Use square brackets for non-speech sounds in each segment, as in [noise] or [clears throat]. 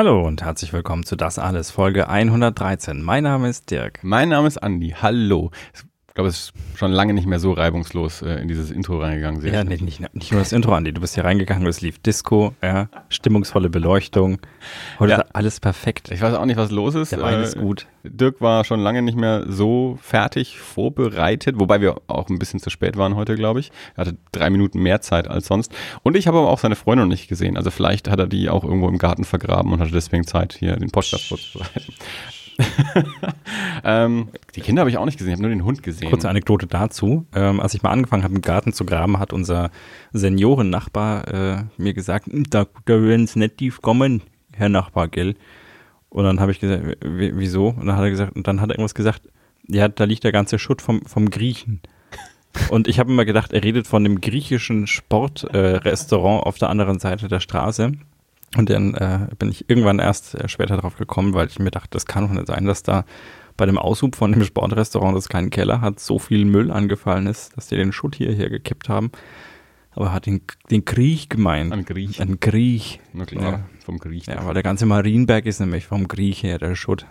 Hallo und herzlich willkommen zu Das Alles, Folge 113. Mein Name ist Dirk. Mein Name ist Andi. Hallo. Ich glaube, es ist schon lange nicht mehr so reibungslos äh, in dieses Intro reingegangen. Ja, nee, nicht, nicht nur das Intro, Andi. Du bist hier reingegangen, es lief Disco, ja, stimmungsvolle Beleuchtung. Heute Ja. ist alles perfekt. Ich weiß auch nicht, was los ist. Der Wein Äh, ist gut. Dirk war schon lange nicht mehr so fertig vorbereitet, wobei wir auch ein bisschen zu spät waren heute, glaube ich. Er hatte drei Minuten mehr Zeit als sonst. Und ich habe aber auch seine Freundin noch nicht gesehen. Also vielleicht hat er die auch irgendwo im Garten vergraben und hatte deswegen Zeit, hier den Podcast vorzubereiten. [laughs] ähm, die Kinder habe ich auch nicht gesehen, ich habe nur den Hund gesehen. Kurze Anekdote dazu. Ähm, als ich mal angefangen habe, im Garten zu graben, hat unser Seniorennachbar äh, mir gesagt, "Hm, da, da werden es nicht tief kommen, Herr Nachbar, gell? Und dann habe ich gesagt, "W- wieso? Und dann hat er gesagt, und dann hat er irgendwas gesagt, ja, da liegt der ganze Schutt vom, vom Griechen. [laughs] Und ich habe immer gedacht, er redet von dem griechischen Sportrestaurant äh, auf der anderen Seite der Straße. Und dann äh, bin ich irgendwann erst äh, später drauf gekommen, weil ich mir dachte, das kann doch nicht sein, dass da bei dem Aushub von dem Sportrestaurant, das keinen Keller hat, so viel Müll angefallen ist, dass die den Schutt hierher gekippt haben. Aber er hat den, den Kriech gemeint. An Griech. Ein Kriech. Na klar, Ja. vom Griech. Ja, weil der ganze Marienberg ist nämlich vom Kriech her, der Schutt.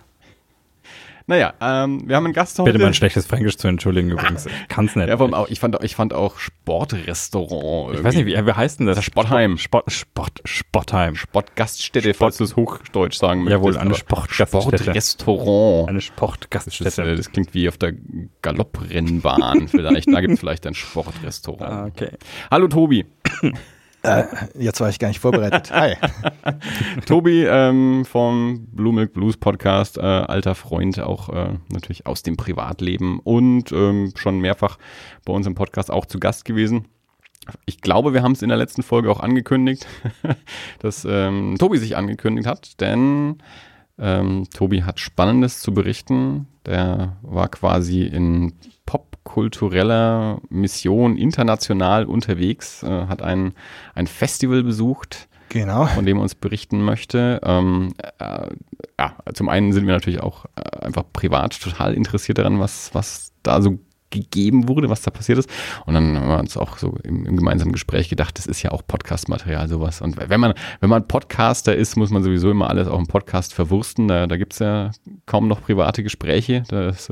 Naja, ähm, wir haben einen Gast heute. Bitte mein schlechtes Fränkisch zu entschuldigen übrigens. Ich kann's nicht. Ja, vor allem auch, ich, fand, ich fand auch Sportrestaurant. ich weiß nicht, wie, wie heißt denn das? Das Sportheim. Sport, Sport, Sportheim. Sportgaststätte, falls du es hochdeutsch sagen möchtest. Jawohl, eine Sportgaststätte. Sportrestaurant. Eine Das, Sportgaststätte. äh, das klingt wie auf der Galopprennbahn [laughs] vielleicht. Da gibt es vielleicht ein Ah, Sportrestaurant. okay. Hallo Tobi. [coughs] Äh, jetzt war ich gar nicht vorbereitet. [laughs] Hi. Tobi ähm, vom Blue Milk Blues Podcast, äh, alter Freund, auch äh, natürlich aus dem Privatleben und ähm, schon mehrfach bei uns im Podcast auch zu Gast gewesen. Ich glaube, wir haben es in der letzten Folge auch angekündigt, [laughs] dass ähm, Tobi sich angekündigt hat, denn ähm, Tobi hat Spannendes zu berichten. Der war quasi in popkultureller Mission international unterwegs, äh, hat ein, ein Festival besucht, Genau. von dem er uns berichten möchte. Ähm, äh, ja, zum einen sind wir natürlich auch äh, einfach privat total interessiert daran, was, was da so gegeben wurde, was da passiert ist. Und dann haben wir uns auch so im, im gemeinsamen Gespräch gedacht, das ist ja auch Podcast-Material, sowas. Und wenn man, wenn man Podcaster ist, muss man sowieso immer alles auch im Podcast verwursten. Da, da gibt's ja kaum noch private Gespräche. Das,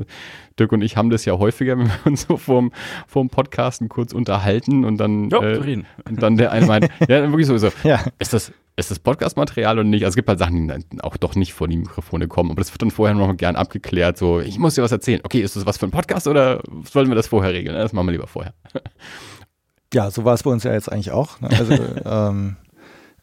Dirk und ich haben das ja häufiger, [laughs] wenn wir uns so vorm, vorm Podcasten kurz unterhalten und dann, Ja, äh, reden. und dann der eine meint, [laughs] ja, wirklich so, so Ja. ist das, ist das Podcast-Material oder nicht? Also es gibt halt Sachen, die auch doch nicht vor die Mikrofone kommen, aber das wird dann vorher noch mal gern abgeklärt. So, ich muss dir was erzählen. Okay, ist das was für ein Podcast oder sollen wir das vorher regeln? Das machen wir lieber vorher. Ja, so war es bei uns ja jetzt eigentlich auch. Ne? Also [laughs] ähm,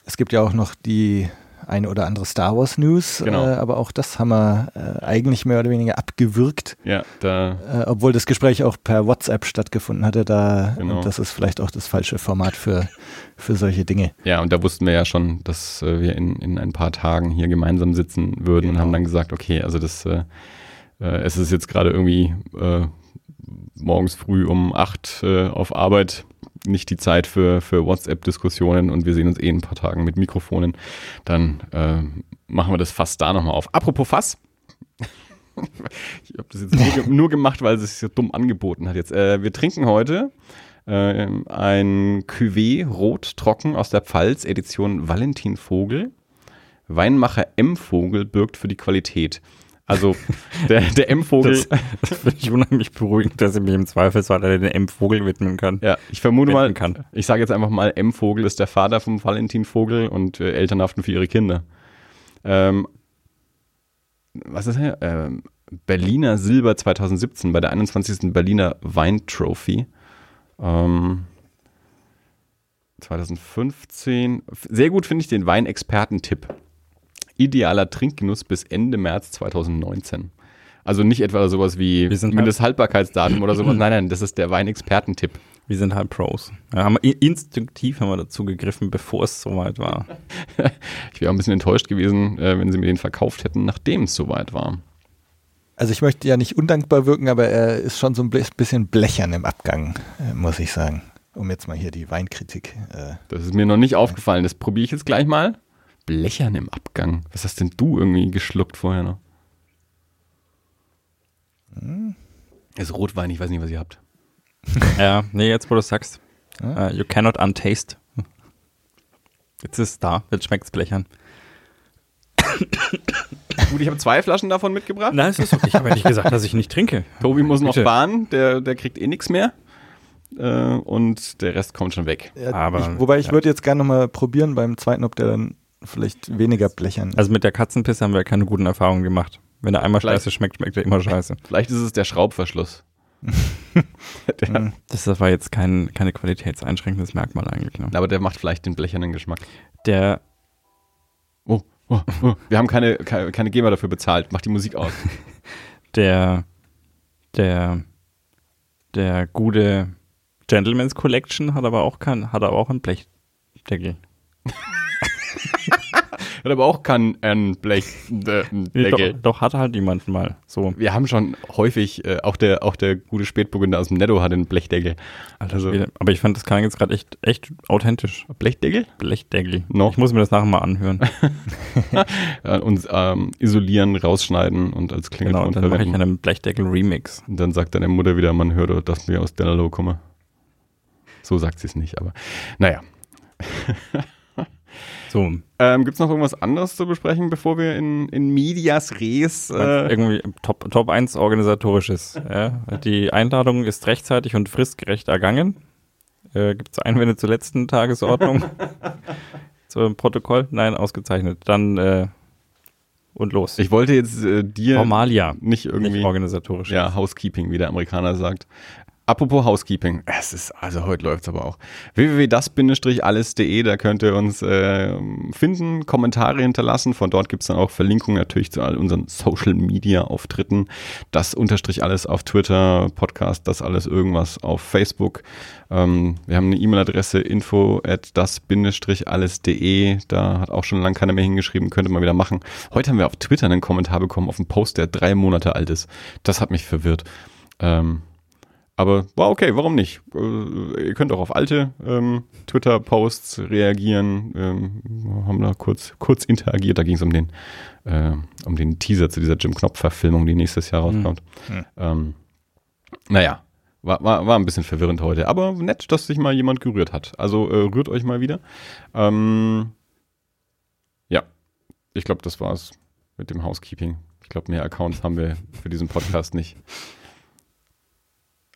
es gibt ja auch noch die eine oder andere Star Wars News, Genau. äh, aber auch das haben wir äh, eigentlich mehr oder weniger abgewürgt, Ja, da, äh, obwohl das Gespräch auch per WhatsApp stattgefunden hatte. Da Genau. und das ist vielleicht auch das falsche Format für für solche Dinge. ja, und da wussten wir ja schon, dass äh, wir in, in ein paar Tagen hier gemeinsam sitzen würden und Genau. haben dann gesagt, okay, also das, äh, äh, es ist jetzt gerade irgendwie morgens früh um acht auf Arbeit nicht die Zeit für, für WhatsApp-Diskussionen und wir sehen uns eh in ein paar Tagen mit Mikrofonen. Dann äh, machen wir das Fass da nochmal auf. Apropos Fass. [laughs] ich habe das jetzt nur, [laughs] nur gemacht, weil es sich so dumm angeboten hat jetzt. Äh, wir trinken heute äh, ein Cuvée Rot Trocken aus der Pfalz, Edition Valentin Vogel. Weinmacher M. Vogel birgt für die Qualität. Also der, der M-Vogel. Das, das finde ich unheimlich beruhigend, dass ich mich im Zweifelsfall den M-Vogel widmen kann. Ja, ich vermute mal, kann. ich sage jetzt einfach mal, M. Vogel ist der Vater vom Valentin Vogel und äh, Eltern haften für ihre Kinder. Ähm, was ist er? Ähm, Berliner Silber 2017 bei der 21. Berliner Weintrophy. Ähm, 2015. Sehr gut finde ich den Weinexperten-Tipp. Idealer Trinkgenuss bis Ende März 2019. Also nicht etwa sowas wie Wir sind halt- Mindesthaltbakeitsdatum oder sowas. [clears throat] Nein, nein, das ist der Weinexperten-Tipp. Wir sind halt Pros. Ja, haben wir, instinktiv haben wir dazu gegriffen, bevor es soweit war. [laughs] Ich wäre auch ein bisschen enttäuscht gewesen, äh, wenn sie mir den verkauft hätten, nachdem es soweit war. Also ich möchte ja nicht undankbar wirken, aber er ist schon so ein bisschen blechern im Abgang, äh, muss ich sagen. Um jetzt mal hier die Weinkritik. Äh, Das ist mir noch nicht aufgefallen. Das probiere ich jetzt gleich mal. Blechern im Abgang. Was hast denn du irgendwie geschluckt vorher noch? Das ist Rotwein, ich weiß nicht, was ihr habt. [laughs] Ja, nee, jetzt wo du sagst, äh, you cannot untaste. Jetzt ist es da, jetzt schmeckt es blechern. Gut, ich habe zwei Flaschen davon mitgebracht. Nein, es ist okay. Ich habe ja nicht gesagt, dass ich nicht trinke. [laughs] Tobi muss noch Bitte. fahren, der, der kriegt eh nichts mehr. Äh, und der Rest kommt schon weg. Ja, Aber, ich, wobei ich ja. würde jetzt gerne nochmal probieren beim zweiten, ob der dann vielleicht weniger blechern. Also mit der Katzenpisse haben wir keine guten Erfahrungen gemacht. Wenn er einmal Vielleicht- scheiße schmeckt, schmeckt er immer scheiße. [laughs] Vielleicht ist es der Schraubverschluss. [laughs] der, Mhm. Das war jetzt kein, keine qualitätseinschränkendes Merkmal eigentlich. Ne? Aber der macht vielleicht den blechernen Geschmack. Der, Oh, oh, oh. Wir haben keine, keine, keine GEMA dafür bezahlt. Mach die Musik aus. [laughs] der, der, der gute Gentleman's Collection hat aber auch kein, hat aber auch einen Blechdeckel. Hat aber auch keinen ein Blech, äh, Deckel. Doch, doch, hat halt jemand mal. So. Wir haben schon häufig, äh, auch, der, auch der gute Spätburgunder aus dem Netto hat einen Blechdeckel. Also, Aber ich fand, das klang jetzt gerade echt, echt authentisch. Blechdeckel? Blechdeckel. Noch? Ich muss mir das nachher mal anhören. [laughs] Und ähm, isolieren, rausschneiden und als genau, Klingelton und dann mache ich verwenden. einen Blechdeckel-Remix. Und dann sagt deine Mutter wieder, man hört, dass wir aus Delalo kommen. So sagt sie es nicht, aber naja. [laughs] So, Ähm, Gibt es noch irgendwas anderes zu besprechen, bevor wir in, in Medias Res äh, irgendwie Top, Top 1 organisatorisches. Ja. Die Einladung ist rechtzeitig und fristgerecht ergangen. Äh, Gibt es Einwände zur letzten Tagesordnung? [laughs] Zum Protokoll? Nein, ausgezeichnet. Dann äh, und los. Ich wollte jetzt äh, dir Formalia, nicht irgendwie nicht organisatorisch. ja, Housekeeping, wie der Amerikaner sagt. Apropos Housekeeping, es ist, also heute läuft's aber auch. www.das-alles.de, da könnt ihr uns äh, finden, Kommentare hinterlassen. Von dort gibt's dann auch Verlinkungen natürlich zu all unseren Social Media Auftritten. Das unterstrich alles auf Twitter, Podcast, das alles irgendwas auf Facebook. Ähm, wir haben eine E-Mail-Adresse info at das-alles.de. Da hat auch schon lange keiner mehr hingeschrieben, könnte man wieder machen. Heute haben wir auf Twitter einen Kommentar bekommen auf einen Post, der drei Monate alt ist. Das hat mich verwirrt. Ähm, aber war okay, warum nicht? Äh, ihr könnt auch auf alte ähm, Twitter-Posts reagieren. Ähm, haben da kurz, kurz interagiert. Da ging es um den, äh, um den Teaser zu dieser Jim Knopf-Verfilmung, die nächstes Jahr rauskommt. Hm. Ähm, naja, war, war, war ein bisschen verwirrend heute. Aber nett, dass sich mal jemand gerührt hat. Also äh, rührt euch mal wieder. Ähm, ja, ich glaube, das war's mit dem Housekeeping. Ich glaube, mehr Accounts haben wir für diesen Podcast nicht.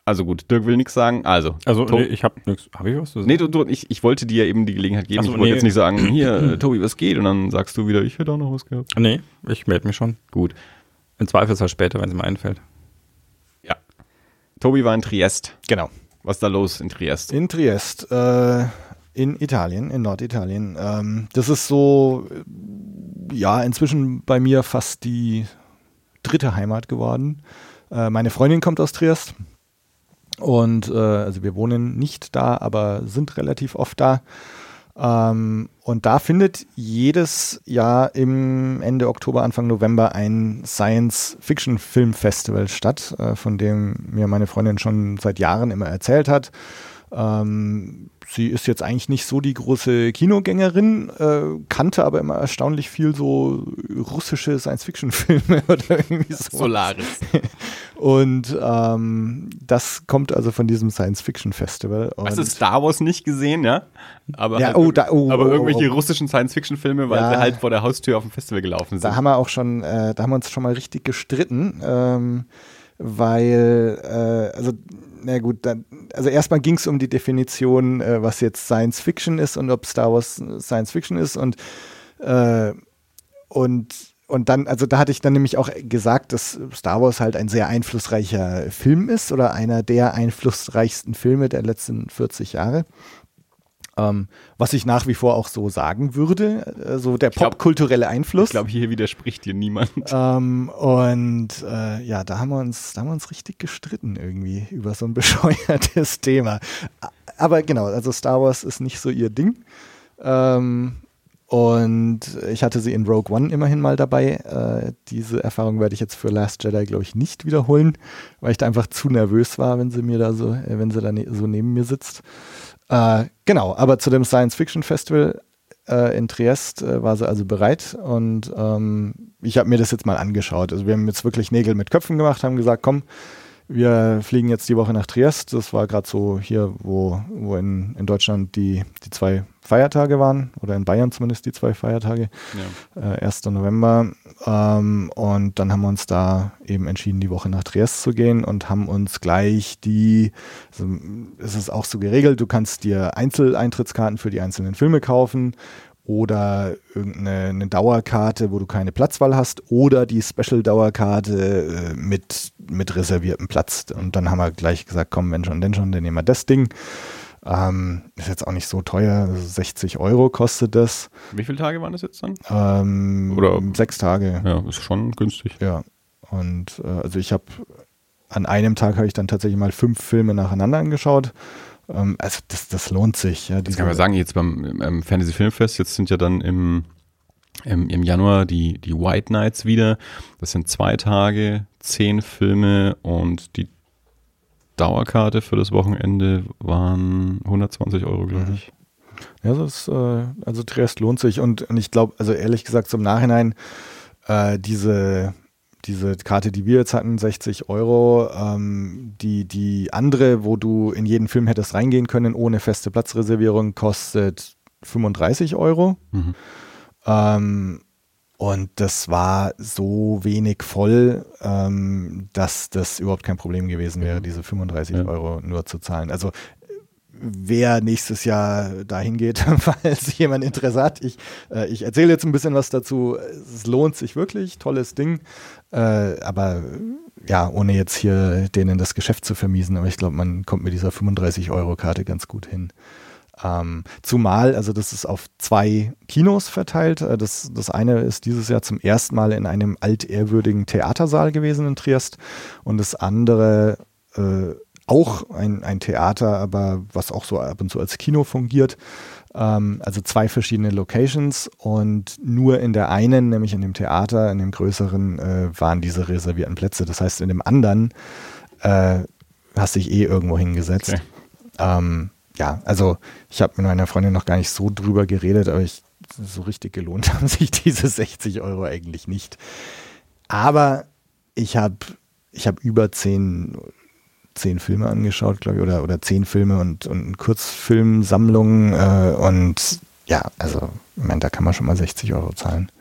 Also gut, Dirk will nichts sagen. Also, Also, nee, ich habe nichts. Habe ich was zu sagen? nee, du, du, ich, ich wollte dir eben die Gelegenheit geben. So, ich wollte nee. jetzt nicht sagen, [clears throat] hier, äh, Tobi, was geht? Und dann sagst du wieder, ich hätte auch noch was gehabt. Nee, ich melde mich schon. Gut. Im Zweifelsfall später, wenn es mir einfällt. Ja. Tobi war in Triest. genau. Was ist da los in Triest? In Triest, äh, in Italien, in Norditalien. Ähm, das ist so, äh, ja, inzwischen bei mir fast die dritte Heimat geworden. Äh, meine Freundin kommt aus Triest. Und äh, also wir wohnen nicht da, aber sind relativ oft da. Ähm, und da findet jedes Jahr im Ende Oktober, Anfang November ein Science-Fiction-Film-Festival statt, äh, von dem mir meine Freundin schon seit Jahren immer erzählt hat. Ähm, sie ist jetzt eigentlich nicht so die große Kinogängerin, äh, kannte aber immer erstaunlich viel so russische Science-Fiction-Filme [laughs] oder irgendwie so. Solaris. [laughs] Und ähm, das kommt also von diesem Science-Fiction-Festival. Hast du Star Wars nicht gesehen, ja? Aber, Ja, halt, oh, da, oh, aber oh, irgendwelche oh. russischen Science-Fiction-Filme, weil Ja. sie halt vor der Haustür auf dem Festival gelaufen sind. Da haben wir auch schon, äh, da haben wir uns schon mal richtig gestritten, ähm, weil, äh, also, na gut, dann, also erstmal ging es um die Definition, äh, was jetzt Science Fiction ist und ob Star Wars Science Fiction ist und, äh, und, und dann, also da hatte ich dann nämlich auch gesagt, dass Star Wars halt ein sehr einflussreicher Film ist oder einer der einflussreichsten Filme der letzten 40 Jahre. Ähm, was ich nach wie vor auch so sagen würde, äh, so der glaub- popkulturelle Einfluss. ich glaube, hier widerspricht dir niemand. Ähm, und äh, ja, da haben wir uns, da haben wir uns richtig gestritten irgendwie über so ein [laughs] bescheuertes Thema. Aber genau, also Star Wars ist nicht so ihr Ding. Ähm, und ich hatte sie in Rogue One immerhin mal dabei. Äh, diese Erfahrung werde ich jetzt für Last Jedi, glaube ich, nicht wiederholen, weil ich da einfach zu nervös war, wenn sie mir da so, äh, wenn sie da ne so neben mir sitzt. Äh, genau, aber zu dem Science Fiction Festival äh, in Triest äh, war sie also bereit und ähm, ich habe mir das jetzt mal angeschaut. Also wir haben jetzt wirklich Nägel mit Köpfen gemacht, haben gesagt, komm, wir fliegen jetzt die Woche nach Triest. Das war gerade so hier, wo, wo in, in Deutschland die, die zwei Feiertage waren, oder in Bayern zumindest die zwei Feiertage, Ja. äh, 1. November. Ähm, und dann haben wir uns da eben entschieden, die Woche nach Triest zu gehen und haben uns gleich die, also es ist auch so geregelt, du kannst dir Einzeleintrittskarten für die einzelnen Filme kaufen oder irgendeine eine Dauerkarte, wo du keine Platzwahl hast, oder die Special-Dauerkarte äh, mit, mit reserviertem Platz. Und dann haben wir gleich gesagt, komm, wenn schon, denn schon, dann nehmen wir das Ding. Ähm, ist jetzt auch nicht so teuer, also 60 Euro kostet das. Wie viele Tage waren das jetzt dann? Ähm, Oder- sechs Tage. Ja, ist schon günstig. Ja. Und äh, also ich habe an einem Tag habe ich dann tatsächlich mal fünf Filme nacheinander angeschaut. Ähm, also das, das lohnt sich. Ja, Das kann man sagen, jetzt beim ähm, Fantasy Filmfest, jetzt sind ja dann im, im, im Januar die, die White Nights wieder. Das sind zwei Tage, zehn Filme und die Dauerkarte für das Wochenende waren 120 Euro, glaube ich. Ja, das, äh, also Triest lohnt sich und, und ich glaube, also ehrlich gesagt, zum Nachhinein, äh, diese, diese Karte, die wir jetzt hatten, 60 Euro, ähm, die, die andere, wo du in jeden Film hättest reingehen können, ohne feste Platzreservierung, kostet 35 Euro. Mhm. Ähm, und das war so wenig voll, ähm, dass das überhaupt kein Problem gewesen wäre, diese 35 Ja. Euro nur zu zahlen. Also wer nächstes Jahr dahin geht, [laughs] falls jemand Interesse hat. Ich, äh, ich erzähle jetzt ein bisschen was dazu. Es lohnt sich wirklich, tolles Ding. Äh, aber ja, ohne jetzt hier denen das Geschäft zu vermiesen. Aber ich glaube, man kommt mit dieser 35-Euro-Karte ganz gut hin. Ähm, zumal, also das ist auf zwei Kinos verteilt. Äh, Das, das eine ist dieses Jahr zum ersten Mal in einem altehrwürdigen Theatersaal gewesen in Triest und das andere äh, auch ein, ein Theater, aber was auch so ab und zu als Kino fungiert. Ähm, also zwei verschiedene Locations und nur in der einen, nämlich in dem Theater, in dem größeren, äh, waren diese reservierten Plätze. Das heißt, in dem anderen äh, hast dich eh irgendwo hingesetzt. Okay. Ähm, ja, also ich habe mit meiner Freundin noch gar nicht so drüber geredet, aber ich, so richtig gelohnt [laughs] haben sich diese 60 Euro eigentlich nicht. Aber ich habe ich hab über zehn, zehn Filme angeschaut, glaube ich, oder, oder zehn Filme und, und Kurzfilmsammlungen äh, und ja, also ich da kann man schon mal 60 Euro zahlen.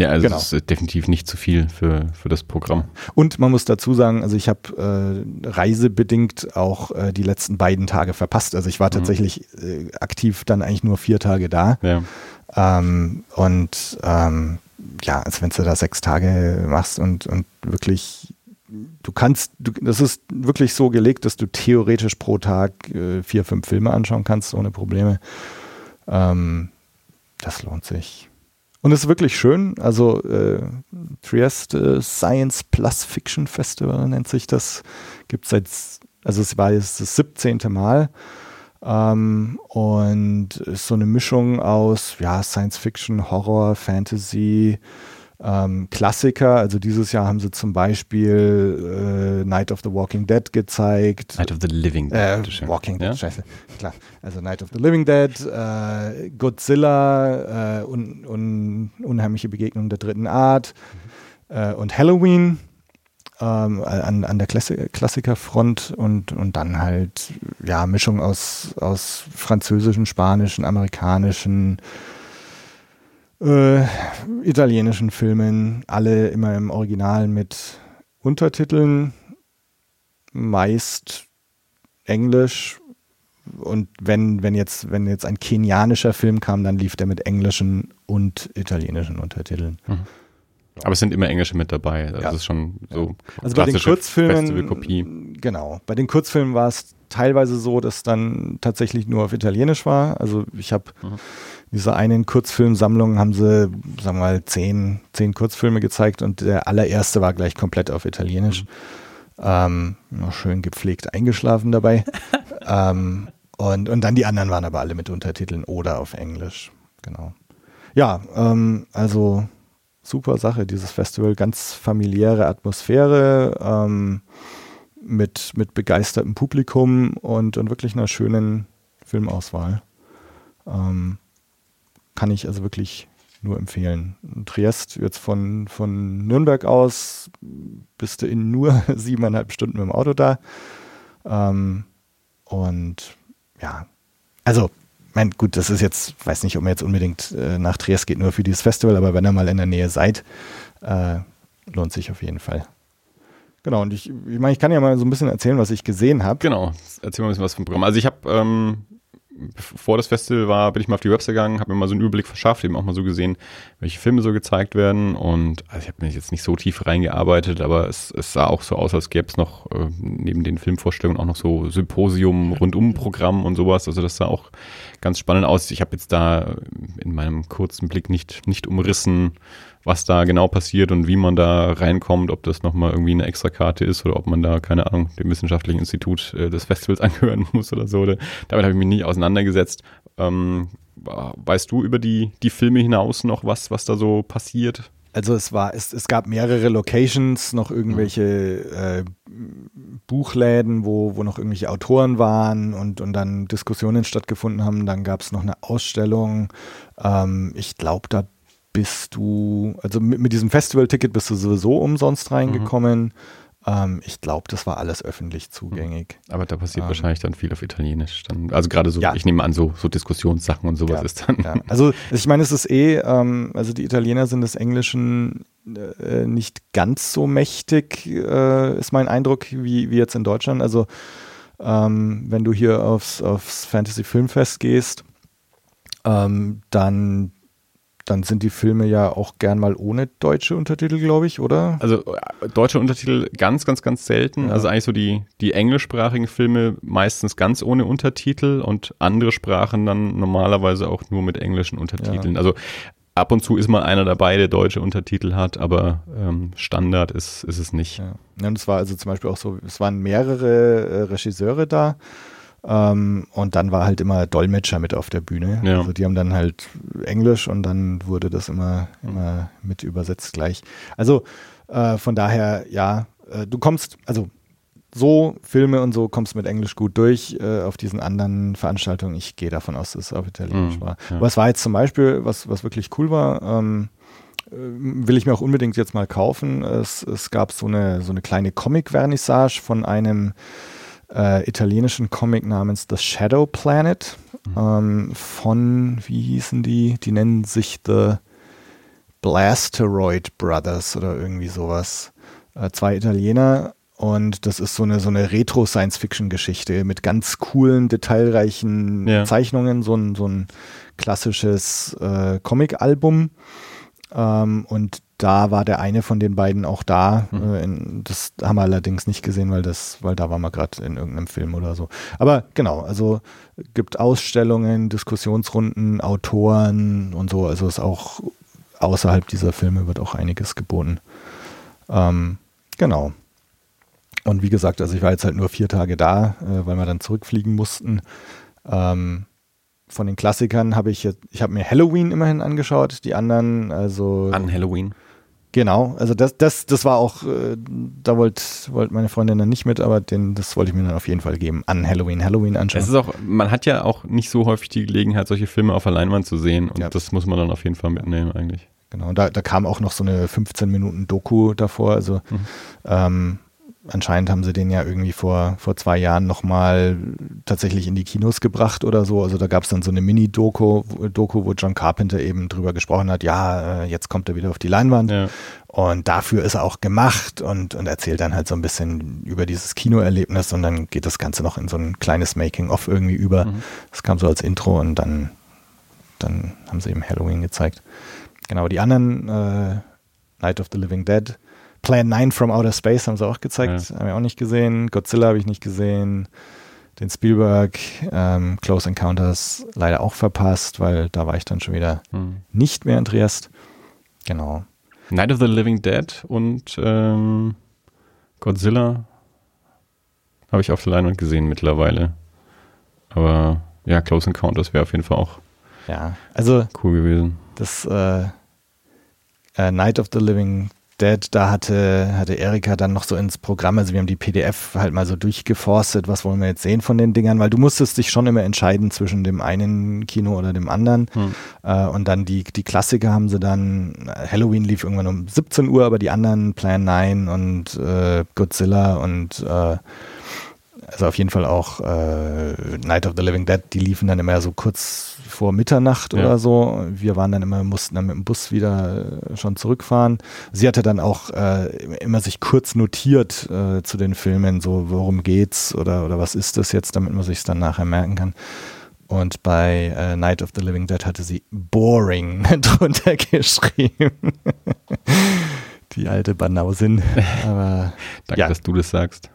Ja, also Genau. das ist definitiv nicht zu viel für, für das Programm. Und man muss dazu sagen, also ich habe äh, reisebedingt auch äh, die letzten beiden Tage verpasst. Also ich war tatsächlich äh, aktiv dann eigentlich nur vier Tage da. Ja. Ähm, und ähm, ja, als wenn du da sechs Tage machst und, und wirklich, du kannst, du, das ist wirklich so gelegt, dass du theoretisch pro Tag äh, vier, fünf Filme anschauen kannst, ohne Probleme. Ähm, das lohnt sich. Und es ist wirklich schön. Also äh, Trieste Science Plus Fiction Festival nennt sich das. Gibt seit, also es war jetzt das 17. Mal. Ähm, und ist so eine Mischung aus ja, Science Fiction, Horror, Fantasy, ähm, Klassiker. Also dieses Jahr haben sie zum Beispiel äh, Night of the Walking Dead gezeigt. Night of the Living. Äh, Bitteschön. Walking Dead, Ja? scheiße. Klar. Also Night of the Living Dead, äh, Godzilla, äh, un, un, unheimliche Begegnung der dritten Art äh, und Halloween ähm, an, an der Klassi Klassikerfront und, und dann halt, ja, Mischung aus, aus französischen, spanischen, amerikanischen, äh, italienischen Filmen, alle immer im Original mit Untertiteln, meist Englisch und wenn, wenn jetzt, wenn jetzt ein kenianischer Film kam, dann lief der mit englischen und italienischen Untertiteln. Aber es sind immer Englische mit dabei. Das Ja. ist schon so Also bei den Kurzfilmen, genau, bei den Kurzfilmen war es teilweise so, dass dann tatsächlich nur auf Italienisch war. Also ich habe Mhm. Diese einen Kurzfilmsammlung haben sie, sagen wir mal, zehn, zehn Kurzfilme gezeigt und der allererste war gleich komplett auf Italienisch. Ähm, noch schön gepflegt eingeschlafen dabei. [laughs] ähm, und, und dann die anderen waren aber alle mit Untertiteln oder auf Englisch. Genau. Ja, ähm, also super Sache, dieses Festival. Ganz familiäre Atmosphäre ähm, mit, mit begeistertem Publikum und, und wirklich einer schönen Filmauswahl. Ähm, kann ich also wirklich nur empfehlen. Triest jetzt von, von Nürnberg aus bist du in nur [laughs] siebeneinhalb Stunden mit dem Auto da. Ähm, und ja, also, meine, gut, das ist jetzt, weiß nicht, ob man jetzt unbedingt äh, nach Triest geht, nur für dieses Festival, aber wenn ihr mal in der Nähe seid, äh, lohnt sich auf jeden Fall. Genau, und ich, ich meine, ich kann ja mal so ein bisschen erzählen, was ich gesehen habe. Genau, erzähl mal ein bisschen was vom Programm. Also ich habe ähm, vor das Festival war, bin ich mal auf die Website gegangen, habe mir mal so einen Überblick verschafft, eben auch mal so gesehen, welche Filme so gezeigt werden. Und also ich habe mich jetzt nicht so tief reingearbeitet, aber es, es sah auch so aus, als gäbe es noch äh, neben den Filmvorstellungen auch noch so Symposium rundum Programm und sowas. Also das sah auch ganz spannend aus. Ich habe jetzt da in meinem kurzen Blick nicht, nicht umrissen, was da genau passiert und wie man da reinkommt, ob das nochmal irgendwie eine Extrakarte ist oder ob man da, keine Ahnung, dem wissenschaftlichen Institut äh, des Festivals [laughs] angehören muss oder so. Damit habe ich mich nicht auseinandergesetzt. Ähm, weißt du über die, die Filme hinaus noch was, was da so passiert? Also es war, es, es gab mehrere Locations, noch irgendwelche äh, Buchläden, wo, wo noch irgendwelche Autoren waren und, und dann Diskussionen stattgefunden haben. Dann gab es noch eine Ausstellung. Ähm, ich glaube, da bist du, also mit, mit diesem Festival-Ticket bist du sowieso umsonst reingekommen. Mhm. Ähm, ich glaube, das war alles öffentlich zugänglich. Mhm. Aber da passiert ähm, wahrscheinlich dann viel auf Italienisch. Dann, also gerade so, ja. ich nehme an, so, so Diskussionssachen und sowas ja, ist dann. Ja. Also ich meine, es ist eh, ähm, also die Italiener sind des Englischen äh, nicht ganz so mächtig, äh, ist mein Eindruck, wie, wie jetzt in Deutschland. Also ähm, wenn du hier aufs, aufs Fantasy Filmfest gehst, ähm, dann dann sind die Filme ja auch gern mal ohne deutsche Untertitel, glaube ich, oder? Also äh, deutsche Untertitel ganz, ganz, ganz selten. Ja. Also eigentlich so die, die englischsprachigen Filme meistens ganz ohne Untertitel und andere Sprachen dann normalerweise auch nur mit englischen Untertiteln. Ja. Also ab und zu ist mal einer dabei, der deutsche Untertitel hat, aber ähm, Standard ist, ist es nicht. Ja. ja, und es war also zum Beispiel auch so, es waren mehrere äh, Regisseure da ähm, und dann war halt immer Dolmetscher mit auf der Bühne. Ja. Also die haben dann halt Englisch und dann wurde das immer, immer mit übersetzt gleich. Also äh, von daher, ja, äh, du kommst, also so Filme und so kommst mit Englisch gut durch. Äh, auf diesen anderen Veranstaltungen, ich gehe davon aus, dass es auf Italienisch mhm, war. Ja. Aber es war jetzt zum Beispiel, was, was wirklich cool war, ähm, äh, will ich mir auch unbedingt jetzt mal kaufen. Es, es gab so eine, so eine kleine Comic-Vernissage von einem äh, italienischen Comic namens The Shadow Planet mhm. ähm, von, wie hießen die? Die nennen sich The Blasteroid Brothers oder irgendwie sowas. Äh, zwei Italiener und das ist so eine, so eine Retro-Science-Fiction-Geschichte mit ganz coolen, detailreichen ja. Zeichnungen, so ein, so ein klassisches äh, Comic-Album. Ähm, und da war der eine von den beiden auch da. Mhm. Das haben wir allerdings nicht gesehen, weil das, weil da waren wir gerade in irgendeinem Film oder so. Aber genau, also gibt Ausstellungen, Diskussionsrunden, Autoren und so. Also ist auch außerhalb dieser Filme wird auch einiges geboten. Ähm, genau. Und wie gesagt, also ich war jetzt halt nur vier Tage da, äh, weil wir dann zurückfliegen mussten. Ähm, von den Klassikern habe ich jetzt, ich habe mir Halloween immerhin angeschaut, die anderen, also. An Halloween. Genau, also das, das, das war auch, äh, da wollte wollt meine Freundin dann nicht mit, aber den, das wollte ich mir dann auf jeden Fall geben, an Halloween, Halloween anschauen. Es ist auch, man hat ja auch nicht so häufig die Gelegenheit, solche Filme auf der Leinwand zu sehen und ja. das muss man dann auf jeden Fall mitnehmen eigentlich. Genau, und da, da kam auch noch so eine 15 Minuten Doku davor, also mhm. ähm, anscheinend haben sie den ja irgendwie vor, vor zwei Jahren nochmal tatsächlich in die Kinos gebracht oder so. Also da gab es dann so eine Mini-Doku, Doku, wo John Carpenter eben drüber gesprochen hat, ja, äh, jetzt kommt er wieder auf die Leinwand. Ja. Und dafür ist er auch gemacht und, und erzählt dann halt so ein bisschen über dieses Kinoerlebnis und dann geht das Ganze noch in so ein kleines Making-of irgendwie über. Mhm. Das kam so als Intro und dann, dann haben sie eben Halloween gezeigt. Genau, die anderen, äh, Night of the Living Dead, Plan 9 from Outer Space haben sie auch gezeigt, ja. haben wir auch nicht gesehen. Godzilla habe ich nicht gesehen. Den Spielberg, ähm, Close Encounters leider auch verpasst, weil da war ich dann schon wieder hm. nicht mehr in Triest. Genau. Night of the Living Dead und ähm, Godzilla habe ich auf der Leinwand gesehen mittlerweile. Aber ja, Close Encounters wäre auf jeden Fall auch ja, also cool gewesen. Das äh, äh, Night of the Living Dead, da hatte, hatte Erika dann noch so ins Programm, also wir haben die PDF halt mal so durchgeforstet, was wollen wir jetzt sehen von den Dingern, weil du musstest dich schon immer entscheiden zwischen dem einen Kino oder dem anderen. Hm. Äh, und dann die, die Klassiker haben sie dann, Halloween lief irgendwann um 17 Uhr, aber die anderen Plan 9 und äh, Godzilla und äh, also auf jeden Fall auch äh, Night of the Living Dead, die liefen dann immer so kurz vor Mitternacht Ja. oder so. Wir waren dann immer, mussten dann mit dem Bus wieder äh, schon zurückfahren. Sie hatte dann auch äh, immer sich kurz notiert äh, zu den Filmen, so worum geht's oder, oder was ist das jetzt, damit man sich dann nachher merken kann. Und bei äh, Night of the Living Dead hatte sie boring [laughs] drunter geschrieben. [laughs] Die alte Banausin. [laughs] Aber Danke, Ja. dass du das sagst.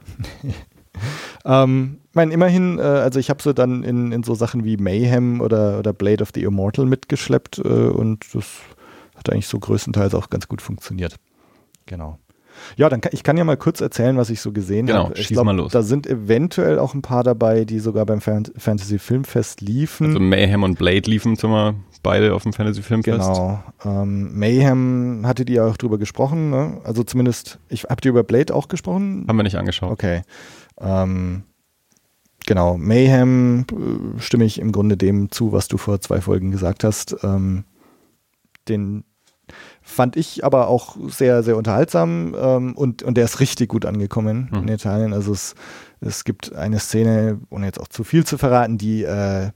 [laughs] ähm, mein, immerhin, äh, also ich habe sie dann in, in so Sachen wie Mayhem oder, oder Blade of the Immortal mitgeschleppt äh, und das hat eigentlich so größtenteils auch ganz gut funktioniert. Genau. Ja, dann kann, ich kann ja mal kurz erzählen, was ich so gesehen Genau, habe. Ich schieß mal los. Da sind eventuell auch ein paar dabei, die sogar beim Fan Fantasy Filmfest liefen. Also Mayhem und Blade liefen zumal beide auf dem Fantasy Filmfest. Genau. Ähm, Mayhem hattet ihr auch drüber gesprochen, ne? Also zumindest, ich habt ihr über Blade auch gesprochen? Haben wir nicht angeschaut. Okay. Ähm, genau, Mayhem äh, stimme ich im Grunde dem zu, was du vor zwei Folgen gesagt hast. Ähm, den fand ich aber auch sehr, sehr unterhaltsam ähm, und, und der ist richtig gut angekommen Mhm. in Italien. Also es, es gibt eine Szene, ohne jetzt auch zu viel zu verraten, die äh,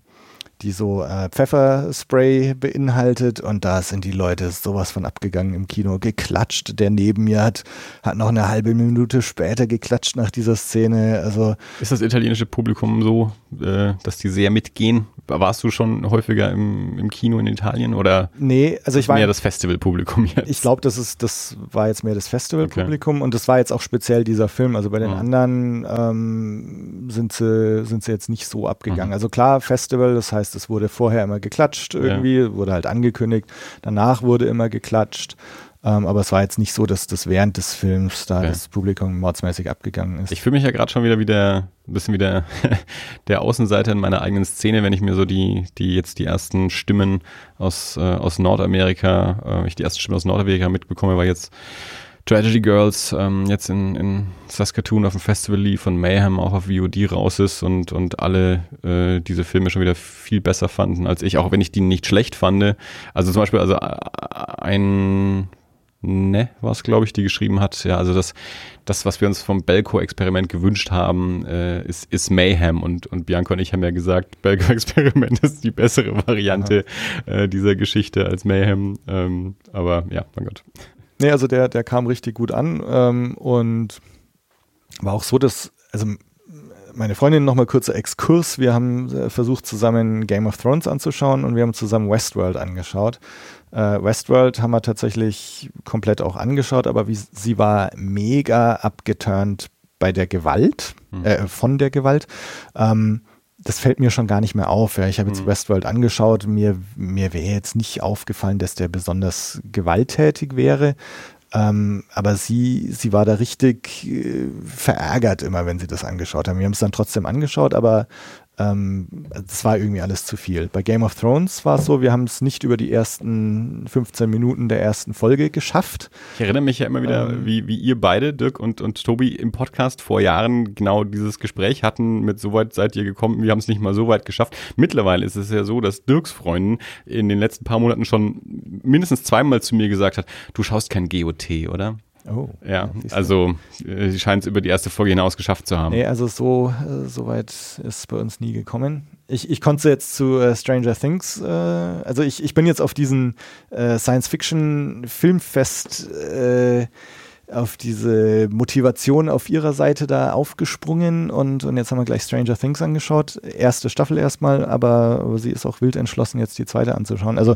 die so äh, Pfefferspray beinhaltet und da sind die Leute sowas von abgegangen im Kino, geklatscht. Der neben mir hat, hat noch eine halbe Minute später geklatscht nach dieser Szene. Also Ist das italienische Publikum so, äh, dass die sehr mitgehen? Warst du schon häufiger im, im Kino in Italien oder nee, also ich war mehr das Festivalpublikum jetzt? Ich glaube, das ist, das war jetzt mehr das Festivalpublikum und das war jetzt auch speziell dieser Film. Also bei den Mhm. anderen ähm, sind sie, sind sie jetzt nicht so abgegangen. Mhm. Also klar, Festival, das heißt, es wurde vorher immer geklatscht irgendwie, wurde halt angekündigt, danach wurde immer geklatscht. Ähm, aber es war jetzt nicht so, dass das während des Films da Okay. das Publikum mordsmäßig abgegangen ist. Ich fühle mich ja gerade schon wieder wie der, ein bisschen wie der, [laughs] der Außenseiter in meiner eigenen Szene, wenn ich mir so die, die jetzt die ersten Stimmen aus, äh, aus Nordamerika, äh, ich die ersten Stimmen aus Nordamerika mitbekomme, weil jetzt Tragedy Girls ähm, jetzt in, in Saskatoon auf dem Festival lief und Mayhem auch auf VOD raus ist und, und alle äh, diese Filme schon wieder viel besser fanden als ich, auch wenn ich die nicht schlecht fand. Also zum Beispiel, also äh, ein Ne, was glaube ich, die geschrieben hat. Ja, also das, das, was wir uns vom Belko-Experiment gewünscht haben, äh, ist, ist Mayhem. Und, und Bianca und ich haben ja gesagt, Belko-Experiment [laughs] ist die bessere Variante äh, dieser Geschichte als Mayhem. Ähm, aber ja, mein Gott. Nee, also der, der kam richtig gut an ähm, und war auch so, dass, also meine Freundin nochmal kurzer Exkurs. Wir haben äh, versucht, zusammen Game of Thrones anzuschauen und wir haben zusammen Westworld angeschaut. Äh, Westworld haben wir tatsächlich komplett auch angeschaut, aber wie, sie war mega abgeturnt bei der Gewalt, Mhm. äh, von der Gewalt. Ähm, das fällt mir schon gar nicht mehr auf. Ja. Ich habe jetzt Mhm. Westworld angeschaut. Mir, mir wäre jetzt nicht aufgefallen, dass der besonders gewalttätig wäre. Ähm, aber sie, sie war da richtig äh, verärgert immer, wenn sie das angeschaut haben. Wir haben es dann trotzdem angeschaut, aber ähm, das war irgendwie alles zu viel. Bei Game of Thrones war es so, wir haben es nicht über die ersten 15 Minuten der ersten Folge geschafft. Ich erinnere mich ja immer wieder, Ähm. wie, wie ihr beide, Dirk und, und Tobi, im Podcast vor Jahren genau dieses Gespräch hatten. Mit so weit seid ihr gekommen, wir haben es nicht mal so weit geschafft. Mittlerweile ist es ja so, dass Dirks Freundin in den letzten paar Monaten schon mindestens zweimal zu mir gesagt hat, du schaust kein GOT, oder? Oh. Ja, also äh, sie scheint es über die erste Folge hinaus geschafft zu haben. Nee, also so, äh, so weit ist es bei uns nie gekommen. Ich, ich konnte jetzt zu äh, Stranger Things, äh, also ich, ich bin jetzt auf diesen äh, Science-Fiction-Filmfest, äh, auf diese Motivation auf ihrer Seite da aufgesprungen und, und jetzt haben wir gleich Stranger Things angeschaut. Erste Staffel erstmal, aber, aber sie ist auch wild entschlossen, jetzt die zweite anzuschauen. Also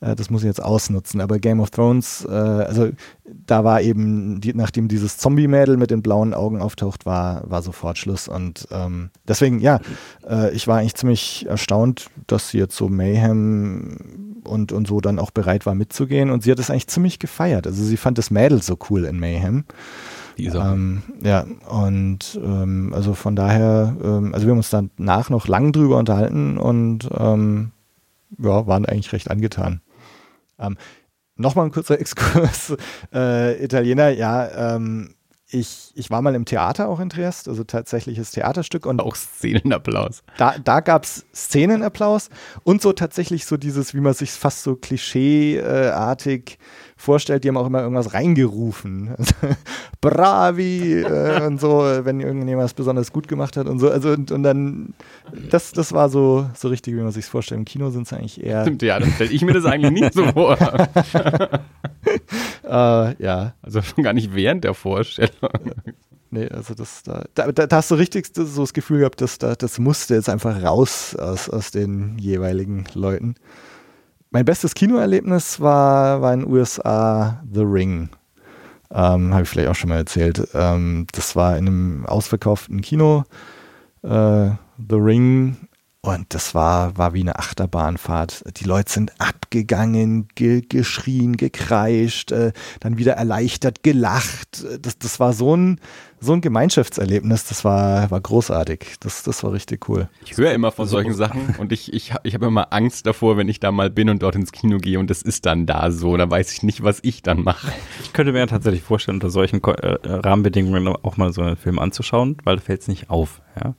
äh, das muss ich jetzt ausnutzen. Aber Game of Thrones, äh, also da war eben, die, nachdem dieses Zombie-Mädel mit den blauen Augen auftaucht, war, war sofort Schluss. Und ähm, deswegen, ja, äh, ich war eigentlich ziemlich erstaunt, dass sie jetzt so Mayhem und, und so dann auch bereit war mitzugehen. Und sie hat es eigentlich ziemlich gefeiert. Also sie fand das Mädel so cool in Mayhem. Ähm, ja, und ähm, also von daher, ähm, also wir haben uns danach noch lang drüber unterhalten und ähm, ja, waren eigentlich recht angetan. Ähm, Nochmal ein kurzer [laughs] Exkurs. Äh, Italiener, ja, ähm, ich, ich war mal im Theater auch in Triest, also tatsächliches Theaterstück. Und auch Szenenapplaus. Da, da gab es Szenenapplaus und so tatsächlich so dieses, wie man sich fast so klischeeartig vorstellt, die haben auch immer irgendwas reingerufen. [laughs] Bravi äh, und so, wenn irgendjemand was besonders gut gemacht hat und so. Also und, und dann, das, das war so, so richtig, wie man sich vorstellt. Im Kino sind es eigentlich eher. Stimmt, ja, dann stelle ich mir das eigentlich nicht so vor. [laughs] äh, ja. Also schon gar nicht während der Vorstellung. Nee, also das, da, da, da hast du richtig so das Gefühl gehabt, dass da, das musste jetzt einfach raus aus, aus den jeweiligen Leuten. Mein bestes Kinoerlebnis war, war in den USA The Ring. Ähm, Habe ich vielleicht auch schon mal erzählt. Ähm, das war in einem ausverkauften Kino. Äh, The Ring und das war, war wie eine Achterbahnfahrt. Die Leute sind abgegangen, ge geschrien, gekreischt, äh, dann wieder erleichtert, gelacht. Das, das war so ein, so ein Gemeinschaftserlebnis. Das war, war großartig. Das, das war richtig cool. Ich höre immer von solchen Sachen und ich, ich, ich habe immer Angst davor, wenn ich da mal bin und dort ins Kino gehe und das ist dann da so. Da weiß ich nicht, was ich dann mache. Ich könnte mir ja tatsächlich vorstellen, unter solchen äh, Rahmenbedingungen auch mal so einen Film anzuschauen, weil da fällt es nicht auf. Ja?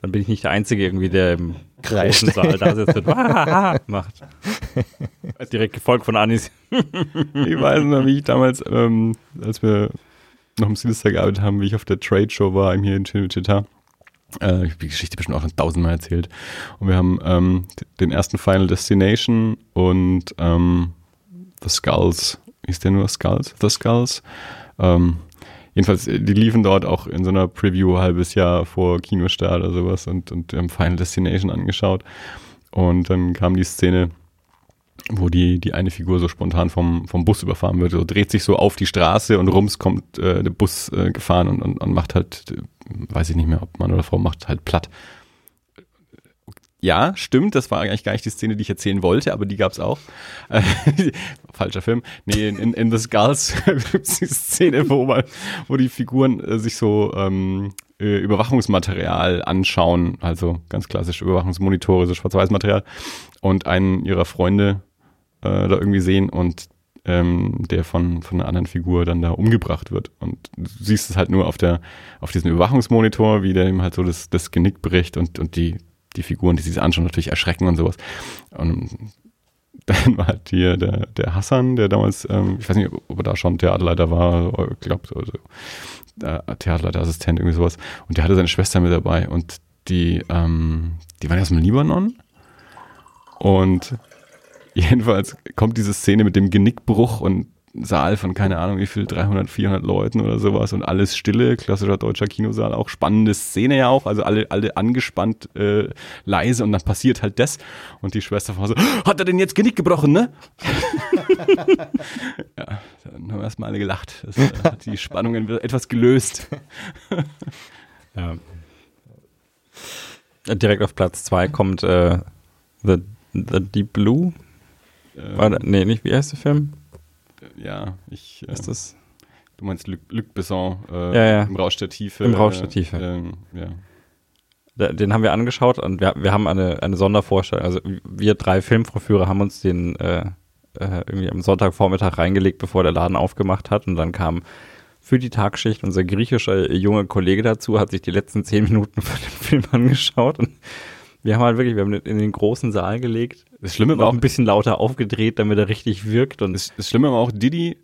Dann bin ich nicht der Einzige irgendwie, der im Kreischt. großen Saal da sitzt und [laughs] macht. [laughs] Direkt gefolgt von Anis. ich weiß noch, wie ich damals, ähm, als wir noch im Sinister gearbeitet haben, wie ich auf der Trade Show war, hier in Cinecittà. Äh, ich habe die Geschichte bestimmt auch schon tausendmal erzählt. Und wir haben ähm, den ersten Final Destination und ähm, The Skulls, ist der nur Skulls? The Skulls? Ähm, jedenfalls, die liefen dort auch in so einer Preview ein halbes Jahr vor Kinostart oder sowas und, und haben Final Destination angeschaut. Und dann kam die Szene, wo die, die eine Figur so spontan vom, vom Bus überfahren wird. So dreht sich so auf die Straße und rums kommt äh, der Bus äh, gefahren und, und, und macht halt, äh, weiß ich nicht mehr, ob Mann oder Frau, macht halt platt. Ja, stimmt, das war eigentlich gar nicht die Szene, die ich erzählen wollte, aber die gab's auch. Äh, [laughs] falscher Film. Nee, in, in The Skulls [laughs] gibt's die Szene, wo, man, wo die Figuren äh, sich so ähm, äh, Überwachungsmaterial anschauen, also ganz klassisch Überwachungsmonitore, so Schwarz-Weiß-Material, und einen ihrer Freunde äh, da irgendwie sehen und ähm, der von, von einer anderen Figur dann da umgebracht wird. Und du siehst es halt nur auf der, auf diesem Überwachungsmonitor, wie der ihm halt so das, das Genick bricht und, und die, die Figuren, die sich anschauen, natürlich erschrecken und sowas. Und dann war hier der, der Hassan, der damals, ähm, ich weiß nicht, ob er da schon Theaterleiter war, ich glaube, also, äh, Theaterleiterassistent, irgendwie sowas. Und der hatte seine Schwester mit dabei und die, ähm, die waren aus dem Libanon. Und Jedenfalls kommt diese Szene mit dem Genickbruch und Saal von keine Ahnung wie viel, 300, 400 Leuten oder sowas und alles stille, klassischer deutscher Kinosaal, auch spannende Szene ja auch, also alle, alle angespannt äh, leise und dann passiert halt das und die Schwester war so, hat er denn jetzt Genick gebrochen, ne? [laughs] ja, dann haben wir erstmal alle gelacht. Das äh, hat die Spannungen etwas gelöst. [laughs] ja. Direkt auf Platz zwei kommt äh, The, The Deep Blue war da, nee, nicht, wie heißt der Film? Ja, ich. Äh, ist das? Du meinst Luc, Luc Besson äh, ja, ja. im Rausch der Tiefe. Im Rausch der Tiefe. Äh, ja. Den haben wir angeschaut und wir, wir haben eine, eine Sondervorstellung. Also wir drei Filmvorführer haben uns den äh, äh, irgendwie am Sonntagvormittag reingelegt, bevor der Laden aufgemacht hat. Und dann kam für die Tagschicht unser griechischer junge Kollege dazu, hat sich die letzten zehn Minuten [laughs] von dem Film angeschaut und wir haben halt wirklich, wir haben in den großen Saal gelegt. Das Schlimme war auch ein bisschen lauter aufgedreht, damit er richtig wirkt. Und das, das Schlimme war auch, Didi,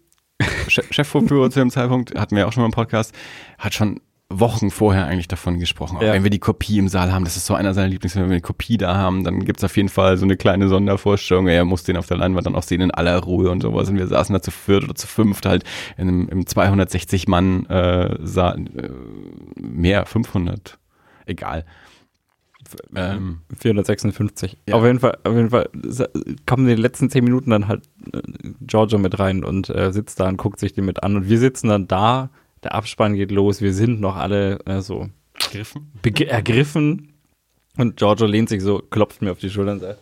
Chefvorführer zu dem Zeitpunkt, hatten wir auch schon mal im Podcast, hat schon Wochen vorher eigentlich davon gesprochen. Auch ja. wenn wir die Kopie im Saal haben, das ist so einer seiner Lieblingsfilme, wenn wir die Kopie da haben, dann gibt's auf jeden Fall so eine kleine Sondervorstellung. Er muss den auf der Leinwand dann auch sehen in aller Ruhe und sowas. Und wir saßen da zu viert oder zu fünft halt in einem, im 260 Mann äh, Saal, äh, mehr, 500, egal ähm, 456. Ja. Auf jeden Fall, auf jeden Fall kommen die letzten zehn Minuten dann halt äh, Giorgio mit rein und äh, sitzt da und guckt sich die mit an und wir sitzen dann da, der Abspann geht los, wir sind noch alle äh, so ergriffen. ergriffen und Giorgio lehnt sich so, klopft mir auf die Schulter und sagt,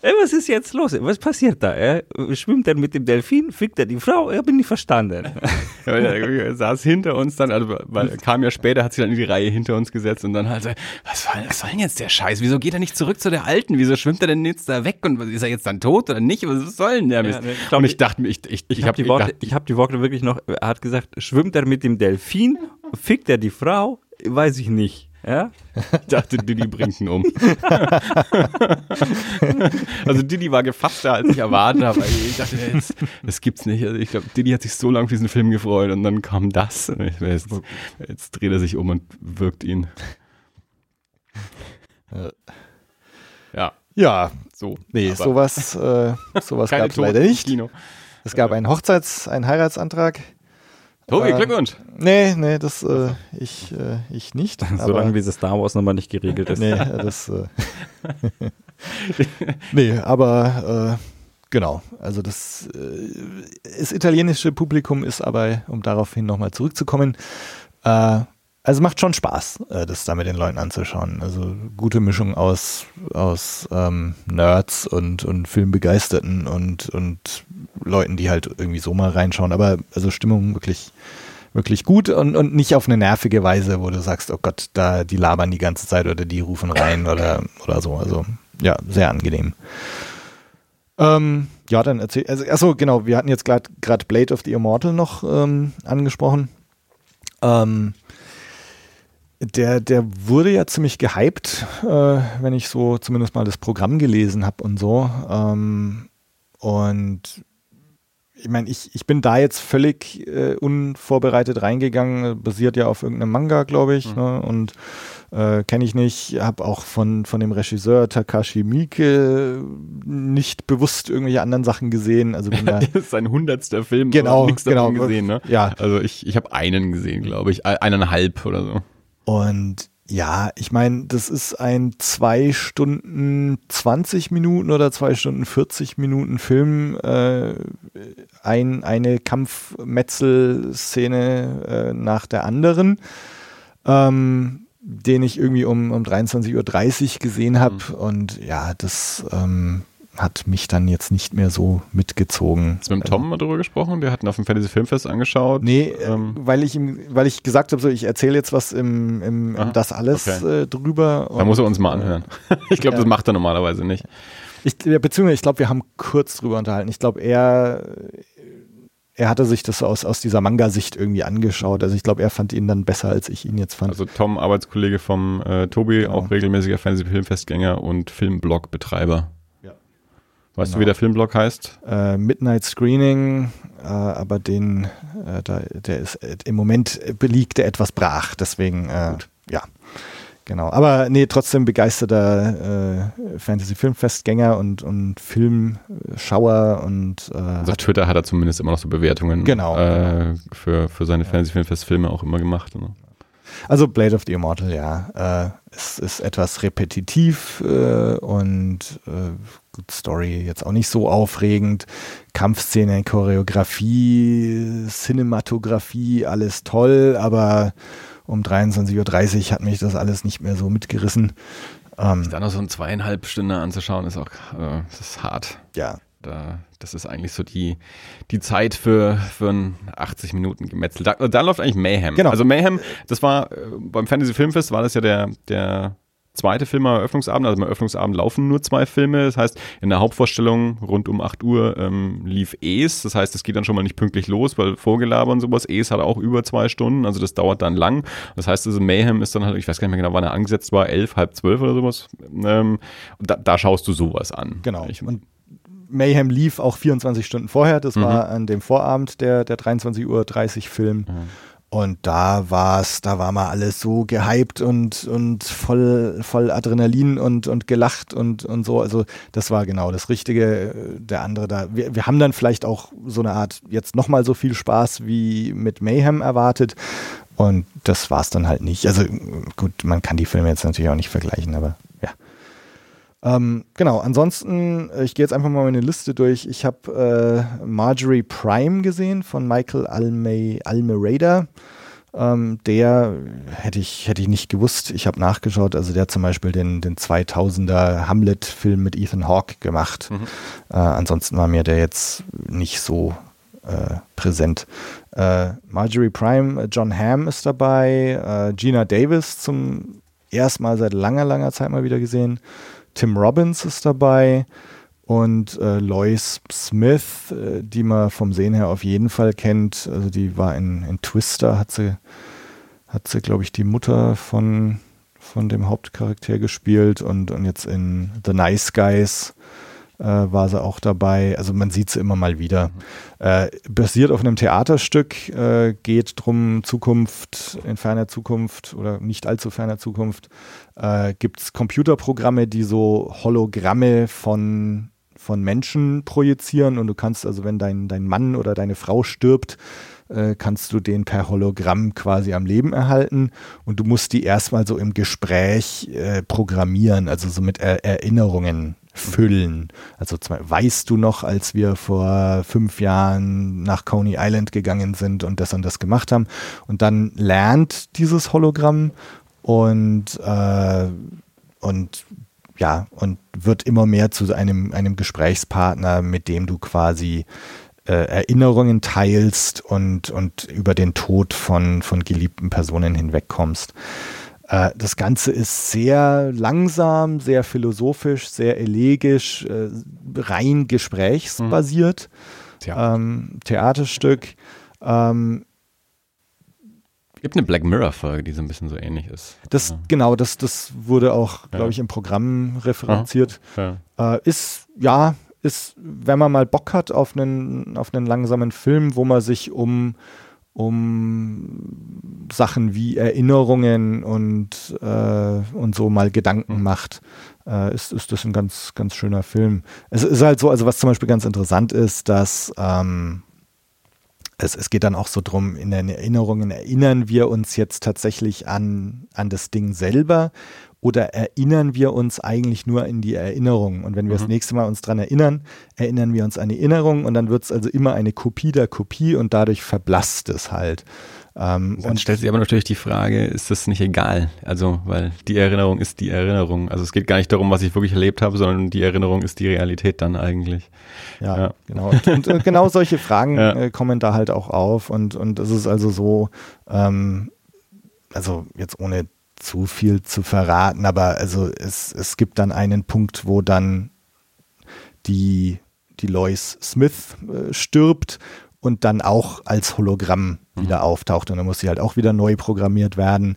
Ey, was ist jetzt los? Was passiert da? Äh? Schwimmt er mit dem Delfin? Fickt er die Frau? Ich bin nicht verstanden. [laughs] Ja, er saß hinter uns dann, also weil er kam ja später, hat sich dann in die Reihe hinter uns gesetzt und dann halt so, was soll, was soll denn jetzt der Scheiß? Wieso geht er nicht zurück zu der Alten? Wieso schwimmt er denn jetzt da weg und ist er jetzt dann tot oder nicht? Was soll denn der Mist? Ja, ich glaub, und ich dachte mir, ich, ich, Ich ich habe hab die, Worte, ich hab die Worte wirklich noch, er hat gesagt, schwimmt er mit dem Delfin? Fickt er die Frau? Weiß ich nicht. Ja? ich dachte, Didi bringt ihn um. [laughs] also Didi war gefasster, als ich erwartet habe. Ich dachte, jetzt, das gibt's nicht. Also ich glaube, Didi hat sich so lange für diesen Film gefreut und dann kam das. Jetzt, jetzt dreht er sich um und wirkt ihn. Ja, Ja, so. nee, Aber sowas, äh, sowas gab es leider nicht. Kino. Es gab einen Hochzeits-, einen Heiratsantrag. Tobi, Äh, Glückwunsch. Nee, nee, das äh, ich, äh, ich nicht. [laughs] Solange diese Star Wars Nummer nicht geregelt ist. Nee, [laughs] das. Äh, [laughs] nee, aber äh, genau. Also das, äh, das italienische Publikum ist aber, um daraufhin nochmal zurückzukommen, äh, also macht schon Spaß, äh, das da mit den Leuten anzuschauen. Also gute Mischung aus, aus ähm, Nerds und, und Filmbegeisterten und, und Leuten, die halt irgendwie so mal reinschauen. Aber also Stimmung wirklich, wirklich gut und, und nicht auf eine nervige Weise, wo du sagst, oh Gott, da die labern die ganze Zeit oder die rufen rein oder, oder so. Also ja, sehr angenehm. Ähm, ja, dann erzähl, also, achso, genau, wir hatten jetzt gerade Blade of the Immortal noch ähm, angesprochen. Ähm, der, der wurde ja ziemlich gehypt, äh, wenn ich so zumindest mal das Programm gelesen habe und so. Ähm, und ich meine, ich, ich bin da jetzt völlig äh, unvorbereitet reingegangen, basiert ja auf irgendeinem Manga, glaube ich, Mhm. ne? und äh, kenne ich nicht, habe auch von, von dem Regisseur Takashi Miike nicht bewusst irgendwelche anderen Sachen gesehen, also bin [laughs] da, Das ist sein hundertster Film. Genau, nichts davon genau. gesehen, ne? ja, Also ich, ich habe einen gesehen, glaube ich. Ein- Eineinhalb oder so. Und ja, ich meine, das ist ein zwei Stunden 20 Minuten oder zwei Stunden 40 Minuten Film, äh, ein, eine Kampfmetzelszene äh, nach der anderen, ähm, den ich irgendwie um, um 23.30 Uhr gesehen habe. Und ja, das ähm, hat mich dann jetzt nicht mehr so mitgezogen. Hast du mit Tom mal drüber gesprochen? Der hat ihn auf dem Fantasy Filmfest angeschaut. Nee, äh, Ähm. weil ich ihm, weil ich gesagt habe, so ich erzähle jetzt was im, im, das alles okay. äh, drüber. Da muss er uns mal anhören. [laughs] ich glaube, Ja. das macht er normalerweise nicht. Ich, beziehungsweise ich glaube, wir haben kurz drüber unterhalten. Ich glaube, er, er hatte sich das aus, aus dieser Manga-Sicht irgendwie angeschaut. Also ich glaube, er fand ihn dann besser, als ich ihn jetzt fand. Also Tom, Arbeitskollege vom äh, Tobi, Genau. auch regelmäßiger Fantasy Filmfestgänger und Filmblog-Betreiber. Ja. Weißt du, Genau. wie der Filmblog heißt? äh, Midnight Screening, äh, aber den, äh, da, der ist äh, im Moment beliegt er etwas brach. Deswegen, äh, ja. Genau. Aber nee, trotzdem begeisterter äh, Fantasy-Filmfestgänger und, und Filmschauer und äh, Also auf Twitter hat er zumindest immer noch so Bewertungen Genau, äh, für, für seine Fantasy Filmfest-Filme auch immer gemacht. Ne? Also Blade of the Immortal, ja. Es ist etwas repetitiv äh, und äh, gut, Story jetzt auch nicht so aufregend. Kampfszene, Choreografie, Cinematografie, alles toll, aber um 23.30 Uhr hat mich das alles nicht mehr so mitgerissen. Ähm, Dann noch so ein zweieinhalb Stunden anzuschauen, ist auch äh, ist hart. ja, Da, das ist eigentlich so die, die Zeit für, für ein 80 Minuten Gemetzel. Da, da läuft eigentlich Mayhem. Genau. Also Mayhem, das war äh, beim Fantasy Filmfest war das ja der, der zweite Film am Eröffnungsabend. Also beim Eröffnungsabend laufen nur zwei Filme. Das heißt, in der Hauptvorstellung rund um 8 Uhr ähm, lief Es. Das heißt, es geht dann schon mal nicht pünktlich los, weil Vorgelaber und sowas. Es hat auch über zwei Stunden. Also das dauert dann lang. Das heißt, also Mayhem ist dann halt, ich weiß gar nicht mehr genau, wann er angesetzt war, elf, halb zwölf oder sowas. Ähm, da, da schaust du sowas an. genau. Ich, Und Mayhem lief auch 24 Stunden vorher. Das Mhm. war an dem Vorabend der, der 23.30 Uhr Film. Und da war es, da war mal alles so gehypt und, und voll, voll Adrenalin und, und gelacht und, und so. Also das war genau das Richtige. Der andere da. Wir, wir haben dann vielleicht auch so eine Art jetzt nochmal so viel Spaß wie mit Mayhem erwartet. Und das war es dann halt nicht. Also gut, man kann die Filme jetzt natürlich auch nicht vergleichen, aber. Ähm, genau, ansonsten, äh, ich gehe jetzt einfach mal meine Liste durch. Ich habe äh, Marjorie Prime gesehen von Michael Alme Almereda. Ähm, der hätte ich, hätte ich nicht gewusst. Ich habe nachgeschaut. Also der hat zum Beispiel den, den 2000er Hamlet-Film mit Ethan Hawke gemacht. Mhm. Äh, ansonsten war mir der jetzt nicht so äh, präsent. Äh, Marjorie Prime, äh, John Hamm ist dabei. Äh, Gina Davis zum ersten Mal seit langer, langer Zeit mal wieder gesehen. Tim Robbins ist dabei und äh, Lois Smith, äh, die man vom Sehen her auf jeden Fall kennt. Also die war in, in Twister, hat sie, hat sie, glaube ich, die Mutter von, von dem Hauptcharakter gespielt und, und jetzt in The Nice Guys äh, war sie auch dabei. Also man sieht sie immer mal wieder. Äh, basiert auf einem Theaterstück, äh, geht drum Zukunft, in ferner Zukunft oder nicht allzu ferner Zukunft, äh, gibt es Computerprogramme, die so Hologramme von von Menschen projizieren und du kannst also, wenn dein, dein Mann oder deine Frau stirbt, äh, kannst du den per Hologramm quasi am Leben erhalten und du musst die erstmal so im Gespräch äh, programmieren, also so mit er Erinnerungen füllen. Also weißt du noch, als wir vor fünf Jahren nach Coney Island gegangen sind und das und das gemacht haben und dann lernt dieses Hologramm und äh, und ja, und wird immer mehr zu einem, einem Gesprächspartner, mit dem du quasi äh, Erinnerungen teilst und, und über den Tod von, von geliebten Personen hinwegkommst. Äh, das Ganze ist sehr langsam, sehr philosophisch, sehr elegisch, äh, rein gesprächsbasiert. Mhm. Ähm, Theaterstück. Ähm, gibt eine Black Mirror-Folge, die so ein bisschen so ähnlich ist. Das, ja. Genau, das, das wurde auch, glaube ich, im Programm referenziert. Ja. Äh, ist, ja, ist, wenn man mal Bock hat auf einen, auf einen langsamen Film, wo man sich um, um Sachen wie Erinnerungen und, äh, und so mal Gedanken mhm. macht, äh, ist, ist das ein ganz, ganz schöner Film. Es ist halt so, also was zum Beispiel ganz interessant ist, dass ähm, es, es geht dann auch so drum, in den Erinnerungen erinnern wir uns jetzt tatsächlich an, an das Ding selber oder erinnern wir uns eigentlich nur in die Erinnerung? Und wenn wir mhm. das nächste Mal uns dran erinnern, erinnern wir uns an die Erinnerung und dann wird es also immer eine Kopie der Kopie und dadurch verblasst es halt. Ähm, Dann stellt sich aber natürlich die Frage, ist das nicht egal? Also, weil die Erinnerung ist die Erinnerung. Also es geht gar nicht darum, was ich wirklich erlebt habe, sondern die Erinnerung ist die Realität dann eigentlich. Ja, ja. genau. Und, und, und, genau solche Fragen [laughs] ja. äh, kommen da halt auch auf. Und, und es ist also so, ähm, also jetzt ohne zu viel zu verraten, aber also es, es gibt dann einen Punkt, wo dann die, die Lois Smith äh, stirbt und dann auch als Hologramm mhm. wieder auftaucht und dann muss sie halt auch wieder neu programmiert werden.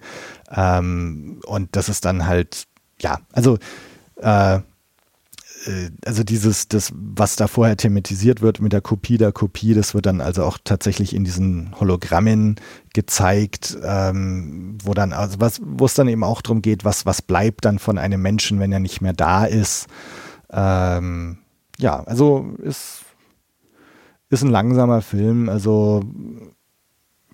Ähm, und das ist dann halt, ja, also äh, äh, also dieses, das, was da vorher thematisiert wird mit der Kopie der Kopie, das wird dann also auch tatsächlich in diesen Hologrammen gezeigt, ähm, wo dann, also was, wo es dann eben auch darum geht, was, was bleibt dann von einem Menschen, wenn er nicht mehr da ist. Ähm, ja, also ist ist ein langsamer Film, also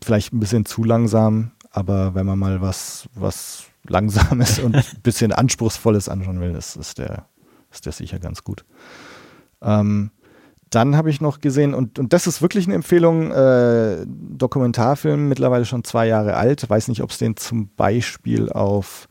vielleicht ein bisschen zu langsam, aber wenn man mal was, was Langsames [laughs] und ein bisschen Anspruchsvolles anschauen will, ist, ist, der, ist der sicher ganz gut. Ähm, dann habe ich noch gesehen, und, und das ist wirklich eine Empfehlung, äh, Dokumentarfilm, mittlerweile schon zwei Jahre alt. Weiß nicht, ob es den zum Beispiel auf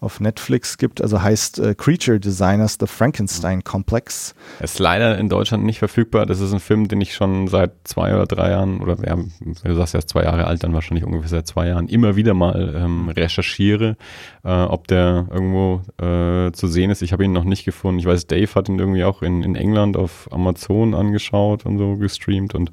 auf Netflix gibt, also heißt äh, Creature Designers The Frankenstein Complex. Ist leider in Deutschland nicht verfügbar. Das ist ein Film, den ich schon seit zwei oder drei Jahren, oder ja, du sagst, er ist zwei Jahre alt, dann wahrscheinlich ungefähr seit zwei Jahren, immer wieder mal ähm, recherchiere, äh, ob der irgendwo äh, zu sehen ist. Ich habe ihn noch nicht gefunden. Ich weiß, Dave hat ihn irgendwie auch in, in England auf Amazon angeschaut und so gestreamt und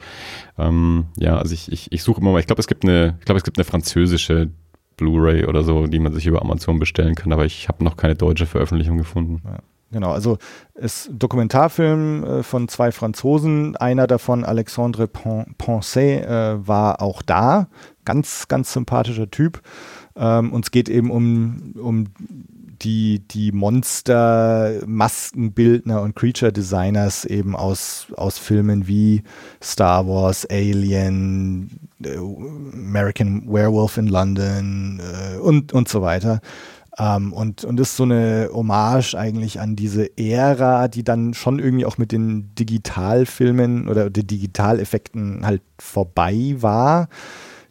ähm, ja, also ich, ich, ich suche immer mal, ich glaube, es gibt eine, ich glaube, es gibt eine französische Blu-ray oder so, die man sich über Amazon bestellen kann, aber ich habe noch keine deutsche Veröffentlichung gefunden. Ja, genau, also es Dokumentarfilm äh, von zwei Franzosen, einer davon Alexandre Poncet äh, war auch da, ganz ganz sympathischer Typ. Ähm, und es geht eben um um die, die Monster, Maskenbildner und Creature Designers eben aus, aus Filmen wie Star Wars, Alien, äh, American Werewolf in London äh, und, und so weiter. Ähm, und, und ist so eine Hommage eigentlich an diese Ära, die dann schon irgendwie auch mit den Digitalfilmen oder den Digitaleffekten halt vorbei war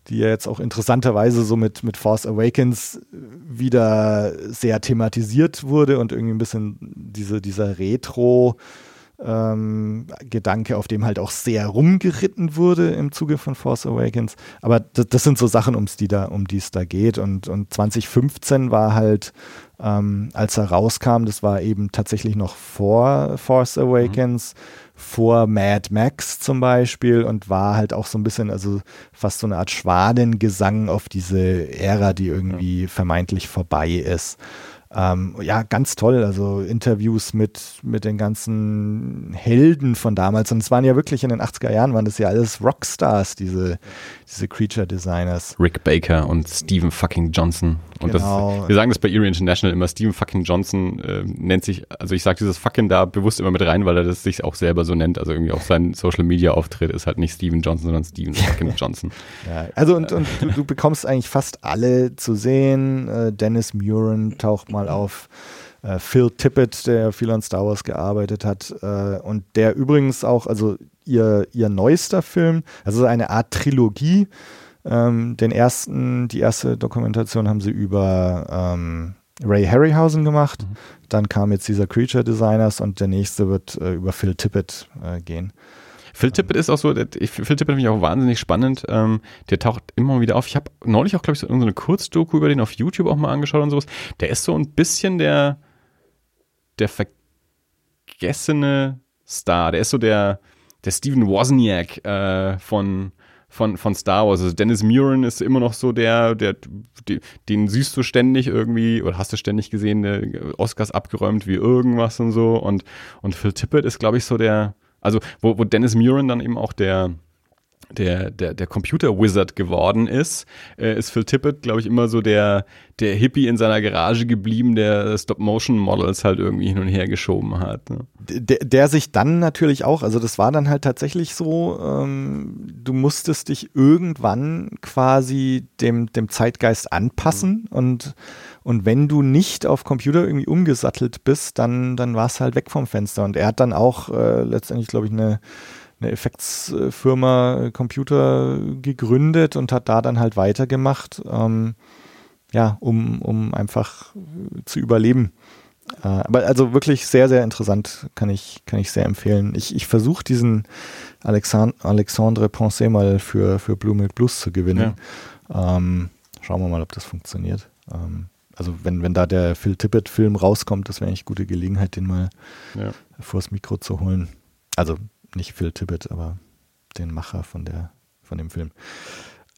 die ja jetzt auch interessanterweise so mit, mit Force Awakens wieder sehr thematisiert wurde und irgendwie ein bisschen diese, dieser Retro- ähm, Gedanke, auf dem halt auch sehr rumgeritten wurde im Zuge von Force Awakens. Aber das, das sind so Sachen, ums die da, um die es da geht. Und, und 2015 war halt, ähm, als er rauskam, das war eben tatsächlich noch vor Force Awakens. Mhm vor Mad Max zum Beispiel und war halt auch so ein bisschen, also fast so eine Art Schwanengesang auf diese Ära, die irgendwie vermeintlich vorbei ist. Ähm, ja, ganz toll. Also Interviews mit, mit den ganzen Helden von damals. Und es waren ja wirklich in den 80er Jahren, waren das ja alles Rockstars, diese, diese Creature Designers. Rick Baker und Stephen fucking Johnson. Und genau. das, wir sagen das bei Erie International immer, Stephen fucking Johnson äh, nennt sich, also ich sage dieses fucking da bewusst immer mit rein, weil er das sich auch selber so nennt. Also irgendwie auch sein Social Media Auftritt ist halt nicht Stephen Johnson, sondern Stephen fucking [laughs] Johnson. ja, also und, und du, du, bekommst eigentlich fast alle zu sehen. Äh, Dennis Muren taucht mal auf. Äh, Phil Tippett, der viel an Star Wars gearbeitet hat äh, und der übrigens auch, also ihr, ihr neuester Film, also eine Art Trilogie. Ähm, den ersten, die erste Dokumentation haben sie über ähm, Ray Harryhausen gemacht. Mhm. Dann kam jetzt dieser Creature Designers und der nächste wird äh, über Phil Tippett äh, gehen. Phil Tippett ist auch so, Phil Tippett finde ich auch wahnsinnig spannend. Ähm, der taucht immer wieder auf. Ich habe neulich auch, glaube ich, so eine Kurzdoku über den auf YouTube auch mal angeschaut und sowas. Der ist so ein bisschen der, der vergessene Star. Der ist so der, der Steven Wozniak äh, von, von, von Star Wars. Also Dennis Muren ist immer noch so der, der, den siehst du ständig irgendwie, oder hast du ständig gesehen, der Oscars abgeräumt wie irgendwas und so. Und, und Phil Tippett ist, glaube ich, so der, also wo, wo Dennis Muren dann eben auch der, der, der, der Computer-Wizard geworden ist, äh, ist Phil Tippett, glaube ich, immer so der, der Hippie in seiner Garage geblieben, der Stop-Motion-Models halt irgendwie hin und her geschoben hat. Ne? Der, der sich dann natürlich auch, also das war dann halt tatsächlich so, ähm, du musstest dich irgendwann quasi dem, dem Zeitgeist anpassen mhm. und und wenn du nicht auf Computer irgendwie umgesattelt bist, dann, dann war es halt weg vom Fenster. Und er hat dann auch äh, letztendlich, glaube ich, eine eine Effektsfirma äh, Computer gegründet und hat da dann halt weitergemacht, ähm, ja, um, um einfach zu überleben. Äh, aber also wirklich sehr, sehr interessant, kann ich, kann ich sehr empfehlen. Ich, ich versuche diesen Alexand Alexandre Pensée mal für, für Blue Milk Blues zu gewinnen. Ja. Ähm, schauen wir mal, ob das funktioniert. Ähm, also wenn, wenn da der Phil Tippett-Film rauskommt, das wäre eigentlich eine gute Gelegenheit, den mal ja. vors Mikro zu holen. Also nicht Phil Tippett, aber den Macher von der, von dem Film.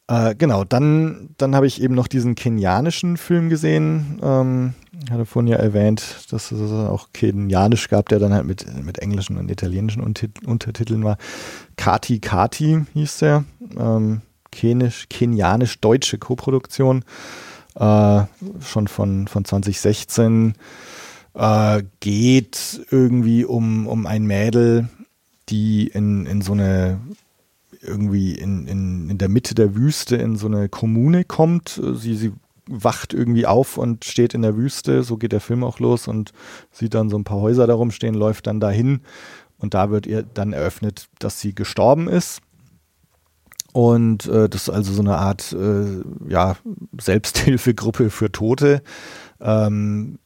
Äh, genau, dann, dann habe ich eben noch diesen kenianischen Film gesehen. Ähm, hatte vorhin ja erwähnt, dass es auch kenianisch gab, der dann halt mit, mit englischen und italienischen Untertiteln war. Kati Kati hieß der. Ähm, kenisch, kenianisch-deutsche Koproduktion. Äh, schon von, von 2016. Äh, geht irgendwie um, um ein Mädel, die in, in so eine irgendwie in, in, in der Mitte der Wüste in so eine Kommune kommt. Sie, sie wacht irgendwie auf und steht in der Wüste, so geht der Film auch los und sieht dann so ein paar Häuser darum stehen, läuft dann dahin und da wird ihr dann eröffnet, dass sie gestorben ist. Und äh, das ist also so eine Art äh, ja, Selbsthilfegruppe für Tote. Ähm,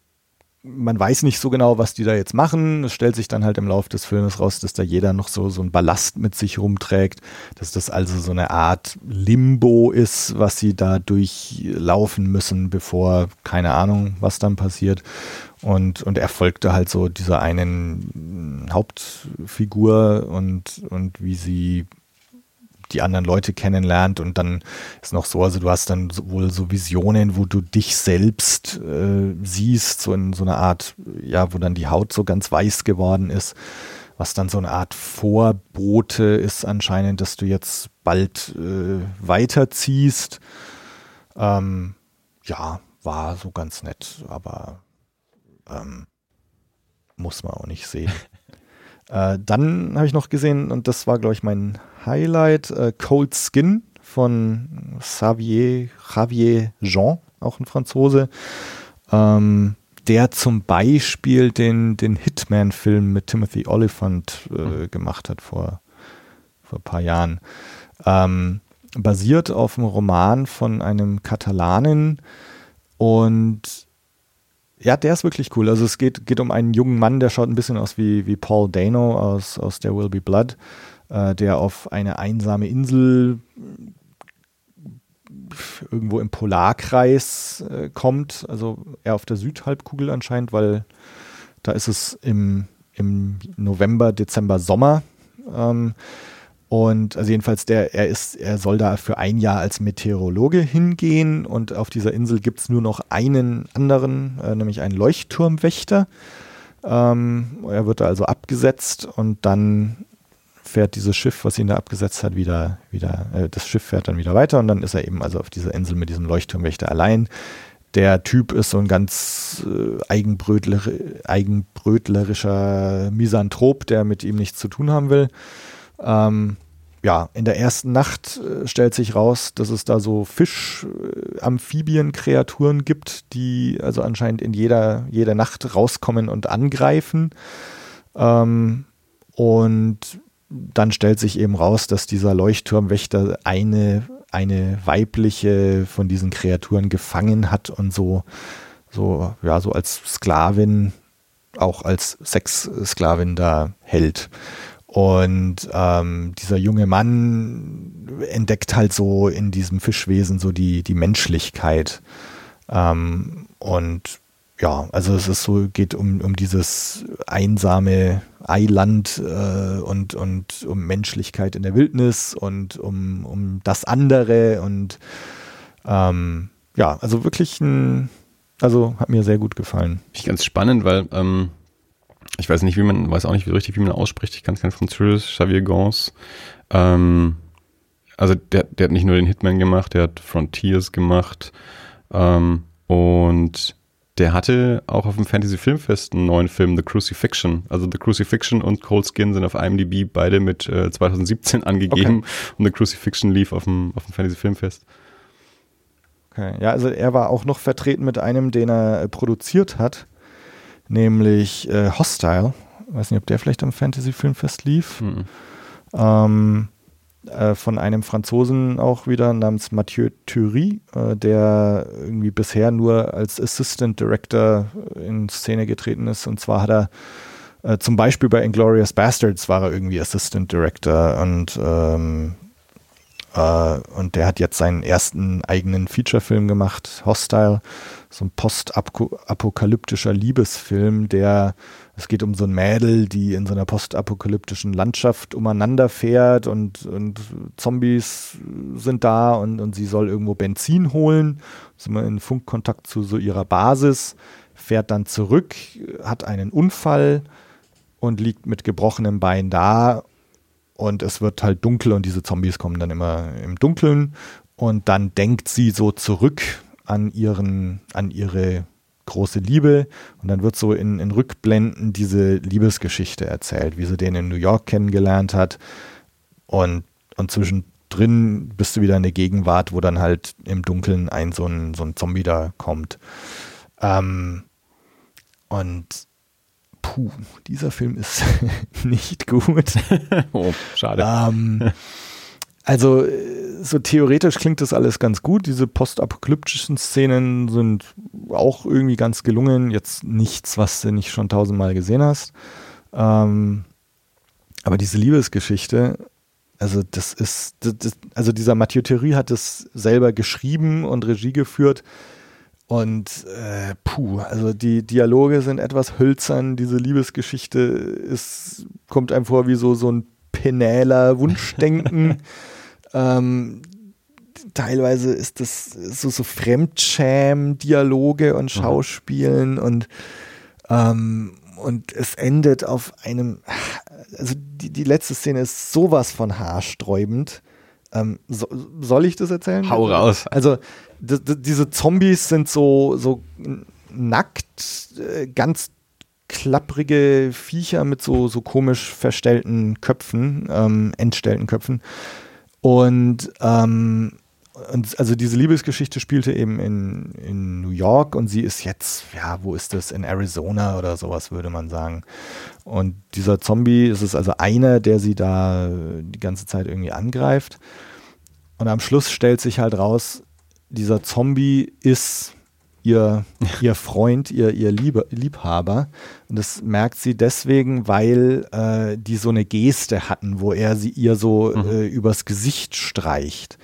man weiß nicht so genau, was die da jetzt machen. Es stellt sich dann halt im Laufe des Filmes raus, dass da jeder noch so, so ein Ballast mit sich rumträgt, dass das also so eine Art Limbo ist, was sie da durchlaufen müssen, bevor keine Ahnung, was dann passiert. Und, und er folgte halt so dieser einen Hauptfigur und, und wie sie die anderen Leute kennenlernt und dann ist noch so, also du hast dann wohl so Visionen, wo du dich selbst äh, siehst, so in so einer Art, ja, wo dann die Haut so ganz weiß geworden ist, was dann so eine Art Vorbote ist anscheinend, dass du jetzt bald äh, weiterziehst. Ähm, ja, war so ganz nett, aber ähm, muss man auch nicht sehen. Äh, dann habe ich noch gesehen, und das war, glaube ich, mein Highlight, äh, Cold Skin von Xavier, Javier Jean, auch ein Franzose, ähm, der zum Beispiel den, den Hitman-Film mit Timothy Oliphant äh, gemacht hat vor, vor ein paar Jahren. Ähm, basiert auf einem Roman von einem Katalanen und ja, der ist wirklich cool. Also es geht, geht um einen jungen Mann, der schaut ein bisschen aus wie, wie Paul Dano aus, aus There Will Be Blood, äh, der auf eine einsame Insel irgendwo im Polarkreis äh, kommt, also eher auf der Südhalbkugel anscheinend, weil da ist es im, im November, Dezember, Sommer. Ähm, und also jedenfalls, der, er ist, er soll da für ein Jahr als Meteorologe hingehen und auf dieser Insel gibt es nur noch einen anderen, äh, nämlich einen Leuchtturmwächter. Ähm, er wird da also abgesetzt und dann fährt dieses Schiff, was ihn da abgesetzt hat, wieder, wieder, äh, das Schiff fährt dann wieder weiter und dann ist er eben also auf dieser Insel mit diesem Leuchtturmwächter allein. Der Typ ist so ein ganz äh, eigenbrötler, eigenbrötlerischer Misanthrop, der mit ihm nichts zu tun haben will. Ähm, ja, in der ersten Nacht äh, stellt sich raus, dass es da so Fisch-Amphibien-Kreaturen gibt, die also anscheinend in jeder, jeder Nacht rauskommen und angreifen. Ähm, und dann stellt sich eben raus, dass dieser Leuchtturmwächter eine, eine weibliche von diesen Kreaturen gefangen hat und so, so, ja, so als Sklavin, auch als Sexsklavin da hält. Und ähm, dieser junge Mann entdeckt halt so in diesem Fischwesen so die, die Menschlichkeit. Ähm, und ja, also es ist so, geht um, um dieses einsame Eiland äh, und, und um Menschlichkeit in der Wildnis und um, um das andere und ähm, ja, also wirklich ein, also hat mir sehr gut gefallen. Ich ganz spannend, weil ähm, ich weiß nicht, wie man, weiß auch nicht wie richtig, wie man ausspricht, ich kann es kein Französisch, Xavier Gans. Ähm, also der, der hat nicht nur den Hitman gemacht, der hat Frontiers gemacht ähm, und der hatte auch auf dem Fantasy Filmfest einen neuen Film, The Crucifixion. Also The Crucifixion und Cold Skin sind auf IMDb beide mit äh, 2017 angegeben okay. und The Crucifixion lief auf dem, auf dem Fantasy Filmfest. Okay, ja, also er war auch noch vertreten mit einem, den er äh, produziert hat, nämlich äh, Hostile. Ich weiß nicht, ob der vielleicht am Fantasy Filmfest lief. Mhm. Ähm, äh, von einem Franzosen auch wieder namens Mathieu Thury, äh, der irgendwie bisher nur als Assistant Director in Szene getreten ist. Und zwar hat er äh, zum Beispiel bei Inglorious Bastards war er irgendwie Assistant Director und ähm, äh, und der hat jetzt seinen ersten eigenen Featurefilm gemacht, Hostile, so ein postapokalyptischer Liebesfilm, der es geht um so ein Mädel, die in so einer postapokalyptischen Landschaft umeinander fährt und, und Zombies sind da und, und sie soll irgendwo Benzin holen, ist immer in Funkkontakt zu so ihrer Basis, fährt dann zurück, hat einen Unfall und liegt mit gebrochenem Bein da. Und es wird halt dunkel und diese Zombies kommen dann immer im Dunkeln. Und dann denkt sie so zurück an ihren, an ihre große Liebe und dann wird so in, in Rückblenden diese Liebesgeschichte erzählt, wie sie den in New York kennengelernt hat und, und zwischendrin bist du wieder in der Gegenwart, wo dann halt im Dunkeln ein so ein, so ein Zombie da kommt. Ähm, und puh, dieser Film ist [laughs] nicht gut. oh, schade. Ähm, [laughs] also so theoretisch klingt das alles ganz gut. Diese postapokalyptischen Szenen sind auch irgendwie ganz gelungen. Jetzt nichts, was du nicht schon tausendmal gesehen hast. Ähm, aber diese Liebesgeschichte, also das ist, das, das, also dieser Mathieu Thierry hat es selber geschrieben und Regie geführt. Und äh, puh, also die Dialoge sind etwas hölzern. Diese Liebesgeschichte ist, kommt einem vor wie so, so ein penäler Wunschdenken. [laughs] Ähm, teilweise ist das so, so Fremdschäm-Dialoge und mhm. Schauspielen mhm. und, ähm, und es endet auf einem, also die, die letzte Szene ist sowas von haarsträubend. Ähm, so, soll ich das erzählen? Hau raus. Also diese Zombies sind so, so nackt, äh, ganz klapprige Viecher mit so, so komisch verstellten Köpfen, ähm, entstellten Köpfen. Und, ähm, und also diese Liebesgeschichte spielte eben in, in New York und sie ist jetzt, ja, wo ist das? In Arizona oder sowas, würde man sagen. Und dieser Zombie, es ist also einer, der sie da die ganze Zeit irgendwie angreift. Und am Schluss stellt sich halt raus, dieser Zombie ist ihr, ihr Freund, ihr, ihr Liebe, Liebhaber. Und das merkt sie deswegen, weil äh, die so eine Geste hatten, wo er sie ihr so mhm. äh, übers Gesicht streicht.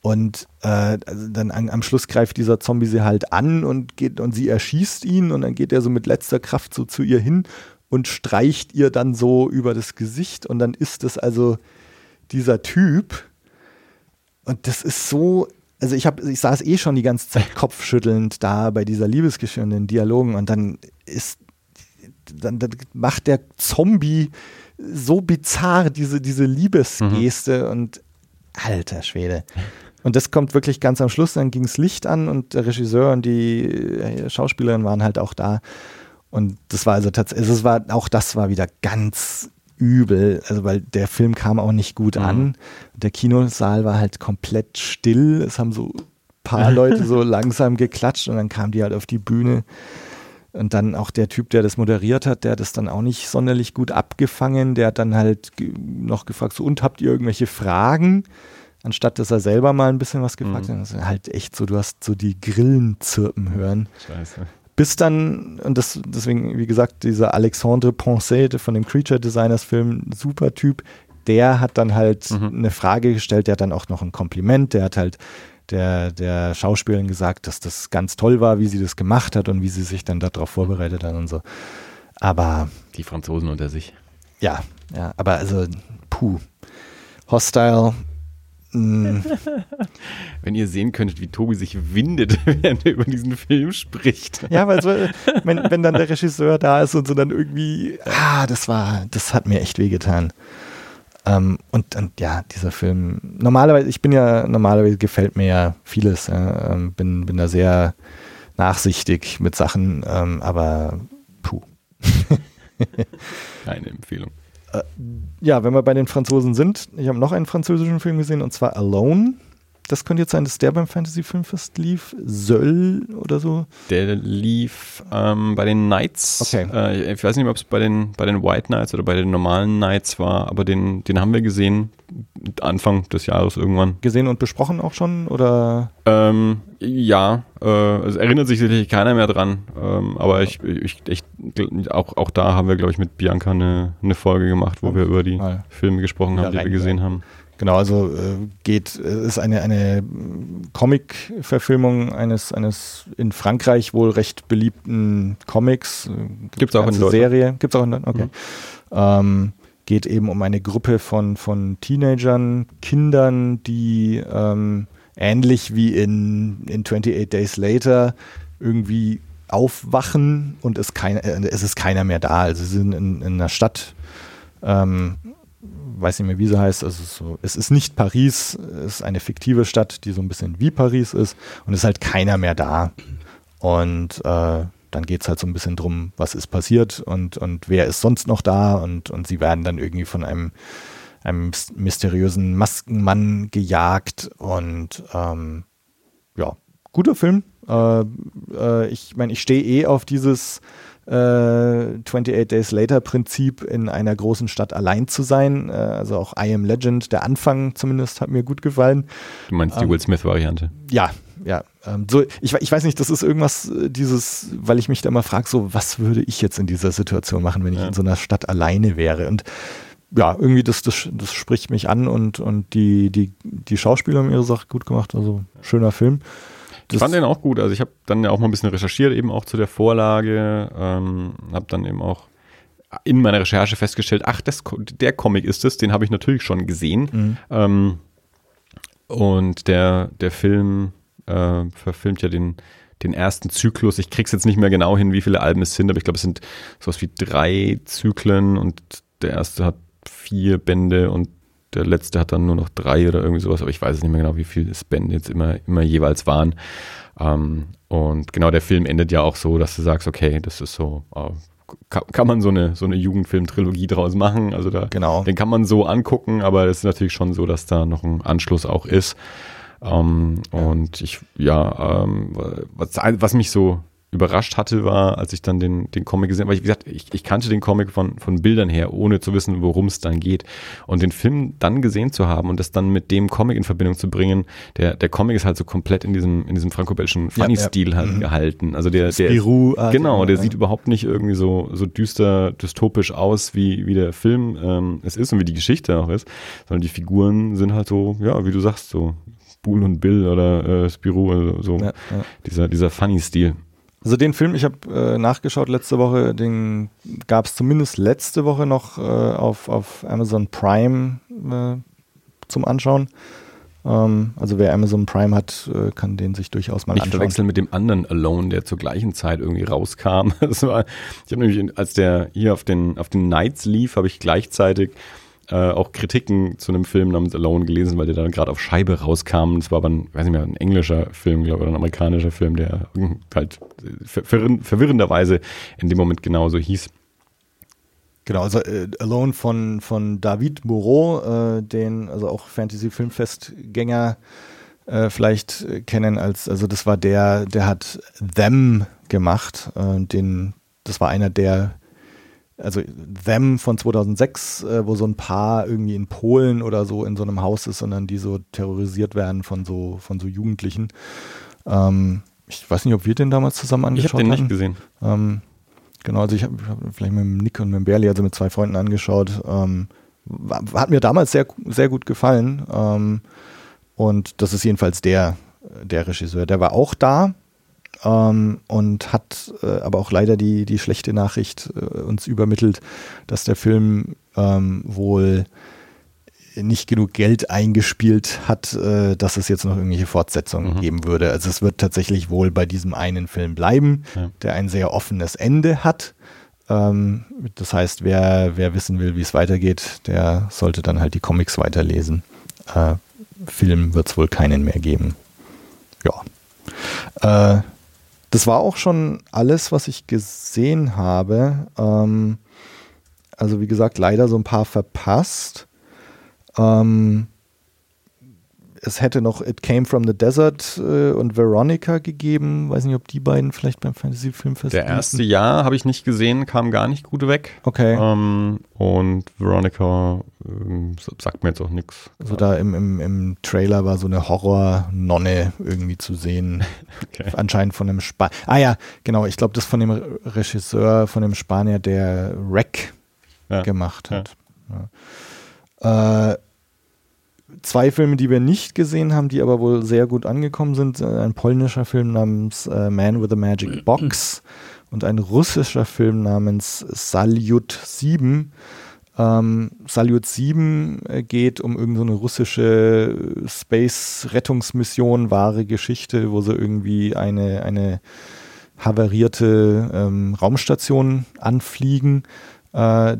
Und äh, also dann an, am Schluss greift dieser Zombie sie halt an und geht und sie erschießt ihn und dann geht er so mit letzter Kraft so zu ihr hin und streicht ihr dann so über das Gesicht und dann ist es also dieser Typ. Und das ist so also ich habe, ich saß eh schon die ganze Zeit kopfschüttelnd da bei dieser Liebesgeschichte und den Dialogen und dann ist, dann, dann macht der Zombie so bizarr diese, diese Liebesgeste mhm. und alter Schwede. Und das kommt wirklich ganz am Schluss, dann ging das Licht an und der Regisseur und die äh, Schauspielerin waren halt auch da. Und das war also tatsächlich, also es war, auch das war wieder ganz übel, also weil der Film kam auch nicht gut mhm. an. Der Kinosaal war halt komplett still. Es haben so ein paar [laughs] Leute so langsam geklatscht und dann kamen die halt auf die Bühne. Und dann auch der Typ, der das moderiert hat, der hat das dann auch nicht sonderlich gut abgefangen. Der hat dann halt noch gefragt, so, und habt ihr irgendwelche Fragen? Anstatt dass er selber mal ein bisschen was gefragt mhm. hat. Das ist halt echt so, du hast so die Grillen zirpen hören. Scheiße. Bis dann, und das, deswegen, wie gesagt, dieser Alexandre Poncet von dem Creature Designers Film, super Typ, der hat dann halt mhm. eine Frage gestellt, der hat dann auch noch ein Kompliment, der hat halt der, der Schauspielerin gesagt, dass das ganz toll war, wie sie das gemacht hat und wie sie sich dann darauf vorbereitet hat und so. Aber. Die Franzosen unter sich. Ja, ja, aber also, puh. Hostile. Wenn ihr sehen könntet, wie Tobi sich windet, [laughs] während er über diesen Film spricht. Ja, weil so, wenn, wenn dann der Regisseur da ist und so dann irgendwie, ah, das war, das hat mir echt wehgetan. Ähm, und, und ja, dieser Film, normalerweise, ich bin ja, normalerweise gefällt mir ja vieles, äh, bin, bin da sehr nachsichtig mit Sachen, ähm, aber puh. Keine Empfehlung. Äh, ja, wenn wir bei den Franzosen sind, ich habe noch einen französischen Film gesehen und zwar Alone. Das könnte jetzt sein, dass der beim Fantasy Filmfest lief. Söll oder so? Der lief ähm, bei den Knights. Okay. Äh, ich weiß nicht, ob es bei den, bei den White Knights oder bei den normalen Knights war, aber den, den haben wir gesehen. Anfang des Jahres irgendwann. Gesehen und besprochen auch schon? Oder? Ähm, ja, äh, es erinnert sich sicherlich keiner mehr dran. Ähm, aber ich, ich, ich, auch, auch da haben wir, glaube ich, mit Bianca eine, eine Folge gemacht, wo wir über die Mal. Filme gesprochen haben, die wir gesehen haben. Genau, also äh, geht, ist eine, eine Comic-Verfilmung eines, eines in Frankreich wohl recht beliebten Comics. Gibt es auch in Deutschland? Serie. Gibt es auch in Deutschland? Okay. Mhm. Ähm, geht eben um eine Gruppe von, von Teenagern, Kindern, die ähm, ähnlich wie in, in 28 Days Later irgendwie aufwachen und es, kein, äh, es ist keiner mehr da. Also sie sind in, in einer Stadt ähm, weiß nicht mehr, wie sie heißt. Also so, es ist nicht Paris, es ist eine fiktive Stadt, die so ein bisschen wie Paris ist und es ist halt keiner mehr da. Und äh, dann geht es halt so ein bisschen drum, was ist passiert und, und wer ist sonst noch da und, und sie werden dann irgendwie von einem, einem mysteriösen Maskenmann gejagt und ähm, ja, guter Film. Äh, äh, ich meine, ich stehe eh auf dieses äh, 28 Days Later Prinzip in einer großen Stadt allein zu sein. Äh, also auch I Am Legend, der Anfang zumindest hat mir gut gefallen. Du meinst die ähm, Will Smith Variante? Ja, ja. Ähm, so, ich, ich weiß nicht, das ist irgendwas, äh, dieses, weil ich mich da mal frage, so, was würde ich jetzt in dieser Situation machen, wenn ich ja. in so einer Stadt alleine wäre? Und ja, irgendwie das, das, das spricht mich an und, und die, die, die Schauspieler haben ihre Sache gut gemacht. Also schöner Film. Ich fand den auch gut. Also ich habe dann ja auch mal ein bisschen recherchiert, eben auch zu der Vorlage. Ähm, habe dann eben auch in meiner Recherche festgestellt, ach, das, der Comic ist es, den habe ich natürlich schon gesehen. Mhm. Ähm, und der, der Film äh, verfilmt ja den, den ersten Zyklus. Ich krieg's jetzt nicht mehr genau hin, wie viele Alben es sind, aber ich glaube, es sind sowas wie drei Zyklen und der erste hat vier Bände und der letzte hat dann nur noch drei oder irgendwie sowas, aber ich weiß es nicht mehr genau, wie viele Spenden jetzt immer, immer jeweils waren. Ähm, und genau der Film endet ja auch so, dass du sagst, okay, das ist so, äh, kann, kann, man so eine, so eine Jugendfilm-Trilogie draus machen. Also da, genau. den kann man so angucken, aber es ist natürlich schon so, dass da noch ein Anschluss auch ist. Ähm, und ich, ja, ähm, was, was mich so überrascht hatte, war, als ich dann den, den Comic gesehen habe, weil ich, wie gesagt, ich, ich kannte den Comic von, von Bildern her, ohne zu wissen, worum es dann geht. Und den Film dann gesehen zu haben und das dann mit dem Comic in Verbindung zu bringen, der, der Comic ist halt so komplett in diesem, in diesem franco-belgischen Funny-Stil ja, ja. halt mhm. gehalten. Also der, der Spirou genau, der ja. sieht überhaupt nicht irgendwie so, so düster, dystopisch aus, wie, wie der Film ähm, es ist und wie die Geschichte auch ist, sondern die Figuren sind halt so, ja, wie du sagst, so Bool und Bill oder äh, Spirou, also so dieser, dieser Funny-Stil. Also den Film, ich habe äh, nachgeschaut letzte Woche, den gab es zumindest letzte Woche noch äh, auf, auf Amazon Prime äh, zum Anschauen. Ähm, also wer Amazon Prime hat, äh, kann den sich durchaus mal Nicht anschauen. Nicht verwechseln mit dem anderen Alone, der zur gleichen Zeit irgendwie rauskam. [laughs] Das war, ich habe nämlich, als der hier auf den, auf den Nights lief, habe ich gleichzeitig äh, auch Kritiken zu einem Film namens Alone gelesen, weil der dann gerade auf Scheibe rauskam. Es war aber ein, weiß nicht mehr, ein englischer Film, glaube ich, oder ein amerikanischer Film, der halt verwirrenderweise in dem Moment genauso hieß. Genau, also äh, Alone von, von David Moreau, äh, den also auch Fantasy-Filmfestgänger äh, vielleicht kennen als, also das war der, der hat Them gemacht, äh, den, das war einer der also Them von 2006, äh, wo so ein Paar irgendwie in Polen oder so in so einem Haus ist, sondern die so terrorisiert werden von so, von so Jugendlichen. Ähm, ich weiß nicht, ob wir den damals zusammen angeschaut haben. Ich habe den nicht gesehen. Ähm, genau, also ich habe hab vielleicht mit Nick und mit Berli, also mit zwei Freunden angeschaut. Ähm, hat mir damals sehr, sehr gut gefallen. Ähm, und das ist jedenfalls der, der Regisseur. Der war auch da ähm, und hat äh, aber auch leider die, die schlechte Nachricht äh, uns übermittelt, dass der Film ähm, wohl nicht genug Geld eingespielt hat, äh, dass es jetzt noch irgendwelche Fortsetzungen mhm. geben würde. Also es wird tatsächlich wohl bei diesem einen Film bleiben, ja. der ein sehr offenes Ende hat. Ähm, das heißt, wer, wer wissen will, wie es weitergeht, der sollte dann halt die Comics weiterlesen. Äh, Film wird es wohl keinen mehr geben. Ja. Äh, das war auch schon alles, was ich gesehen habe. Ähm, also wie gesagt, leider so ein paar verpasst. Ähm, es hätte noch It Came from the Desert äh, und Veronica gegeben. Weiß nicht, ob die beiden vielleicht beim Fantasy Filmfest. Der erste Jahr habe ich nicht gesehen, kam gar nicht gut weg. Okay. Ähm, und Veronica äh, sagt mir jetzt auch nichts. Also da im, im, im Trailer war so eine Horror-Nonne irgendwie zu sehen. [laughs] okay. Anscheinend von einem Spanier. Ah ja, genau. Ich glaube, das von dem Regisseur, von dem Spanier, der Wreck ja. gemacht hat. Ja. Äh, zwei Filme, die wir nicht gesehen haben, die aber wohl sehr gut angekommen sind. Äh, ein polnischer Film namens äh, Man with a Magic Box und ein russischer Film namens Salyut 7. Ähm, Salyut 7 äh, geht um irgendeine so russische Space-Rettungsmission, wahre Geschichte, wo sie irgendwie eine, eine havarierte ähm, Raumstation anfliegen. Äh,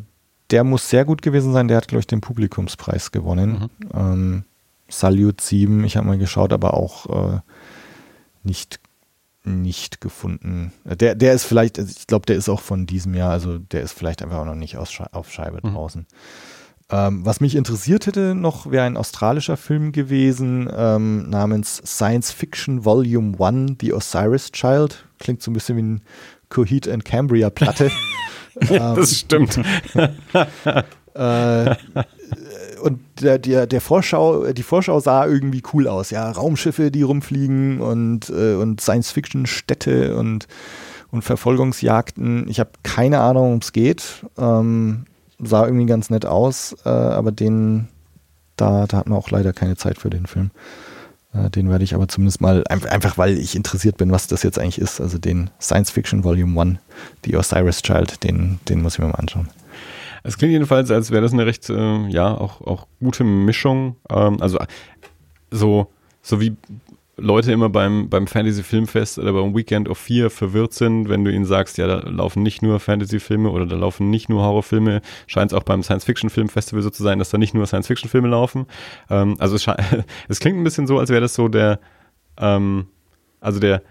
der muss sehr gut gewesen sein. Der hat, glaube ich, den Publikumspreis gewonnen. Mhm. Ähm, Salute 7, ich habe mal geschaut, aber auch äh, nicht, nicht gefunden. Der, der ist vielleicht, also ich glaube, der ist auch von diesem Jahr, also der ist vielleicht einfach auch noch nicht aus, auf Scheibe mhm. draußen. Ähm, was mich interessiert hätte noch, wäre ein australischer Film gewesen ähm, namens Science Fiction Volume 1, The Osiris Child. Klingt so ein bisschen wie ein Coheed and Cambria Platte. [laughs] Ähm, das stimmt. [laughs] äh, und der, der, der Vorschau, die Vorschau sah irgendwie cool aus. Ja, Raumschiffe, die rumfliegen und, äh, und Science-Fiction-Städte und, und Verfolgungsjagden. Ich habe keine Ahnung, worum es geht. Ähm, sah irgendwie ganz nett aus, äh, aber den, da, da hat man auch leider keine Zeit für den Film. Äh, den werde ich aber zumindest mal, einfach weil ich interessiert bin, was das jetzt eigentlich ist. Also den Science Fiction Volume 1, The Osiris Child, den, den muss ich mir mal anschauen. Es klingt jedenfalls, als wäre das eine recht, äh, ja, auch, auch gute Mischung. Ähm, also so, so wie Leute immer beim, beim Fantasy-Filmfest oder beim Weekend of Fear verwirrt sind, wenn du ihnen sagst, ja, da laufen nicht nur Fantasy-Filme oder da laufen nicht nur Horrorfilme, scheint es auch beim Science-Fiction-Film-Festival so zu sein, dass da nicht nur Science-Fiction-Filme laufen. Ähm, also es, [laughs] es, klingt ein bisschen so, als wäre das so der, ähm, also der,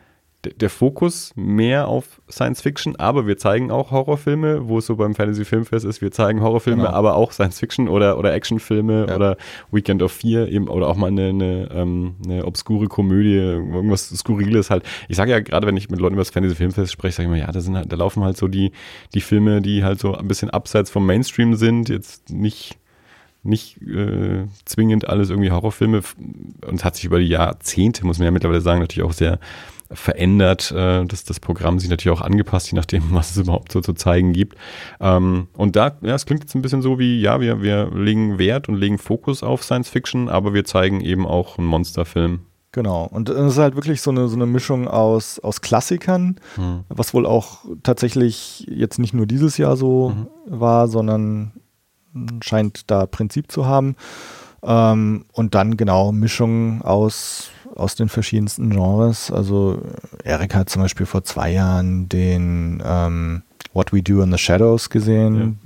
der Fokus mehr auf Science Fiction, aber wir zeigen auch Horrorfilme, wo es so beim Fantasy Filmfest ist, wir zeigen Horrorfilme, Genau. aber auch Science Fiction oder, oder Actionfilme Ja. oder Weekend of Fear eben oder auch mal eine, eine, ähm, eine obskure Komödie, irgendwas Skurriles halt. Ich sage ja gerade, wenn ich mit Leuten über das Fantasy Filmfest spreche, sage ich immer, ja, da sind halt, da laufen halt so die, die Filme, die halt so ein bisschen abseits vom Mainstream sind, jetzt nicht nicht äh, zwingend alles irgendwie Horrorfilme und es hat sich über die Jahrzehnte, muss man ja mittlerweile sagen, natürlich auch sehr verändert. Äh, das, das Programm sich natürlich auch angepasst, je nachdem, [laughs] was es überhaupt so zu zeigen gibt. Ähm, und da, ja, es klingt jetzt ein bisschen so wie, ja, wir, wir legen Wert und legen Fokus auf Science Fiction, aber wir zeigen eben auch einen Monsterfilm. Genau. Und es ist halt wirklich so eine, so eine Mischung aus, aus Klassikern, Hm. was wohl auch tatsächlich jetzt nicht nur dieses Jahr so Mhm. war, sondern scheint da Prinzip zu haben. Ähm, und dann genau Mischung aus, aus den verschiedensten Genres. Also Erik hat zum Beispiel vor zwei Jahren den ähm, What We Do in the Shadows gesehen.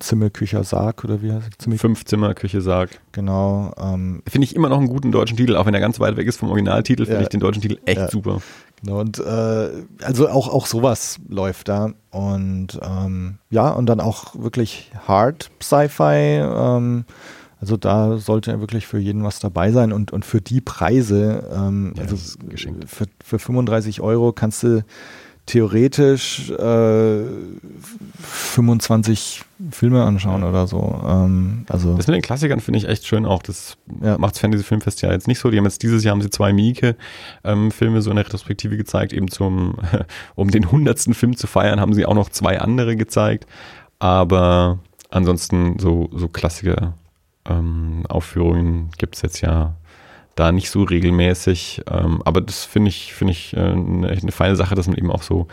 Zimmelkücher Sarg oder wie heißt es? Fünf Zimmer, Küche, Sarg. genau. Ähm, Finde ich immer noch einen guten deutschen Titel, auch wenn er ganz weit weg ist vom Originaltitel, finde Ja. ich den deutschen Titel echt Ja. super. Genau, und äh, also auch, auch sowas läuft da. Und ähm, ja, und dann auch wirklich Hard Sci-Fi. Ähm, also da sollte ja wirklich für jeden was dabei sein. Und, und für die Preise, ähm, Ja, also für, für 35 Euro kannst du theoretisch äh, 25 Filme anschauen oder so. Ähm, also Das mit den Klassikern finde ich echt schön auch. Das Ja. macht das Fantasy Filmfest ja jetzt nicht so. Die haben jetzt dieses Jahr haben sie zwei Mieke-Filme so in der Retrospektive gezeigt. Eben zum, [laughs] um den hundertsten Film zu feiern, haben sie auch noch zwei andere gezeigt. Aber ansonsten so, so Klassiker ähm, Aufführungen gibt es jetzt ja da nicht so regelmäßig. Ähm, aber das finde ich, finde ich äh, eine, eine feine Sache, dass man eben auch so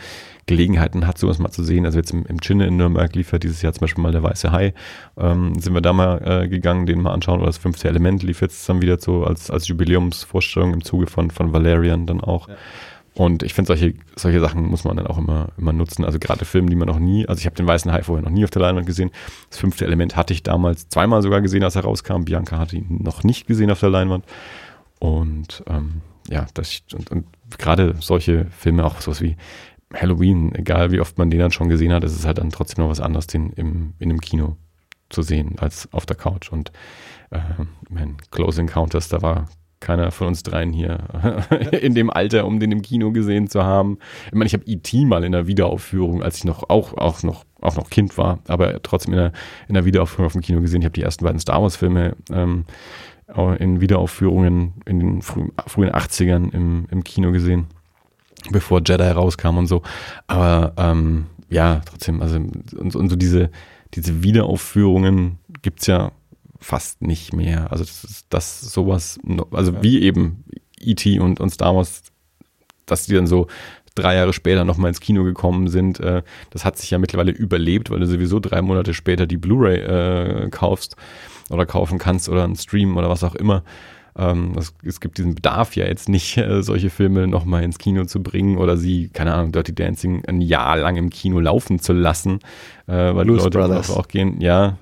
Gelegenheiten hat, sowas mal zu sehen. Also jetzt im, im Chinne in Nürnberg lief ja dieses Jahr zum Beispiel mal der Weiße Hai. Ähm, sind wir da mal äh, gegangen, den mal anschauen. Oder das fünfte Element lief jetzt dann wieder so als, als Jubiläumsvorstellung im Zuge von, von Valerian dann auch. Und ich finde, solche, solche Sachen muss man dann auch immer, immer nutzen. Also gerade Filme, die man noch nie, also ich habe den Weißen Hai vorher noch nie auf der Leinwand gesehen. Das fünfte Element hatte ich damals zweimal sogar gesehen, als er rauskam. Bianca hatte ihn noch nicht gesehen auf der Leinwand. Und ähm, ja, das, und, und gerade solche Filme, auch sowas wie Halloween, egal wie oft man den dann schon gesehen hat, ist es halt dann trotzdem noch was anderes, den im, in einem Kino zu sehen, als auf der Couch. Und äh, mein, Close Encounters, da war keiner von uns dreien hier [laughs] in dem Alter, um den im Kino gesehen zu haben. Ich meine, ich habe E.T. mal in der Wiederaufführung, als ich noch auch, auch noch auch noch Kind war, aber trotzdem in der, in der Wiederaufführung auf dem Kino gesehen. Ich habe die ersten beiden Star Wars Filme ähm, in Wiederaufführungen in den frühen, frühen 80ern im, im Kino gesehen, bevor Jedi rauskam und so. Aber ähm, ja, trotzdem, also und, und so diese, diese Wiederaufführungen gibt's ja fast nicht mehr. Also das, ist- das sowas, also wie eben E.T. und, und Star Wars, dass die dann so drei Jahre später nochmal ins Kino gekommen sind, äh, das hat sich ja mittlerweile überlebt, weil du sowieso drei Monate später die Blu-ray äh, kaufst oder kaufen kannst oder einen Stream oder was auch immer. Ähm, es, es gibt diesen Bedarf ja jetzt nicht, äh, solche Filme nochmal ins Kino zu bringen oder sie, keine Ahnung, Dirty Dancing ein Jahr lang im Kino laufen zu lassen, äh, weil Blues die Leute Brothers. auch gehen, ja,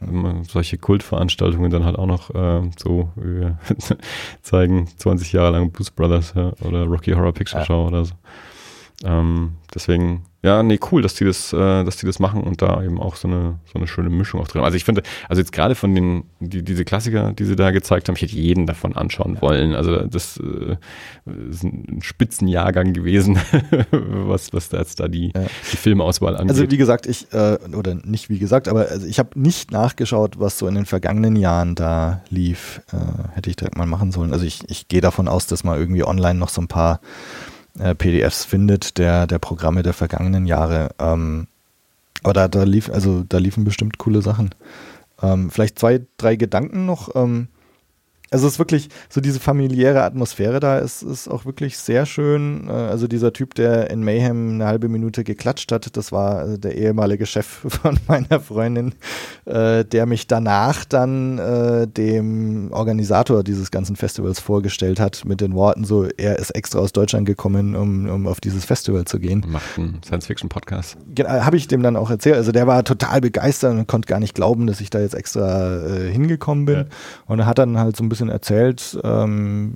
solche Kultveranstaltungen dann halt auch noch äh, so, wir [laughs] zeigen 20 Jahre lang Blues Brothers ja, oder Rocky Horror Picture Ja. Show oder so. Ähm, deswegen, ja, nee, cool, dass die das, äh, dass die das machen und da eben auch so eine, so eine schöne Mischung auch drin. haben. Also ich finde, also jetzt gerade von den, die, diese Klassiker, die sie da gezeigt haben, ich hätte jeden davon anschauen wollen. Also das äh, ist ein Spitzenjahrgang gewesen, [laughs] was, was da jetzt da die, Ja. die Filmauswahl angeht. Also wie gesagt, ich, äh, oder nicht wie gesagt, aber also ich habe nicht nachgeschaut, was so in den vergangenen Jahren da lief. Äh, hätte ich direkt mal machen sollen. Also ich, ich gehe davon aus, dass man irgendwie online noch so ein paar äh, PDFs findet der, der Programme der vergangenen Jahre. Ähm, aber da, da lief, also da liefen bestimmt coole Sachen. Ähm, vielleicht zwei, drei Gedanken noch. Ähm, also es ist wirklich so diese familiäre Atmosphäre da ist, ist auch wirklich sehr schön. Äh, Also dieser Typ, der in Mayhem eine halbe Minute geklatscht hat, das war äh, der ehemalige Chef [laughs] von meiner Freundin, äh, der mich danach dann äh, dem Organisator dieses ganzen Festivals vorgestellt hat mit den Worten so, er ist extra aus Deutschland gekommen, um, um auf dieses Festival zu gehen. Macht einen Science-Fiction-Podcast. Habe ich dem dann auch erzählt. Also der war total begeistert und konnte gar nicht glauben, dass ich da jetzt extra äh, hingekommen bin. Ja. Und er hat dann halt so ein bisschen erzählt, ähm,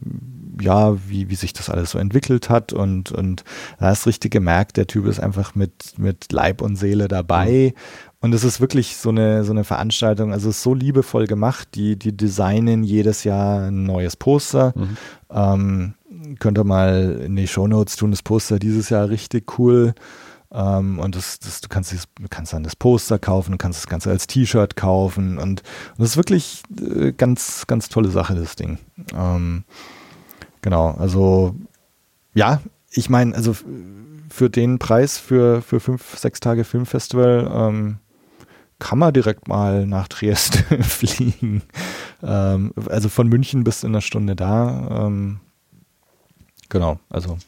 ja, wie, wie sich das alles so entwickelt hat und, und da hast richtig gemerkt, der Typ ist einfach mit, mit Leib und Seele dabei. Mhm. Und es ist wirklich so eine, so eine Veranstaltung, also es ist so liebevoll gemacht, die, die designen jedes Jahr ein neues Poster. Mhm. Ähm, könnt ihr mal in die Shownotes tun, das Poster dieses Jahr richtig cool. Ähm, und das, das, du kannst, kannst dann das Poster kaufen, du kannst das Ganze als T-Shirt kaufen und, und, das ist wirklich äh, ganz, ganz tolle Sache, das Ding. Ähm, genau, also ja, ich meine, also für den Preis für, für fünf, sechs Tage Filmfestival ähm, kann man direkt mal nach Trieste [laughs] fliegen. Ähm, also von München bis in einer Stunde da. Ähm, genau, also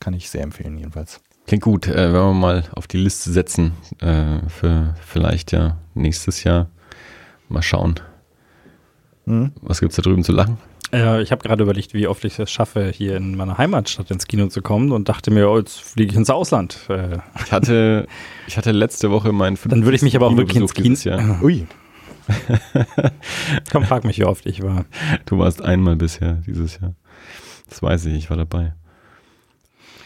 kann ich sehr empfehlen jedenfalls. Klingt gut, äh, wenn wir mal auf die Liste setzen äh, für vielleicht ja nächstes Jahr. Mal schauen. Mhm. Was es da drüben zu lachen? Äh, ich habe gerade überlegt, wie oft ich es schaffe, hier in meiner Heimatstadt ins Kino zu kommen und dachte mir, oh, jetzt fliege ich ins Ausland. Äh. Ich hatte, [laughs] ich hatte letzte Woche meinen Dann würde ich mich aber auch wirklich ins Kino. Jahr. [laughs] Ui. Komm, frag mich, wie oft ich war. Du warst einmal bisher dieses Jahr. Das weiß ich, ich war dabei.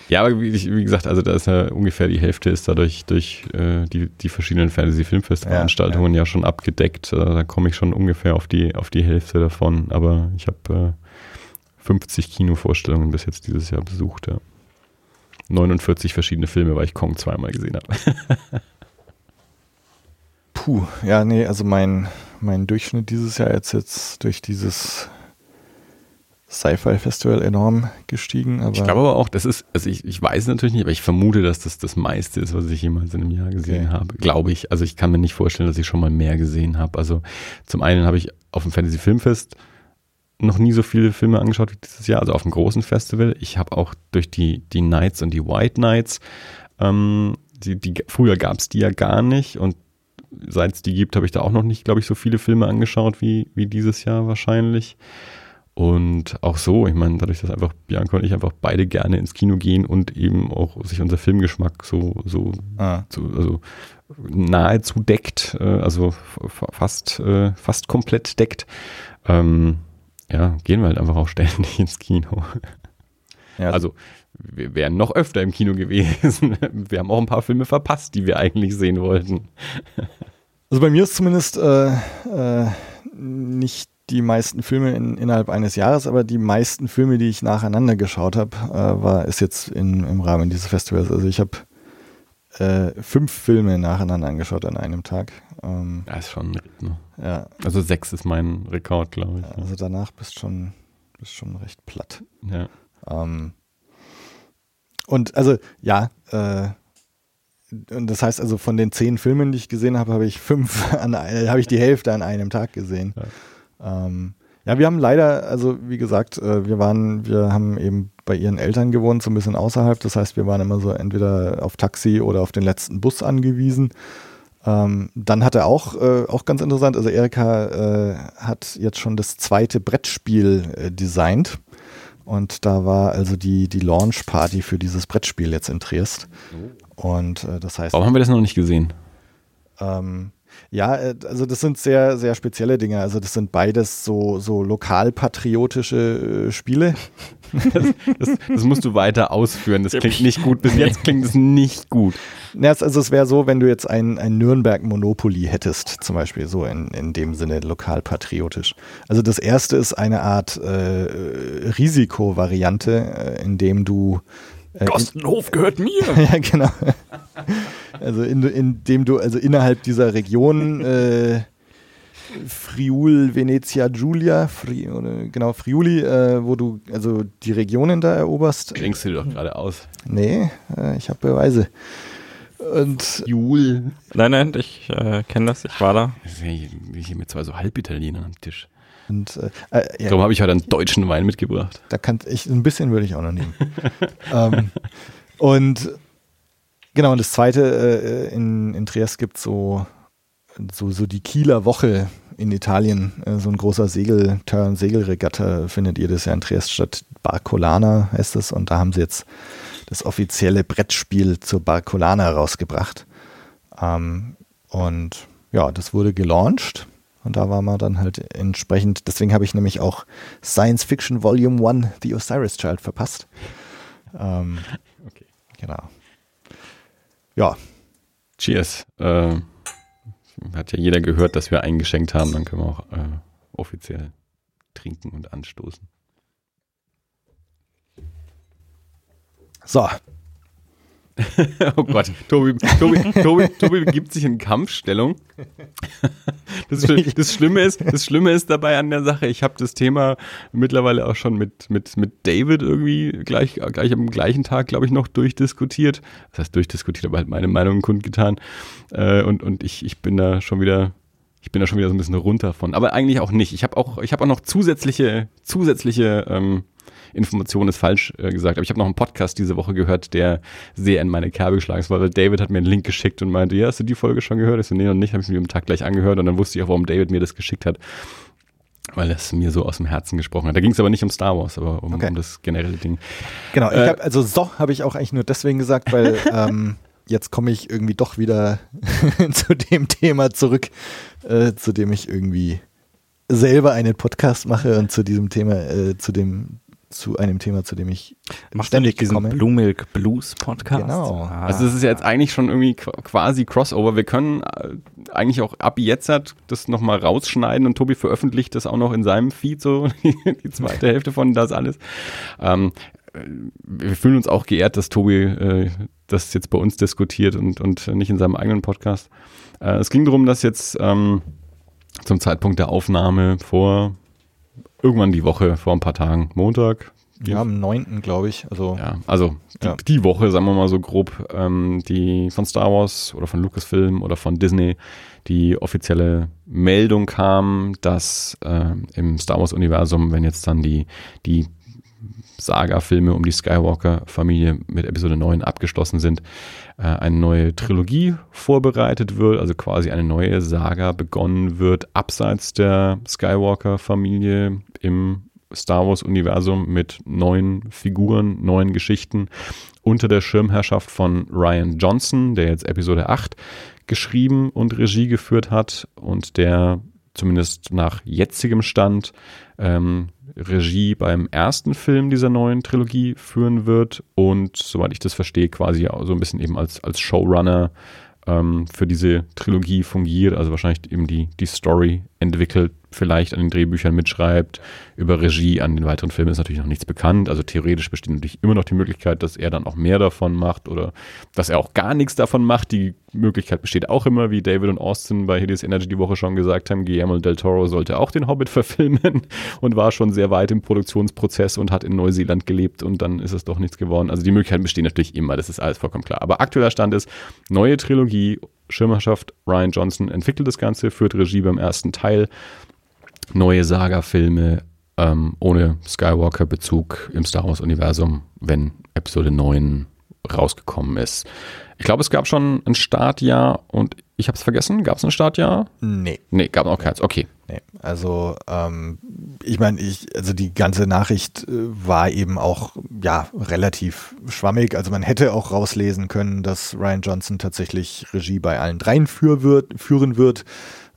Ja, aber wie, wie, gesagt, also da ist ja ungefähr die Hälfte ist dadurch durch äh, die, die verschiedenen Fantasy-Filmfest-Veranstaltungen ja, ja. ja, schon abgedeckt. Äh, da komme ich schon ungefähr auf die, auf die Hälfte davon. Aber ich habe äh, 50 Kinovorstellungen bis jetzt dieses Jahr besucht, ja. 49 verschiedene Filme, weil ich Kong zweimal gesehen habe. Puh, ja, nee, also mein, mein Durchschnitt dieses Jahr jetzt, jetzt durch dieses Sci-Fi-Festival enorm gestiegen. ich glaube aber auch, das ist, also ich, ich weiß natürlich nicht, aber ich vermute, dass das das meiste ist, was ich jemals in einem Jahr gesehen okay. habe. Glaube ich. Also ich kann mir nicht vorstellen, dass ich schon mal mehr gesehen habe. Also zum einen habe ich auf dem Fantasy Filmfest noch nie so viele Filme angeschaut wie dieses Jahr, also auf dem großen Festival. Ich habe auch durch die, die Nights und die White Nights, ähm, die, die, früher gab es die ja gar nicht und seit es die gibt, habe ich da auch noch nicht, glaube ich, so viele Filme angeschaut wie, wie dieses Jahr wahrscheinlich. Und auch so, ich meine, dadurch, dass einfach Bianca und ich einfach beide gerne ins Kino gehen und eben auch sich unser Filmgeschmack so, so, ah. so also nahezu deckt, äh, also fast, äh, fast komplett deckt, ähm, ja, gehen wir halt einfach auch ständig [laughs] ins Kino. Ja. Also wir wären noch öfter im Kino gewesen. [laughs] Wir haben auch ein paar Filme verpasst, die wir eigentlich sehen wollten. Also bei mir ist zumindest äh, äh, nicht die meisten Filme in, innerhalb eines Jahres, aber die meisten Filme, die ich nacheinander geschaut habe, äh, war ist jetzt in, im Rahmen dieses Festivals. Also ich habe äh, fünf Filme nacheinander angeschaut an einem Tag. Ähm, ja, ist schon. Ne? Ja. Also sechs ist mein Rekord, glaube ich. Also danach bist schon bist schon recht platt. Ja. Ähm, und also ja. Äh, und das heißt also von den zehn Filmen, die ich gesehen habe, habe ich fünf [laughs] an habe ich die Hälfte an einem Tag gesehen. Ja. Ähm, ja, wir haben leider, also wie gesagt, äh, wir waren, wir haben eben bei ihren Eltern gewohnt, so ein bisschen außerhalb. Das heißt, wir waren immer so entweder auf Taxi oder auf den letzten Bus angewiesen. Ähm, dann hat er auch, äh, auch ganz interessant, also Erika äh, hat jetzt schon das zweite Brettspiel äh, designt. Und da war also die, die Launch-Party für dieses Brettspiel jetzt in Triest. Oh. Und äh, das heißt. Warum haben wir das noch nicht gesehen? Ähm, ja, äh, also das sind sehr, sehr spezielle Dinge. Also das sind beides so, so lokalpatriotische äh, Spiele. [laughs] Das, das, das, musst du weiter ausführen. Das klingt nicht gut. Bis jetzt klingt es nicht gut. Also es wäre so, wenn du jetzt ein, ein Nürnberg Monopoly hättest, zum Beispiel so in, in dem Sinne lokalpatriotisch. Also das erste ist eine Art äh, Risikovariante, äh, in dem du äh, Kostenhof gehört mir. [laughs] ja, genau. Also in, indem du also innerhalb dieser Region äh, Friul, Venezia, Giulia, Fri, oder, genau, Friuli, äh, wo du also die Regionen da eroberst. Klingst du doch gerade aus. Nee, äh, ich habe Beweise. Und Jul. Nein, nein, ich äh, kenne das, ich war da. Ich hier mit zwei so Halbitalienern am Tisch. Und, äh, äh, ja, Darum habe ich heute einen deutschen Wein mitgebracht. Da kann ich ein bisschen würde ich auch noch nehmen. [laughs] ähm, und genau, und das zweite, äh, in, in Triest gibt so, so, so die Kieler Woche in Italien. Äh, so ein großer Segel, Turn Segelregatta findet ihr das ja in Triest statt. Barcolana heißt es. Und da haben sie jetzt das offizielle Brettspiel zur Barcolana rausgebracht. Ähm, und ja, das wurde gelauncht Und da war man dann halt entsprechend, deswegen habe ich nämlich auch Science Fiction Volume 1, The Osiris Child, verpasst. Ähm, okay. Genau. Ja. Cheers. Äh, hat ja jeder gehört, dass wir eingeschenkt haben, dann können wir auch äh, offiziell trinken und anstoßen. So, [laughs] oh Gott, Tobi, Tobi, Tobi, Tobi begibt sich in Kampfstellung. Das, [laughs] das, Schlimme ist, das Schlimme ist dabei an der Sache, ich habe das Thema mittlerweile auch schon mit, mit, mit David irgendwie gleich, gleich am gleichen Tag, glaube ich, noch durchdiskutiert. Das heißt durchdiskutiert, aber halt meine Meinung kundgetan. Äh, und, und ich, ich bin da schon wieder ich bin da schon wieder so ein bisschen runter von. Aber eigentlich auch nicht. Ich habe auch, ich habe auch noch zusätzliche, zusätzliche ähm, Information ist falsch äh, gesagt. Aber ich habe noch einen Podcast diese Woche gehört, der sehr in meine Kerbe geschlagen ist, weil David hat mir einen Link geschickt und meinte, ja, hast du die Folge schon gehört? Ich so, nee, noch nicht. Habe ich mir am Tag gleich angehört und dann wusste ich auch, warum David mir das geschickt hat. Weil es mir so aus dem Herzen gesprochen hat. Da ging es aber nicht um Star Wars, aber um, okay. um das generelle Ding. Genau, äh, hab, also so habe ich auch eigentlich nur deswegen gesagt, weil [laughs] ähm, jetzt komme ich irgendwie doch wieder [laughs] zu dem Thema zurück, äh, zu dem ich irgendwie selber einen Podcast mache und zu diesem Thema, äh, zu dem zu einem Thema, zu dem ich Machst ständig diesen komme. Blue Milk Blues Podcast. Genau. Ah. Also das ist ja jetzt eigentlich schon irgendwie quasi Crossover. Wir können äh, eigentlich auch ab jetzt hat das nochmal rausschneiden und Tobi veröffentlicht das auch noch in seinem Feed, so [laughs] die zweite Hälfte von das alles. Ähm, wir fühlen uns auch geehrt, dass Tobi äh, das jetzt bei uns diskutiert und, und nicht in seinem eigenen Podcast. Äh, es ging darum, dass jetzt ähm, zum Zeitpunkt der Aufnahme vor irgendwann die Woche vor ein paar Tagen, Montag. Ja, am 9. glaube ich. Also, ja, also die, ja. die, Woche, sagen wir mal so grob, ähm, die von Star Wars oder von Lucasfilm oder von Disney die offizielle Meldung kam, dass äh, im Star Wars-Universum, wenn jetzt dann die, die Saga-Filme um die Skywalker-Familie mit Episode 9 abgeschlossen sind, äh, eine neue Trilogie vorbereitet wird, also quasi eine neue Saga begonnen wird, abseits der Skywalker-Familie im Star Wars-Universum mit neuen Figuren, neuen Geschichten unter der Schirmherrschaft von Ryan Johnson, der jetzt Episode 8 geschrieben und Regie geführt hat und der zumindest nach jetzigem Stand ähm, Regie beim ersten Film dieser neuen Trilogie führen wird und, soweit ich das verstehe, quasi so ein bisschen eben als, als Showrunner ähm, für diese Trilogie fungiert, also wahrscheinlich eben die, die Story entwickelt, vielleicht an den Drehbüchern mitschreibt. Über Regie an den weiteren Filmen ist natürlich noch nichts bekannt. Also theoretisch besteht natürlich immer noch die Möglichkeit, dass er dann auch mehr davon macht oder dass er auch gar nichts davon macht. Die Möglichkeit besteht auch immer, wie David und Austin bei Hideous Energy die Woche schon gesagt haben, Guillermo del Toro sollte auch den Hobbit [laughs] verfilmen und war schon sehr weit im Produktionsprozess und hat in Neuseeland gelebt und dann ist es doch nichts geworden. Also die Möglichkeiten bestehen natürlich immer, das ist alles vollkommen klar. Aber aktueller Stand ist, neue Trilogie, Schirmerschaft, Ryan Johnson entwickelt das Ganze, führt Regie beim ersten Teil neue Saga-Filme ähm, ohne Skywalker-Bezug im Star Wars-Universum, wenn Episode 9 rausgekommen ist. Ich glaube, es gab schon ein Startjahr und ich habe es vergessen. Gab es ein Startjahr? Nee. Nee, gab auch keins. Okay. Nee. Also, ähm, ich meine, ich, also die ganze Nachricht äh, war eben auch, ja, relativ schwammig. Also man hätte auch rauslesen können, dass Ryan Johnson tatsächlich Regie bei allen dreien für wird, führen wird.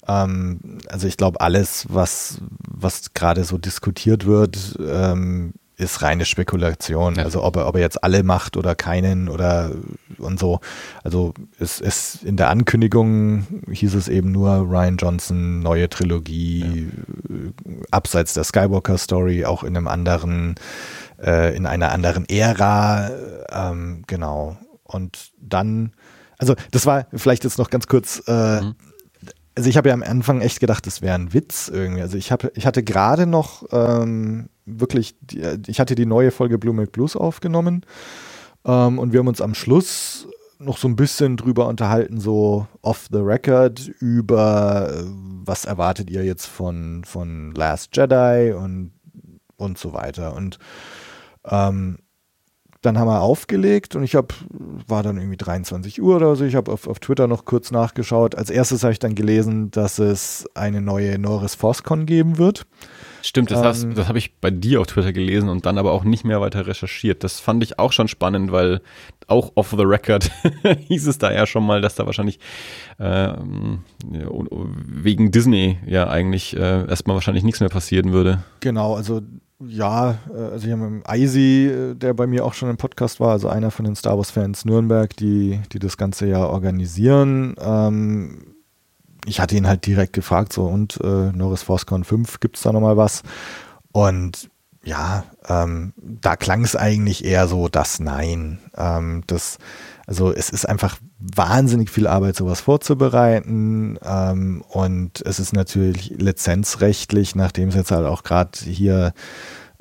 Ähm, also ich glaube, alles, was, was gerade so diskutiert wird, ähm, ist reine Spekulation. Ja. Also ob er, ob er jetzt alle macht oder keinen oder und so. Also es ist in der Ankündigung hieß es eben nur Ryan Johnson, neue Trilogie, ja. abseits der Skywalker Story, auch in einem anderen, äh, in einer anderen Ära. Ähm, genau. Und dann, also das war vielleicht jetzt noch ganz kurz, äh, mhm also ich habe ja am Anfang echt gedacht, das wäre ein Witz irgendwie. Also ich habe, ich hatte gerade noch ähm, wirklich, die, ich hatte die neue Folge Blue Milk Blues aufgenommen ähm, und wir haben uns am Schluss noch so ein bisschen drüber unterhalten, so off the record, über äh, was erwartet ihr jetzt von, von Last Jedi und, und so weiter. Und ähm, dann haben wir aufgelegt und ich habe, war dann irgendwie 23 Uhr oder so, ich habe auf, auf Twitter noch kurz nachgeschaut. Als erstes habe ich dann gelesen, dass es eine neue Norris ForceCon geben wird. Stimmt, das, ähm, das habe ich bei dir auf Twitter gelesen und dann aber auch nicht mehr weiter recherchiert. Das fand ich auch schon spannend, weil auch off the record [laughs] hieß es da ja schon mal, dass da wahrscheinlich äh, wegen Disney ja eigentlich äh, erstmal wahrscheinlich nichts mehr passieren würde. Genau, also ja, äh, also habe mit Eisi, äh, der bei mir auch schon im Podcast war, also einer von den Star Wars-Fans Nürnberg, die, die das ganze ja organisieren. Ähm, ich hatte ihn halt direkt gefragt, so und äh, Norris ForceCon 5, gibt es da nochmal was? Und ja, ähm, da klang es eigentlich eher so, das Nein. Ähm, das, also es ist einfach wahnsinnig viel Arbeit, sowas vorzubereiten. Ähm, und es ist natürlich lizenzrechtlich, nachdem es jetzt halt auch gerade hier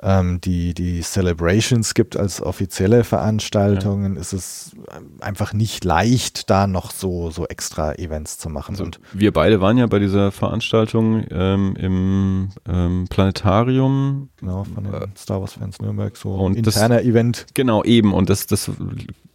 ähm, die, die Celebrations gibt als offizielle Veranstaltungen, ja. ist es einfach nicht leicht, da noch so, so extra Events zu machen. Also und wir beide waren ja bei dieser Veranstaltung ähm, im ähm, Planetarium. Genau, von den äh, Star Wars Fans Nürnberg, so ein interner das, Event. Genau, eben. Und das, das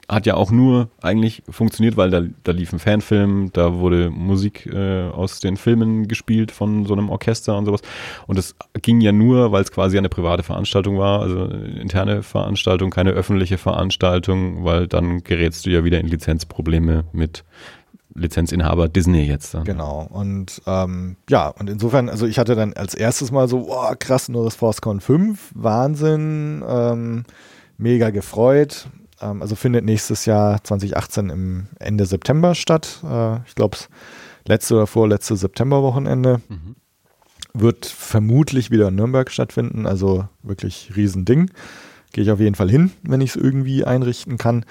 hat ja auch nur eigentlich funktioniert, weil da, da lief ein Fanfilm, da wurde Musik äh, aus den Filmen gespielt von so einem Orchester und sowas. Und es ging ja nur, weil es quasi eine private Veranstaltung war, also interne Veranstaltung, keine öffentliche Veranstaltung, weil dann gerätst du ja wieder in Lizenzprobleme mit Lizenzinhaber Disney jetzt. Dann. Genau. Und ähm, ja, und insofern, also ich hatte dann als erstes mal so, oh, krass, nur das ForceCon 5, Wahnsinn, ähm, mega gefreut. Ähm, also findet nächstes Jahr 2018 im Ende September statt. Äh, ich glaube, letzte oder vorletzte Septemberwochenende. Mhm. Wird vermutlich wieder in Nürnberg stattfinden, also wirklich Riesending. Gehe ich auf jeden Fall hin, wenn ich es irgendwie einrichten kann.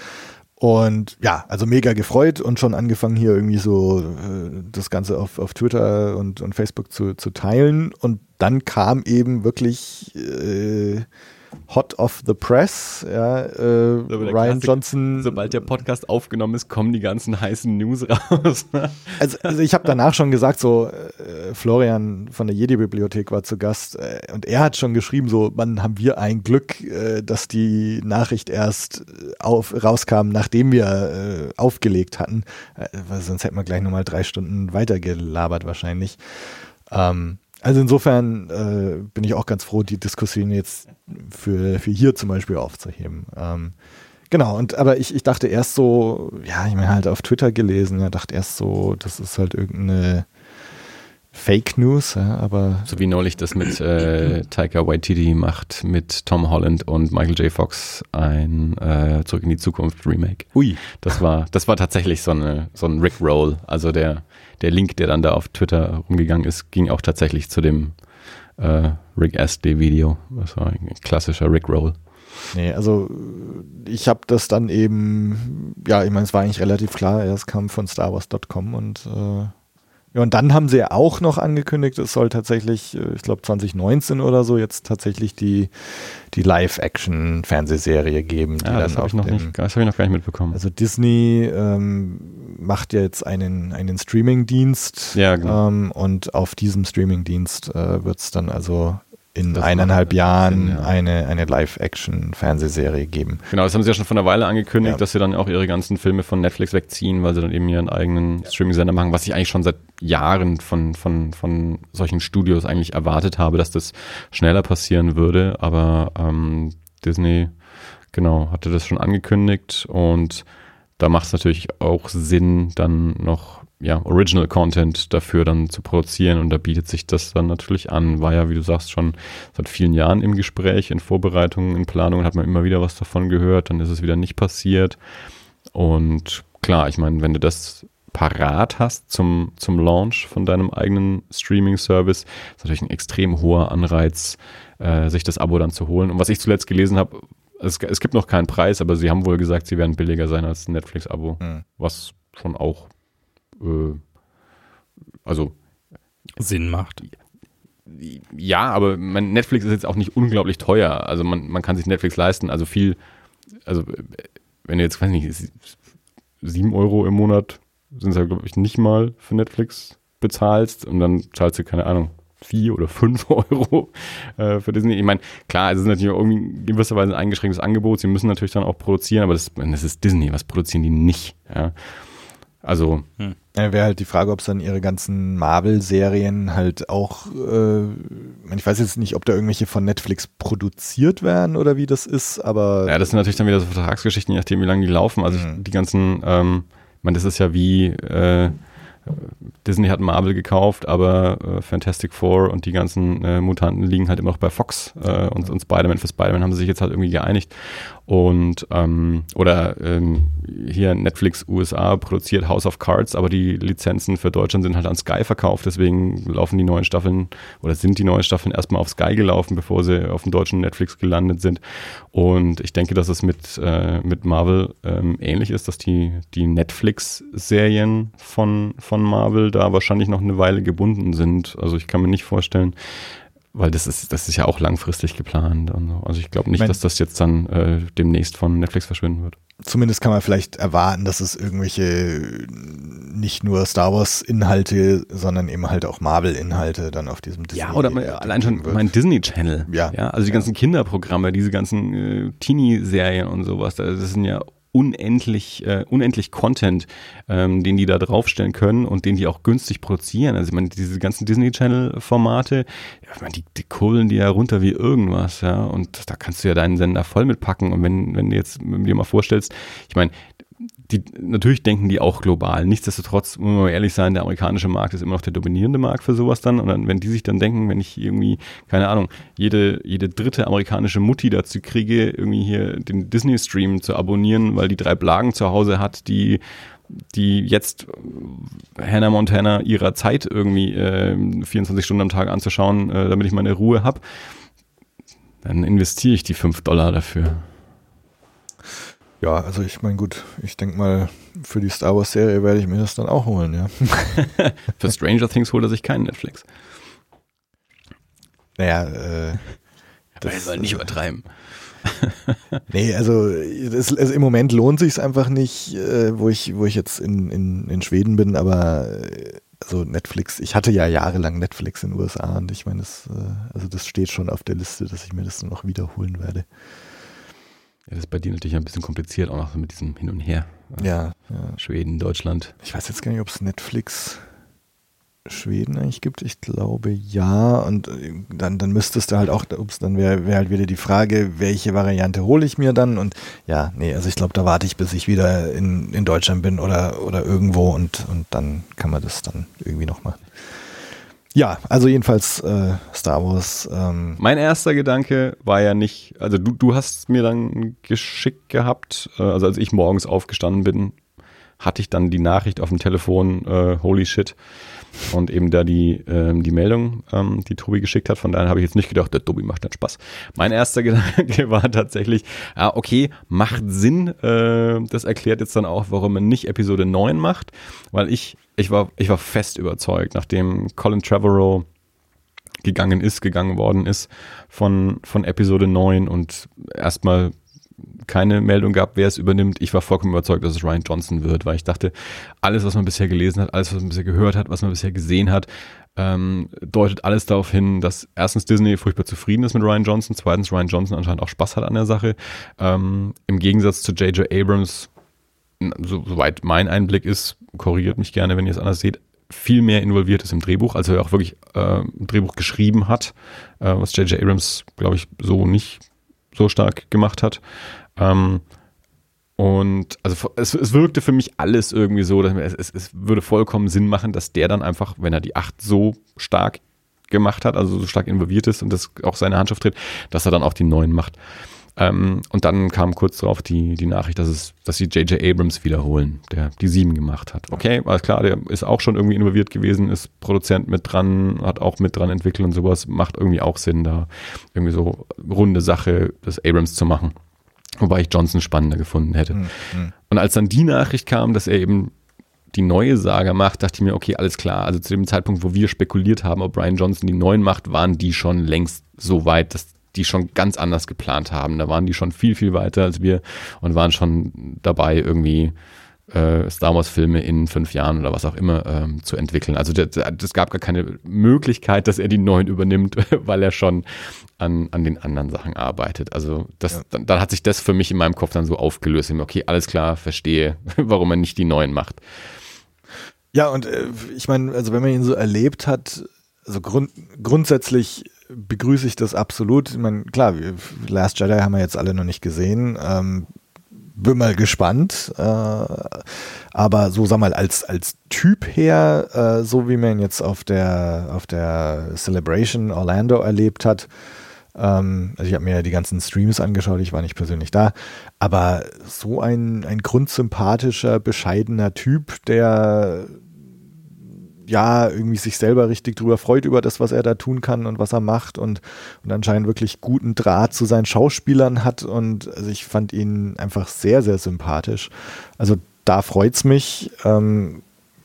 Und ja, also mega gefreut und schon angefangen hier irgendwie so äh, das Ganze auf, auf Twitter und, und Facebook zu, zu teilen. Und dann kam eben wirklich äh, Hot of the Press. Ja, äh, Ryan Klassik, Johnson. Sobald der Podcast aufgenommen ist, kommen die ganzen heißen News [laughs] raus. also, also ich habe danach schon gesagt, so äh, Florian von der Jedi-Bibliothek war zu Gast äh, und er hat schon geschrieben, so, man haben wir ein Glück, äh, dass die Nachricht erst äh, auf, rauskam, nachdem wir äh, aufgelegt hatten. sonst hätten wir gleich nochmal drei Stunden weitergelabert wahrscheinlich. Ähm, also insofern äh, bin ich auch ganz froh, die Diskussion jetzt für, für hier zum Beispiel aufzuheben. Ähm, genau, und aber ich, ich dachte erst so, ja, ich meine halt auf Twitter gelesen, ja, dachte erst so, das ist halt irgendeine Fake News, ja, aber. So wie neulich das mit äh, Taika Waititi macht mit Tom Holland und Michael J. Fox ein äh, Zurück in die Zukunft Remake. Ui. Das war, das war tatsächlich so, eine, so ein Rick Roll. Also der, der Link, der dann da auf Twitter rumgegangen ist, ging auch tatsächlich zu dem äh, Rick Astley Video. Das war ein klassischer Rick Roll. Nee, also ich habe das dann eben, ja, ich meine, es war eigentlich relativ klar, es kam von StarWars.com und äh, ja, und dann haben sie ja auch noch angekündigt, es soll tatsächlich, äh, ich glaube 2019 oder so, jetzt tatsächlich die, die Live-Action-Fernsehserie geben. Die ja, das habe ich, noch nicht, hab ich noch gar nicht mitbekommen. Also Disney ähm, macht ja jetzt einen, einen Streaming-Dienst ja, genau. ähm, und auf diesem Streaming-Dienst äh, wird es dann also in das eineinhalb Jahren Sinn, ja. eine, eine Live-Action-Fernsehserie geben. Genau, das haben sie ja schon vor einer Weile angekündigt, ja. dass sie dann auch ihre ganzen Filme von Netflix wegziehen, weil sie dann eben ihren eigenen Streaming-Sender machen, was ich eigentlich schon seit Jahren von, von, von solchen Studios eigentlich erwartet habe, dass das schneller passieren würde. Aber ähm, Disney, genau, hatte das schon angekündigt und da macht es natürlich auch Sinn, dann noch ja, Original Content dafür dann zu produzieren und da bietet sich das dann natürlich an. War ja, wie du sagst, schon seit vielen Jahren im Gespräch, in Vorbereitungen, in Planungen hat man immer wieder was davon gehört, dann ist es wieder nicht passiert. Und klar, ich meine, wenn du das parat hast zum, zum Launch von deinem eigenen Streaming-Service, ist natürlich ein extrem hoher Anreiz, äh, sich das Abo dann zu holen. Und was ich zuletzt gelesen habe, es, es gibt noch keinen Preis, aber sie haben wohl gesagt, sie werden billiger sein als ein Netflix-Abo, mhm. was schon auch äh, also Sinn macht. Ja, aber man, Netflix ist jetzt auch nicht unglaublich teuer. Also man, man kann sich Netflix leisten. Also viel, also wenn du jetzt, weiß nicht, sieben Euro im Monat sind es ja, glaube ich, nicht mal für Netflix bezahlst und dann zahlst du, keine Ahnung, vier oder fünf [laughs] Euro äh, für Disney. Ich meine, klar, es ist natürlich irgendwie in gewisser Weise ein eingeschränktes Angebot. Sie müssen natürlich dann auch produzieren, aber das, das ist Disney. Was produzieren die nicht? Ja? Also, hm Ja, Wäre halt die Frage, ob es dann ihre ganzen Marvel-Serien halt auch, äh, ich weiß jetzt nicht, ob da irgendwelche von Netflix produziert werden oder wie das ist, aber. Ja, das sind natürlich dann wieder so Vertragsgeschichten, je nachdem, wie lange die laufen. Also Mhm. die ganzen, ähm, ich meine, das ist ja wie, äh, Disney hat Marvel gekauft, aber äh, Fantastic Four und die ganzen äh, Mutanten liegen halt immer noch bei Fox äh, und, und Spider-Man. Für Spider-Man haben sie sich jetzt halt irgendwie geeinigt. Und ähm, oder ähm, hier Netflix USA produziert House of Cards, aber die Lizenzen für Deutschland sind halt an Sky verkauft, deswegen laufen die neuen Staffeln oder sind die neuen Staffeln erstmal auf Sky gelaufen, bevor sie auf dem deutschen Netflix gelandet sind. Und ich denke, dass es mit, äh, mit Marvel ähm, ähnlich ist, dass die, die Netflix-Serien von, von Marvel da wahrscheinlich noch eine Weile gebunden sind. Also ich kann mir nicht vorstellen, weil das ist, das ist ja auch langfristig geplant. Und so. Also ich glaube nicht, Ich mein- dass das jetzt dann äh, demnächst von Netflix verschwinden wird. Zumindest kann man vielleicht erwarten, dass es irgendwelche nicht nur Star Wars Inhalte, sondern eben halt auch Marvel Inhalte dann auf diesem Disney. Ja, oder mal, allein schon mein Disney Channel. Ja. ja also die Ja. ganzen Kinderprogramme, diese ganzen äh, Teenie-Serien und sowas, da- das sind ja unendlich, äh, unendlich Content, ähm, den die da draufstellen können und den die auch günstig produzieren. Also ich meine, diese ganzen Disney Channel-Formate, ja, ich meine, die, die kurbeln die ja runter wie irgendwas, ja. Und da kannst du ja deinen Sender voll mitpacken. Und wenn, wenn du jetzt dir mal vorstellst, ich meine, die, natürlich denken die auch global. Nichtsdestotrotz, muss man ehrlich sein, der amerikanische Markt ist immer noch der dominierende Markt für sowas dann. Und dann, wenn die sich dann denken, wenn ich irgendwie, keine Ahnung, jede, jede dritte amerikanische Mutti dazu kriege, irgendwie hier den Disney-Stream zu abonnieren, weil die drei Blagen zu Hause hat, die die jetzt Hannah Montana ihrer Zeit irgendwie äh, 24 Stunden am Tag anzuschauen, äh, damit ich meine Ruhe habe, dann investiere ich die 5 Dollar dafür. Ja, also ich meine, gut, ich denke mal, für die Star Wars Serie werde ich mir das dann auch holen, ja. [laughs] Für Stranger Things holt er sich keinen Netflix. Naja, äh, Das soll nicht übertreiben. [laughs] nee, also, das, also im Moment lohnt sich einfach nicht, äh, wo ich, wo ich jetzt in, in, in Schweden bin, aber äh, also Netflix, ich hatte ja jahrelang Netflix in den USA und ich meine, das, äh, also das steht schon auf der Liste, dass ich mir das noch wiederholen werde. Ja, das ist bei dir natürlich ein bisschen kompliziert, auch noch mit diesem Hin und Her. Ja, ja. Schweden, Deutschland. Ich weiß jetzt gar nicht, ob es Netflix Schweden eigentlich gibt. Ich glaube ja. Und äh, dann, dann müsstest du halt auch, ups, dann wäre wär halt wieder die Frage, welche Variante hole ich mir dann? Und ja, nee, also ich glaube, da warte ich, bis ich wieder in, in Deutschland bin oder, oder irgendwo und, und dann kann man das dann irgendwie noch machen. Ja, also jedenfalls äh, Star Wars. Ähm, Mein erster Gedanke war ja nicht, also du, du hast mir dann geschickt gehabt, äh, also als ich morgens aufgestanden bin, hatte ich dann die Nachricht auf dem Telefon, äh, holy shit, und eben da die, ähm, die Meldung, ähm, die Tobi geschickt hat. Von daher habe ich jetzt nicht gedacht, der Tobi macht dann Spaß. Mein erster [laughs] Gedanke war tatsächlich, ah, okay, macht Sinn. Äh, das erklärt jetzt dann auch, warum man nicht Episode 9 macht, weil ich, ich war, ich war fest überzeugt, nachdem Colin Trevorrow gegangen ist, gegangen worden ist von, von Episode 9 und erstmal keine Meldung gab, wer es übernimmt. Ich war vollkommen überzeugt, dass es Ryan Johnson wird, weil ich dachte, alles, was man bisher gelesen hat, alles, was man bisher gehört hat, was man bisher gesehen hat, ähm, deutet alles darauf hin, dass erstens Disney furchtbar zufrieden ist mit Ryan Johnson, zweitens Ryan Johnson anscheinend auch Spaß hat an der Sache. Ähm, Im Gegensatz zu J.J. Abrams, so, soweit mein Einblick ist, korrigiert mich gerne, wenn ihr es anders seht, viel mehr involviert ist im Drehbuch, also er auch wirklich äh, ein Drehbuch geschrieben hat, äh, was J.J. Abrams, glaube ich, so nicht so stark gemacht hat. Ähm, und also es, es wirkte für mich alles irgendwie so, dass es, es, es würde vollkommen Sinn machen, dass der dann einfach, wenn er die Acht so stark gemacht hat, also so stark involviert ist und das auch seine Handschrift tritt, dass er dann auch die Neuen macht. Ähm, und dann kam kurz darauf die, die Nachricht, dass, es, dass sie J.J. Abrams wiederholen, der die sieben gemacht hat. Okay, alles klar, der ist auch schon irgendwie involviert gewesen, ist Produzent mit dran, hat auch mit dran entwickelt und sowas, macht irgendwie auch Sinn, da irgendwie so runde Sache des Abrams zu machen. Wobei ich Johnson spannender gefunden hätte. hm, hm. Und als dann die Nachricht kam, dass er eben die neue Saga macht, dachte ich mir, okay, alles klar. Also zu dem Zeitpunkt, wo wir spekuliert haben, ob Brian Johnson die neuen macht, waren die schon längst so weit, dass die schon ganz anders geplant haben. Da waren die schon viel, viel weiter als wir und waren schon dabei, irgendwie äh, Star Wars-Filme in fünf Jahren oder was auch immer ähm, zu entwickeln. Also es gab gar keine Möglichkeit, dass er die neuen übernimmt, [laughs] weil er schon an, an den anderen Sachen arbeitet. Also das, Ja. dann, dann hat sich das für mich in meinem Kopf dann so aufgelöst. Okay, alles klar, verstehe, [laughs] warum er nicht die neuen macht. Ja, und äh, ich meine, also wenn man ihn so erlebt hat, also grund grundsätzlich begrüße ich das absolut. Ich meine, klar, Last Jedi haben wir jetzt alle noch nicht gesehen. Ähm, bin mal gespannt. Äh, aber so sag mal, als, als Typ her, äh, so wie man jetzt auf der, auf der Celebration Orlando erlebt hat, ähm, also ich habe mir ja die ganzen Streams angeschaut, ich war nicht persönlich da, aber so ein, ein grundsympathischer, bescheidener Typ, der ja, irgendwie sich selber richtig drüber freut über das, was er da tun kann und was er macht und, und anscheinend wirklich guten Draht zu seinen Schauspielern hat und also ich fand ihn einfach sehr, sehr sympathisch. Also da freut es mich. Ähm,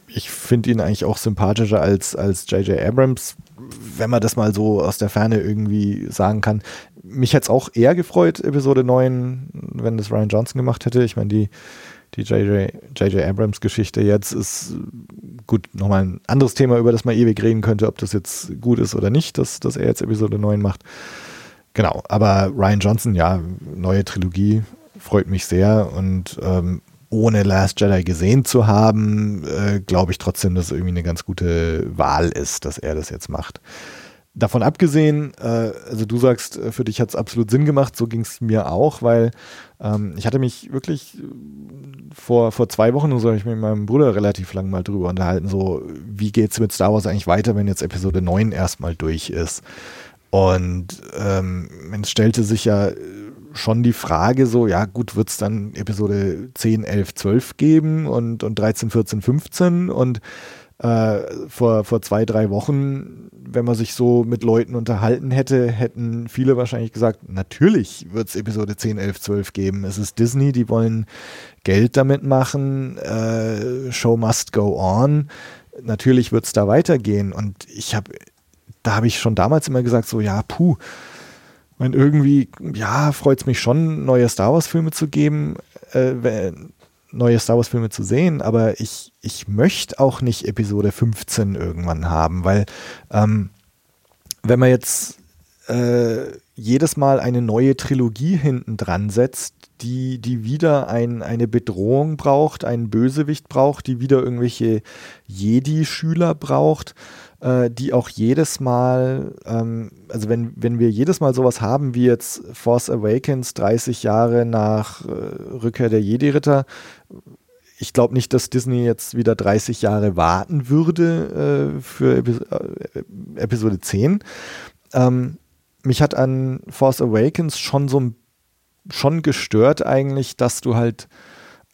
ich finde ihn eigentlich auch sympathischer als, als J.J. Abrams, wenn man das mal so aus der Ferne irgendwie sagen kann. Mich hätte es auch eher gefreut, Episode 9, wenn das Ryan Johnson gemacht hätte. Ich meine, die die J.J. Abrams Geschichte jetzt ist gut nochmal ein anderes Thema, über das man ewig reden könnte, ob das jetzt gut ist oder nicht, dass, dass er jetzt Episode 9 macht. Genau, aber Ryan Johnson, ja, neue Trilogie, freut mich sehr und ähm, ohne Last Jedi gesehen zu haben, äh, glaube ich trotzdem, dass es irgendwie eine ganz gute Wahl ist, dass er das jetzt macht davon abgesehen, äh, also du sagst, äh, für dich hat es absolut Sinn gemacht, so ging es mir auch, weil ähm, ich hatte mich wirklich äh, vor, vor zwei Wochen, so habe ich mit meinem Bruder relativ lang mal drüber unterhalten, so wie geht es mit Star Wars eigentlich weiter, wenn jetzt Episode 9 erstmal durch ist. Und ähm, es stellte sich ja schon die Frage so, ja gut, wird es dann Episode 10, 11, 12 geben und, und 13, 14, 15 und äh, vor, vor zwei, drei Wochen, wenn man sich so mit Leuten unterhalten hätte, hätten viele wahrscheinlich gesagt, natürlich wird es Episode 10, 11, 12 geben. Es ist Disney, die wollen Geld damit machen, äh, Show must go on. Natürlich wird es da weitergehen. Und ich habe, da habe ich schon damals immer gesagt, so, ja, puh, und irgendwie, ja, freut es mich schon, neue Star Wars-Filme zu geben, äh, neue Star Wars-Filme zu sehen, aber ich, ich möchte auch nicht Episode 15 irgendwann haben, weil ähm, wenn man jetzt äh, jedes Mal eine neue Trilogie hinten dran setzt, die, die wieder ein, eine Bedrohung braucht, einen Bösewicht braucht, die wieder irgendwelche Jedi-Schüler braucht, äh, die auch jedes Mal, ähm, also wenn, wenn wir jedes Mal sowas haben wie jetzt Force Awakens 30 Jahre nach äh, Rückkehr der Jedi-Ritter, ich glaube nicht, dass Disney jetzt wieder 30 Jahre warten würde äh, für Epi äh, Episode 10. Ähm, mich hat an Force Awakens schon so schon gestört eigentlich, dass du halt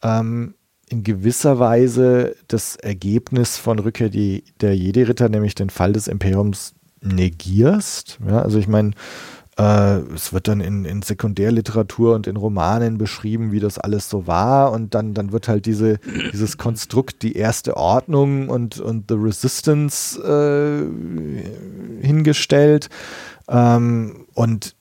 ähm, in gewisser Weise das Ergebnis von Rückkehr die, der Jedi-Ritter, nämlich den Fall des Imperiums, negierst. Ja, also ich meine, äh, es wird dann in, in Sekundärliteratur und in Romanen beschrieben, wie das alles so war. Und dann, dann wird halt diese, dieses Konstrukt, die erste Ordnung und, und The Resistance äh, hingestellt. Ähm, und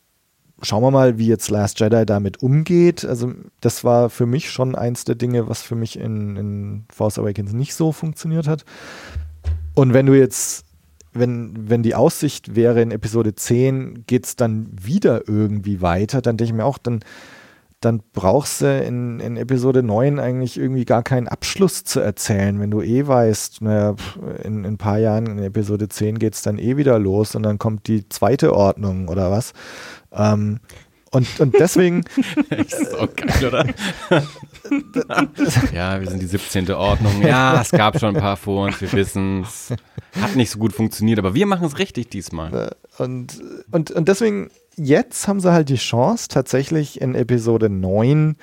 schauen wir mal, wie jetzt Last Jedi damit umgeht. Also, das war für mich schon eins der Dinge, was für mich in, in Force Awakens nicht so funktioniert hat. Und wenn du jetzt, wenn, wenn die Aussicht wäre, in Episode 10 geht es dann wieder irgendwie weiter, dann denke ich mir auch, dann, dann brauchst du in, in Episode 9 eigentlich irgendwie gar keinen Abschluss zu erzählen, wenn du eh weißt, naja, in, in ein paar Jahren in Episode 10 geht es dann eh wieder los und dann kommt die zweite Ordnung oder was. Ähm, und, und deswegen. das [laughs] ist auch geil, oder? [laughs] ja, wir sind die 17. Ordnung. Ja, es gab schon ein paar vor uns, wir wissen es. Hat nicht so gut funktioniert, aber wir machen es richtig diesmal. Äh, und, und, und deswegen, jetzt haben sie halt die Chance, tatsächlich in Episode 9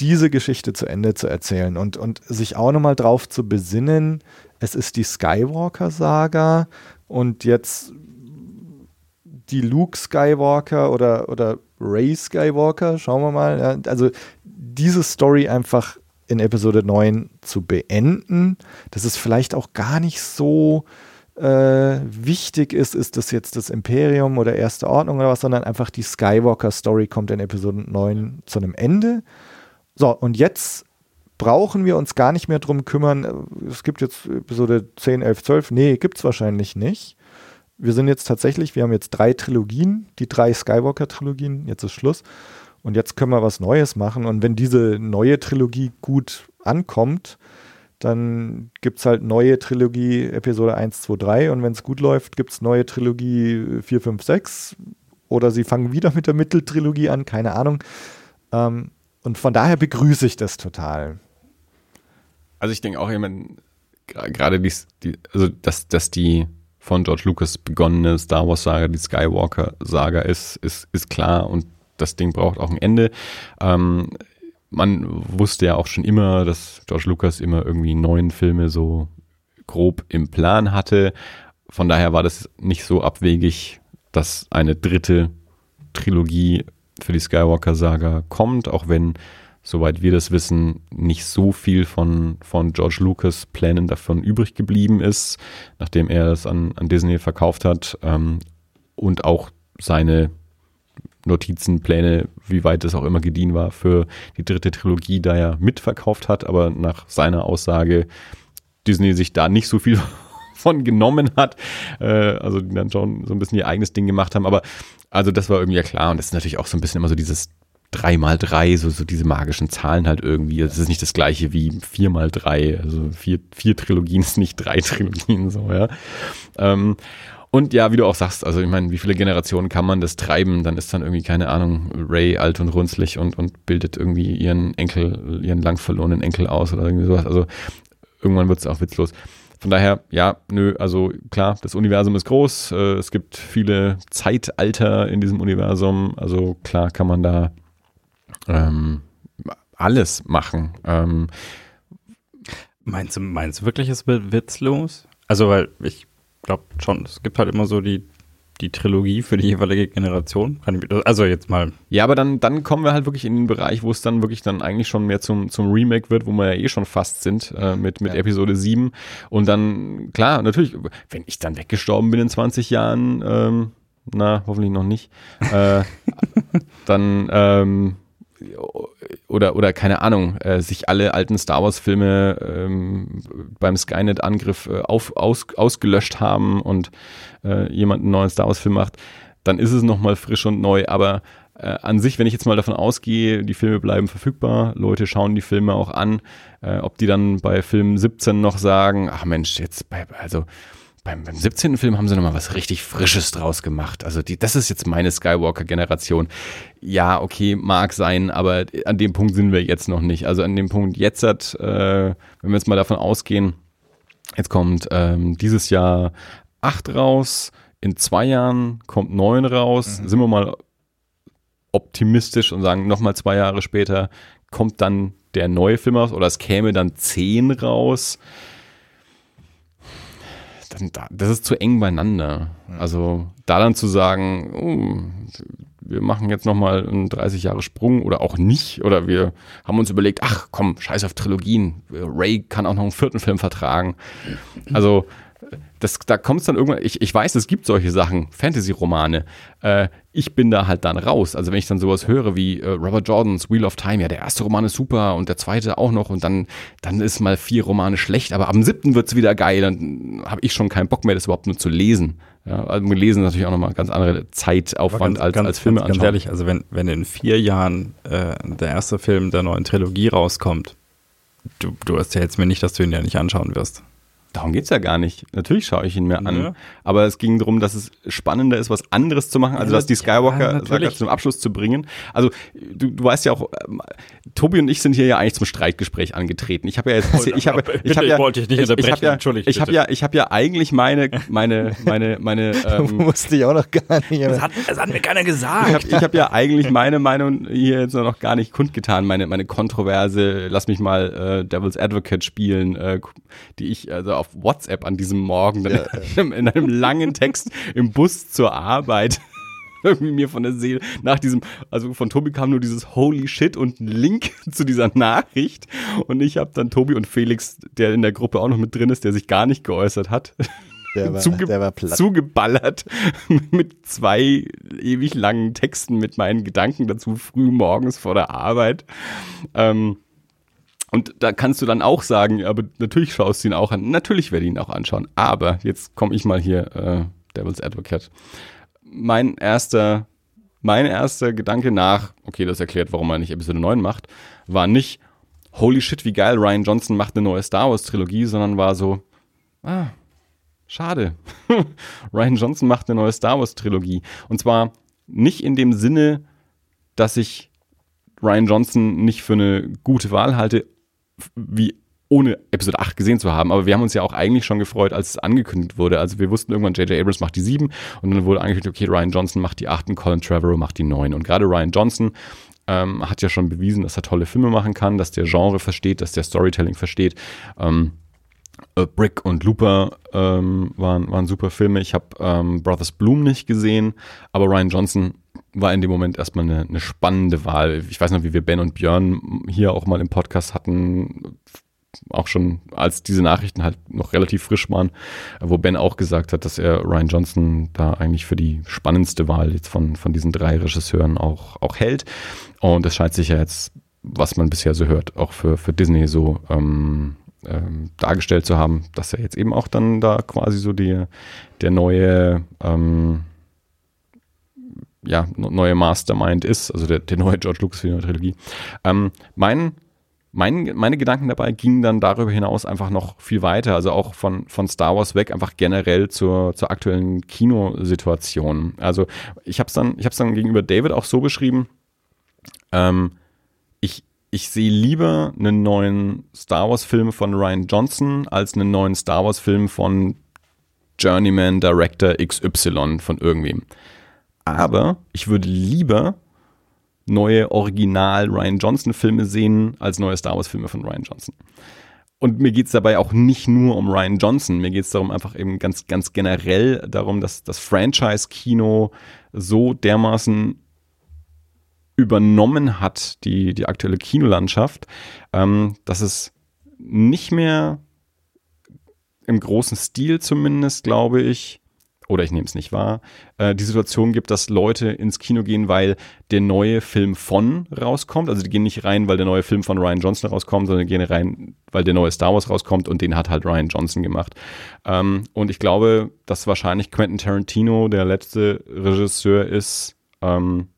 diese Geschichte zu Ende zu erzählen und, und sich auch nochmal drauf zu besinnen, es ist die Skywalker-Saga und jetzt die Luke Skywalker oder, oder Ray Skywalker, schauen wir mal. Ja, also diese Story einfach in Episode 9 zu beenden, dass es vielleicht auch gar nicht so äh, wichtig ist, ist das jetzt das Imperium oder Erste Ordnung oder was, sondern einfach die Skywalker-Story kommt in Episode 9 zu einem Ende. So, und jetzt brauchen wir uns gar nicht mehr drum kümmern. Es gibt jetzt Episode 10, 11, 12. Nee, gibt es wahrscheinlich nicht wir sind jetzt tatsächlich, wir haben jetzt drei Trilogien, die drei Skywalker-Trilogien, jetzt ist Schluss. Und jetzt können wir was Neues machen. Und wenn diese neue Trilogie gut ankommt, dann gibt es halt neue Trilogie Episode 1, 2, 3 und wenn es gut läuft, gibt es neue Trilogie 4, 5, 6 oder sie fangen wieder mit der Mitteltrilogie an, keine Ahnung. Ähm, und von daher begrüße ich das total. Also ich denke auch, ich meine, gerade die, die, also dass, dass die von George Lucas begonnene Star Wars Saga, die Skywalker Saga ist, ist, ist klar und das Ding braucht auch ein Ende. Ähm, man wusste ja auch schon immer, dass George Lucas immer irgendwie neun Filme so grob im Plan hatte. Von daher war das nicht so abwegig, dass eine dritte Trilogie für die Skywalker-Saga kommt, auch wenn, soweit wir das wissen, nicht so viel von, von George Lucas Plänen davon übrig geblieben ist, nachdem er es an, an Disney verkauft hat ähm, und auch seine Notizen, Pläne, wie weit es auch immer gediehen war, für die dritte Trilogie da ja mitverkauft hat, aber nach seiner Aussage Disney sich da nicht so viel [laughs] von genommen hat, äh, also die dann schon so ein bisschen ihr eigenes Ding gemacht haben, aber also das war irgendwie ja klar. Und das ist natürlich auch so ein bisschen immer so dieses drei mal drei, so, so diese magischen Zahlen halt irgendwie. Das ist nicht das gleiche wie vier mal drei. Also vier, vier Trilogien ist nicht drei [laughs] Trilogien, so, ja. Ähm, und ja, wie du auch sagst, also ich meine, wie viele Generationen kann man das treiben? Dann ist dann irgendwie, keine Ahnung, Ray alt und runzlig und, und bildet irgendwie ihren Enkel, ihren lang verlorenen Enkel aus oder irgendwie sowas. Also irgendwann wird es auch witzlos. Von daher, ja, nö, also klar, das Universum ist groß, äh, es gibt viele Zeitalter in diesem Universum, also klar kann man da ähm, alles machen. Ähm, meinst, du, meinst du wirklich, es wird witzlos? Also, weil ich glaube schon, es gibt halt immer so die, die Trilogie für die jeweilige Generation. Also jetzt mal. Ja, aber dann, dann kommen wir halt wirklich in den Bereich, wo es dann wirklich dann eigentlich schon mehr zum, zum Remake wird, wo wir ja eh schon fast sind äh, mit, mit ja. Episode 7. Und dann, klar, natürlich, wenn ich dann weggestorben bin in 20 Jahren, ähm, na, hoffentlich noch nicht, äh, [laughs] dann ähm, oder, oder keine Ahnung, äh, sich alle alten Star Wars-Filme ähm, beim Skynet-Angriff äh, aus, ausgelöscht haben und äh, jemand einen neuen Star Wars-Film macht, dann ist es nochmal frisch und neu. Aber äh, an sich, wenn ich jetzt mal davon ausgehe, die Filme bleiben verfügbar, Leute schauen die Filme auch an, äh, ob die dann bei Film 17 noch sagen, ach Mensch, jetzt also beim, beim 17. Film haben sie nochmal was richtig Frisches draus gemacht. Also die, das ist jetzt meine Skywalker-Generation. Ja, okay, mag sein, aber an dem Punkt sind wir jetzt noch nicht. Also an dem Punkt jetzt, hat, äh, wenn wir jetzt mal davon ausgehen, jetzt kommt ähm, dieses Jahr 8 raus, in zwei Jahren kommt 9 raus, mhm. sind wir mal optimistisch und sagen, nochmal zwei Jahre später kommt dann der neue Film raus oder es käme dann 10 raus dann, das ist zu eng beieinander. Also da dann zu sagen, oh, wir machen jetzt nochmal einen 30 Jahre Sprung oder auch nicht. Oder wir haben uns überlegt, ach komm, scheiß auf Trilogien. Ray kann auch noch einen vierten Film vertragen. Also das, da kommt es dann irgendwann, ich, ich weiß, es gibt solche Sachen, Fantasy-Romane. Äh, ich bin da halt dann raus. Also wenn ich dann sowas höre wie äh, Robert Jordans Wheel of Time, ja, der erste Roman ist super und der zweite auch noch und dann, dann ist mal vier Romane schlecht, aber am siebten wird es wieder geil, dann habe ich schon keinen Bock mehr, das überhaupt nur zu lesen. Ja, also lesen ist natürlich auch nochmal ganz andere Zeitaufwand ganz, als, ganz, als Filme ganz, ganz ehrlich, also wenn, wenn in vier Jahren äh, der erste Film der neuen Trilogie rauskommt, du, du erzählst mir nicht, dass du ihn ja nicht anschauen wirst. Darum geht's ja gar nicht. Natürlich schaue ich ihn mir an. Ja. Aber es ging darum, dass es spannender ist, was anderes zu machen, also dass die Skywalker ja, zum Abschluss zu bringen. Also du, du weißt ja auch, ähm, Tobi und ich sind hier ja eigentlich zum Streitgespräch angetreten. Ich habe ja jetzt, [laughs] [laughs] ich habe, ich habe ja, wollte ich nicht ich, habe ja, ich habe ja, ich habe ja eigentlich meine, meine, meine, meine. [laughs] Ähm, musste ich auch noch gar nicht. Das hat, das hat mir keiner gesagt. Ich habe ich hab ja eigentlich meine Meinung hier jetzt noch gar nicht kundgetan, meine, meine kontroverse, lass mich mal äh, Devil's Advocate spielen, äh, die ich also auf WhatsApp an diesem Morgen ja, in, in einem langen Text im Bus zur Arbeit. [laughs] Irgendwie mir von der Seele nach diesem, also von Tobi kam nur dieses Holy Shit und ein Link [laughs] zu dieser Nachricht. Und ich habe dann Tobi und Felix, der in der Gruppe auch noch mit drin ist, der sich gar nicht geäußert hat, der [laughs] war, zuge der war zugeballert mit zwei ewig langen Texten mit meinen Gedanken dazu früh morgens vor der Arbeit. Ähm, und da kannst du dann auch sagen, aber natürlich schaust du ihn auch an. Natürlich werde ich ihn auch anschauen. Aber jetzt komme ich mal hier, äh, Devil's Advocate. Mein erster, mein erster Gedanke nach, okay, das erklärt, warum er nicht Episode 9 macht, war nicht, holy shit, wie geil, Ryan Johnson macht eine neue Star Wars Trilogie, sondern war so, ah, schade. [laughs] Ryan Johnson macht eine neue Star Wars Trilogie. Und zwar nicht in dem Sinne, dass ich Ryan Johnson nicht für eine gute Wahl halte, wie ohne Episode 8 gesehen zu haben. Aber wir haben uns ja auch eigentlich schon gefreut, als es angekündigt wurde. Also wir wussten irgendwann, J.J. Abrams macht die 7 und dann wurde angekündigt, okay, Ryan Johnson macht die 8 und Colin Trevorrow macht die 9. Und gerade Ryan Johnson ähm, hat ja schon bewiesen, dass er tolle Filme machen kann, dass der Genre versteht, dass der Storytelling versteht. Ähm, äh, Brick und Looper ähm, waren, waren super Filme. Ich habe ähm, Brothers Bloom nicht gesehen, aber Ryan Johnson war in dem Moment erstmal eine, eine spannende Wahl. Ich weiß noch, wie wir Ben und Björn hier auch mal im Podcast hatten, auch schon als diese Nachrichten halt noch relativ frisch waren, wo Ben auch gesagt hat, dass er Ryan Johnson da eigentlich für die spannendste Wahl jetzt von, von diesen drei Regisseuren auch, auch hält. Und das scheint sich ja jetzt, was man bisher so hört, auch für, für Disney so ähm, ähm, dargestellt zu haben, dass er jetzt eben auch dann da quasi so die, der neue ähm, ja, neue Mastermind ist, also der, der neue George Lucas Film Trilogie. Ähm, mein mein, meine Gedanken dabei gingen dann darüber hinaus einfach noch viel weiter, also auch von, von Star Wars weg, einfach generell zur, zur aktuellen Kinosituation. Also ich habe es dann, dann gegenüber David auch so beschrieben, ähm, ich, ich sehe lieber einen neuen Star Wars-Film von Ryan Johnson als einen neuen Star Wars-Film von Journeyman Director XY von irgendwem. Aber ich würde lieber neue Original Ryan Johnson Filme sehen als neue Star Wars Filme von Ryan Johnson. Und mir geht es dabei auch nicht nur um Ryan Johnson, mir geht es darum einfach eben ganz, ganz generell darum, dass das Franchise-Kino so dermaßen übernommen hat, die, die aktuelle Kinolandschaft, ähm, dass es nicht mehr im großen Stil zumindest, glaube ich, oder ich nehme es nicht wahr, äh, die Situation gibt, dass Leute ins Kino gehen, weil der neue Film von rauskommt. Also die gehen nicht rein, weil der neue Film von Ryan Johnson rauskommt, sondern gehen rein, weil der neue Star Wars rauskommt und den hat halt Ryan Johnson gemacht. Ähm, und ich glaube, dass wahrscheinlich Quentin Tarantino der letzte Regisseur ist, ähm,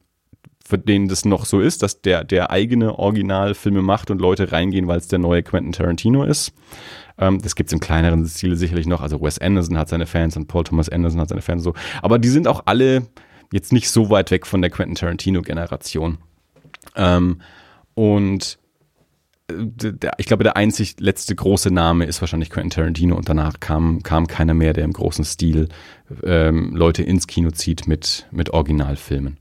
für den das noch so ist, dass der, der eigene Originalfilme macht und Leute reingehen, weil es der neue Quentin Tarantino ist. Ähm, das gibt es im kleineren Stil sicherlich noch. Also Wes Anderson hat seine Fans und Paul Thomas Anderson hat seine Fans so. Aber die sind auch alle jetzt nicht so weit weg von der Quentin Tarantino-Generation. Ähm, und äh, ich glaube, der einzig letzte große Name ist wahrscheinlich Quentin Tarantino und danach kam, kam keiner mehr, der im großen Stil ähm, Leute ins Kino zieht mit, mit Originalfilmen.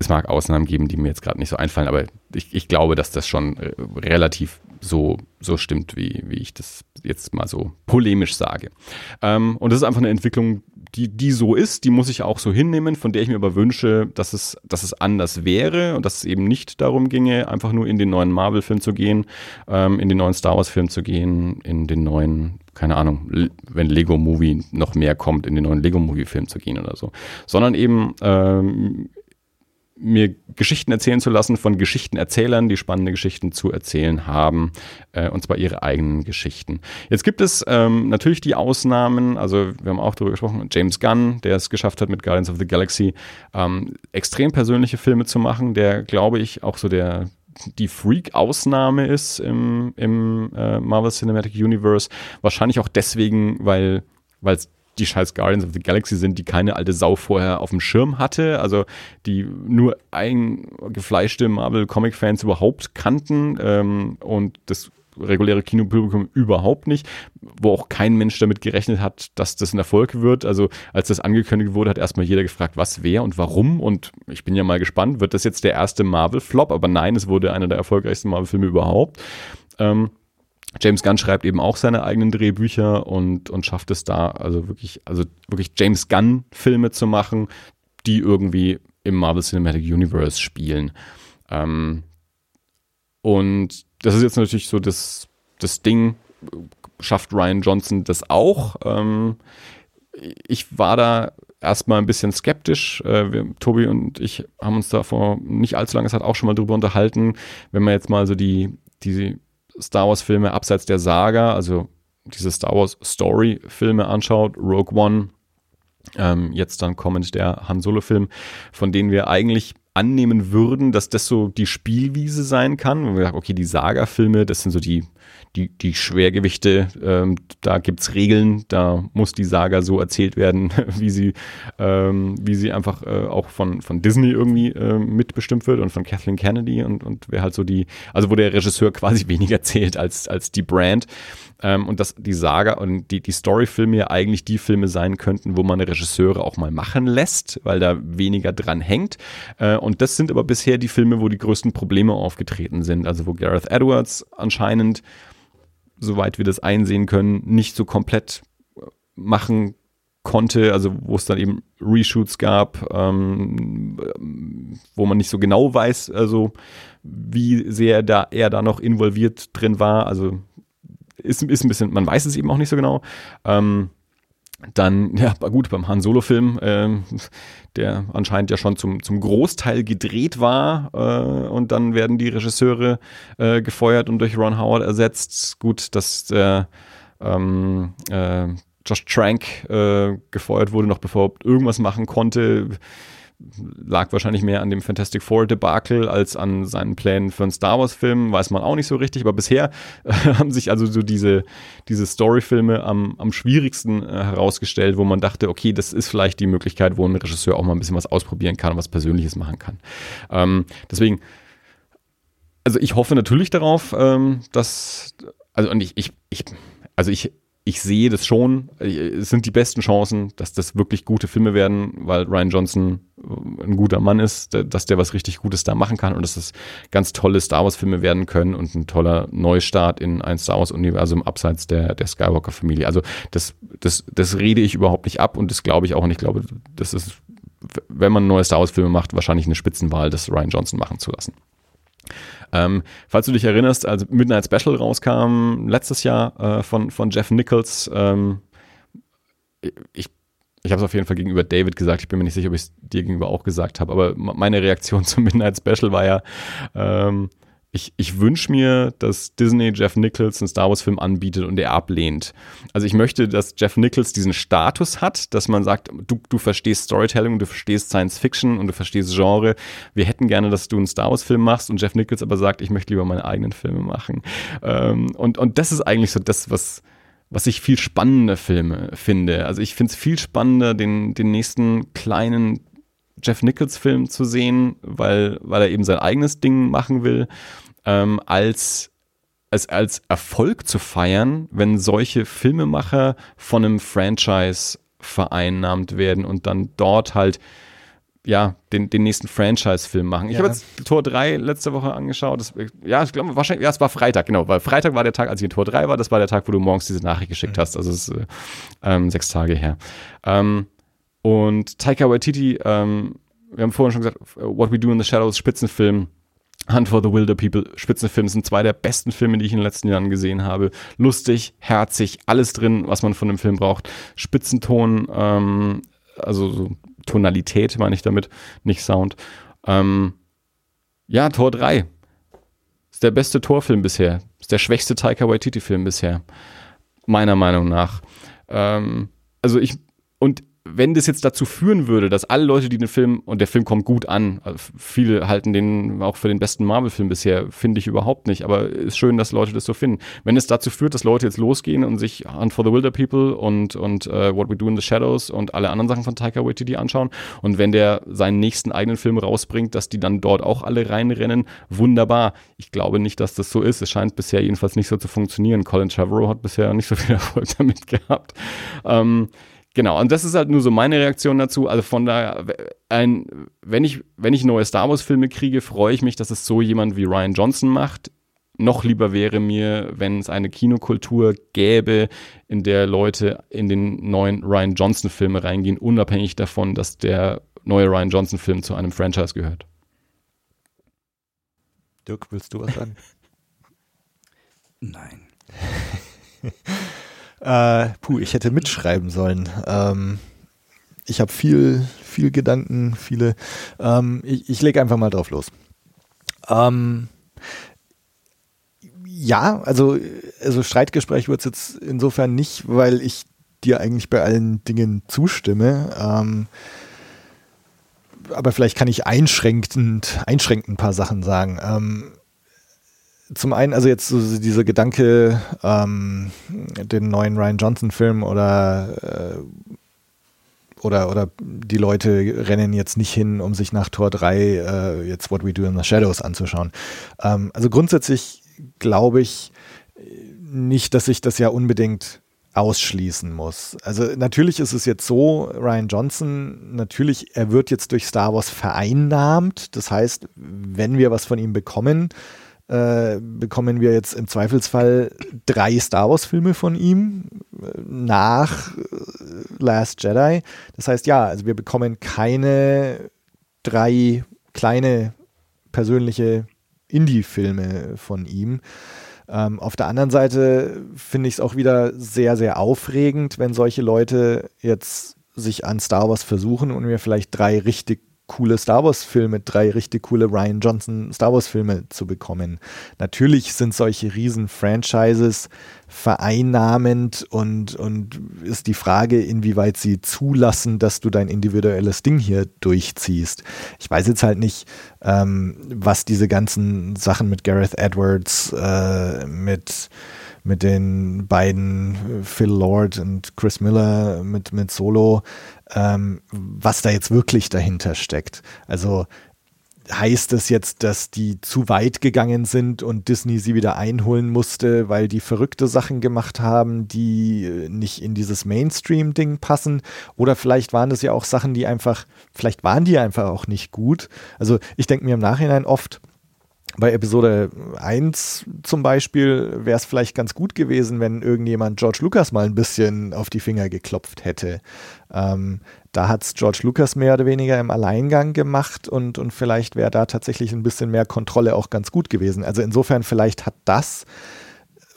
Es mag Ausnahmen geben, die mir jetzt gerade nicht so einfallen, aber ich, ich glaube, dass das schon äh, relativ so, so stimmt, wie, wie ich das jetzt mal so polemisch sage. Ähm, und das ist einfach eine Entwicklung, die, die so ist, die muss ich auch so hinnehmen, von der ich mir aber wünsche, dass es, dass es anders wäre und dass es eben nicht darum ginge, einfach nur in den neuen Marvel-Film zu gehen, ähm, in den neuen Star Wars-Film zu gehen, in den neuen, keine Ahnung, wenn Lego Movie noch mehr kommt, in den neuen Lego Movie-Film zu gehen oder so, sondern eben ähm, mir Geschichten erzählen zu lassen von Geschichtenerzählern, die spannende Geschichten zu erzählen haben, äh, und zwar ihre eigenen Geschichten. Jetzt gibt es ähm, natürlich die Ausnahmen, also wir haben auch darüber gesprochen, James Gunn, der es geschafft hat mit Guardians of the Galaxy ähm, extrem persönliche Filme zu machen, der glaube ich auch so der die Freak-Ausnahme ist im, im äh, Marvel Cinematic Universe. Wahrscheinlich auch deswegen, weil es die scheiß Guardians of the Galaxy sind, die keine alte Sau vorher auf dem Schirm hatte, also die nur eingefleischte Marvel-Comic-Fans überhaupt kannten ähm, und das reguläre Kinopublikum überhaupt nicht, wo auch kein Mensch damit gerechnet hat, dass das ein Erfolg wird. Also als das angekündigt wurde, hat erstmal jeder gefragt, was, wer und warum. Und ich bin ja mal gespannt, wird das jetzt der erste Marvel-Flop? Aber nein, es wurde einer der erfolgreichsten Marvel-Filme überhaupt. Ähm, James Gunn schreibt eben auch seine eigenen Drehbücher und, und schafft es da, also wirklich, also wirklich James Gunn-Filme zu machen, die irgendwie im Marvel Cinematic Universe spielen. Ähm, und das ist jetzt natürlich so das, das Ding, schafft Ryan Johnson das auch. Ähm, ich war da erstmal ein bisschen skeptisch. Äh, wir, Tobi und ich haben uns da vor nicht allzu langer Zeit auch schon mal drüber unterhalten, wenn man jetzt mal so die, die Star Wars-Filme abseits der Saga, also diese Star Wars Story-Filme anschaut, Rogue One, ähm, jetzt dann kommend der Han Solo-Film, von denen wir eigentlich annehmen würden, dass das so die Spielwiese sein kann. Und wir sagen, okay, die Saga-Filme, das sind so die, die, die Schwergewichte, ähm, da gibt's Regeln, da muss die Saga so erzählt werden, [laughs] wie sie, ähm, wie sie einfach äh, auch von, von Disney irgendwie äh, mitbestimmt wird und von Kathleen Kennedy und, und wer halt so die, also wo der Regisseur [laughs] quasi weniger zählt als, als die Brand. Ähm, und dass die Saga und die, die Storyfilme ja eigentlich die Filme sein könnten, wo man Regisseure auch mal machen lässt, weil da weniger dran hängt. Äh, und das sind aber bisher die Filme, wo die größten Probleme aufgetreten sind. Also wo Gareth Edwards anscheinend, soweit wir das einsehen können, nicht so komplett äh, machen konnte, also wo es dann eben Reshoots gab, ähm, wo man nicht so genau weiß, also wie sehr da er da noch involviert drin war. Also ist, ist ein bisschen, man weiß es eben auch nicht so genau. Ähm, dann, ja, gut, beim Han Solo-Film, ähm, der anscheinend ja schon zum, zum Großteil gedreht war äh, und dann werden die Regisseure äh, gefeuert und durch Ron Howard ersetzt. Gut, dass der ähm, äh, Josh Trank äh, gefeuert wurde, noch bevor er irgendwas machen konnte lag wahrscheinlich mehr an dem Fantastic Four Debakel als an seinen Plänen für einen Star Wars Film, weiß man auch nicht so richtig, aber bisher äh, [laughs] haben sich also so diese, diese Storyfilme am, am schwierigsten äh, herausgestellt, wo man dachte, okay, das ist vielleicht die Möglichkeit, wo ein Regisseur auch mal ein bisschen was ausprobieren kann was Persönliches machen kann. Ähm, deswegen, also ich hoffe natürlich darauf, ähm, dass, also und ich, ich, ich also ich ich sehe das schon. Es sind die besten Chancen, dass das wirklich gute Filme werden, weil Ryan Johnson äh, ein guter Mann ist, dass der was richtig Gutes da machen kann und dass das ganz tolle Star Wars-Filme werden können und ein toller Neustart in ein Star Wars-Universum abseits der, der Skywalker-Familie. Also das, das, das rede ich überhaupt nicht ab und das glaube ich auch und ich glaube, das ist, wenn man neue Star Wars-Filme macht, wahrscheinlich eine Spitzenwahl, das Ryan Johnson machen zu lassen. Ähm, falls du dich erinnerst, als Midnight Special rauskam letztes Jahr äh, von, von Jeff Nichols, ähm, ich ich habe es auf jeden Fall gegenüber David gesagt. Ich bin mir nicht sicher, ob ich es dir gegenüber auch gesagt habe. Aber meine Reaktion [laughs] zum Midnight Special war ja, ähm, ich, ich wünsche mir, dass Disney Jeff Nichols einen Star Wars-Film anbietet und er ablehnt. Also ich möchte, dass Jeff Nichols diesen Status hat, dass man sagt, du, du verstehst Storytelling, du verstehst Science Fiction und du verstehst Genre. Wir hätten gerne, dass du einen Star Wars-Film machst und Jeff Nichols aber sagt, ich möchte lieber meine eigenen Filme machen. Ähm, und, und das ist eigentlich so das, was, was ich viel spannender Filme finde. Also ich finde es viel spannender, den, den nächsten kleinen Jeff Nichols Film zu sehen, weil, weil er eben sein eigenes Ding machen will, ähm, als, als, als Erfolg zu feiern, wenn solche Filmemacher von einem Franchise vereinnahmt werden und dann dort halt ja, den, den nächsten Franchise-Film machen. Ich ja. habe jetzt Tor 3 letzte Woche angeschaut. Das, ja, ich glaube, wahrscheinlich, ja, es war Freitag, genau, weil Freitag war der Tag, als ich in Tor 3 war, das war der Tag, wo du morgens diese Nachricht geschickt mhm. hast. Also es ist äh, ähm, sechs Tage her. Ähm, und Taika Waititi, ähm, wir haben vorhin schon gesagt, What We Do in the Shadows, Spitzenfilm. Hunt for the Wilder People, Spitzenfilm, sind zwei der besten Filme, die ich in den letzten Jahren gesehen habe. Lustig, herzig, alles drin, was man von dem Film braucht. Spitzenton, ähm, also so Tonalität meine ich damit, nicht Sound. Ähm, ja, Tor 3. Ist der beste Torfilm bisher. Ist der schwächste Taika Waititi-Film bisher. Meiner Meinung nach. Ähm, also ich, und wenn das jetzt dazu führen würde, dass alle Leute, die den Film, und der Film kommt gut an, also viele halten den auch für den besten Marvel-Film bisher, finde ich überhaupt nicht, aber ist schön, dass Leute das so finden. Wenn es dazu führt, dass Leute jetzt losgehen und sich Hunt for the Wilder People und, und uh, What We Do in the Shadows und alle anderen Sachen von Taika Waititi anschauen und wenn der seinen nächsten eigenen Film rausbringt, dass die dann dort auch alle reinrennen, wunderbar. Ich glaube nicht, dass das so ist. Es scheint bisher jedenfalls nicht so zu funktionieren. Colin Trevorrow hat bisher nicht so viel [laughs] Erfolg damit gehabt. Ähm, Genau, und das ist halt nur so meine Reaktion dazu. Also von daher, ein, wenn, ich, wenn ich neue Star Wars-Filme kriege, freue ich mich, dass es so jemand wie Ryan Johnson macht. Noch lieber wäre mir, wenn es eine Kinokultur gäbe, in der Leute in den neuen Ryan Johnson-Filme reingehen, unabhängig davon, dass der neue Ryan Johnson-Film zu einem Franchise gehört. Dirk, willst du was sagen? [laughs] Nein. [laughs] Äh, puh, ich hätte mitschreiben sollen. Ähm, ich habe viel, viel Gedanken, viele. Ähm, ich ich lege einfach mal drauf los. Ähm, ja, also, also Streitgespräch wird es jetzt insofern nicht, weil ich dir eigentlich bei allen Dingen zustimme. Ähm, aber vielleicht kann ich einschränkend, einschränkend ein paar Sachen sagen. Ähm, zum einen, also jetzt so dieser Gedanke, ähm, den neuen Ryan Johnson-Film oder, äh, oder, oder die Leute rennen jetzt nicht hin, um sich nach Tor 3 äh, jetzt What We Do in the Shadows anzuschauen. Ähm, also grundsätzlich glaube ich nicht, dass ich das ja unbedingt ausschließen muss. Also natürlich ist es jetzt so, Ryan Johnson, natürlich, er wird jetzt durch Star Wars vereinnahmt. Das heißt, wenn wir was von ihm bekommen, äh, bekommen wir jetzt im Zweifelsfall drei Star Wars-Filme von ihm äh, nach äh, Last Jedi. Das heißt, ja, also wir bekommen keine drei kleine persönliche Indie-Filme von ihm. Ähm, auf der anderen Seite finde ich es auch wieder sehr, sehr aufregend, wenn solche Leute jetzt sich an Star Wars versuchen und wir vielleicht drei richtig coole Star Wars-Filme, drei richtig coole Ryan Johnson Star Wars-Filme zu bekommen. Natürlich sind solche Riesen-Franchises vereinnahmend und, und ist die Frage, inwieweit sie zulassen, dass du dein individuelles Ding hier durchziehst. Ich weiß jetzt halt nicht, ähm, was diese ganzen Sachen mit Gareth Edwards, äh, mit mit den beiden äh, Phil Lord und Chris Miller mit, mit Solo, ähm, was da jetzt wirklich dahinter steckt. Also heißt es jetzt, dass die zu weit gegangen sind und Disney sie wieder einholen musste, weil die verrückte Sachen gemacht haben, die äh, nicht in dieses Mainstream-Ding passen? Oder vielleicht waren das ja auch Sachen, die einfach, vielleicht waren die einfach auch nicht gut. Also ich denke mir im Nachhinein oft, bei Episode 1 zum Beispiel wäre es vielleicht ganz gut gewesen, wenn irgendjemand George Lucas mal ein bisschen auf die Finger geklopft hätte. Ähm, da hat es George Lucas mehr oder weniger im Alleingang gemacht und, und vielleicht wäre da tatsächlich ein bisschen mehr Kontrolle auch ganz gut gewesen. Also insofern vielleicht hat das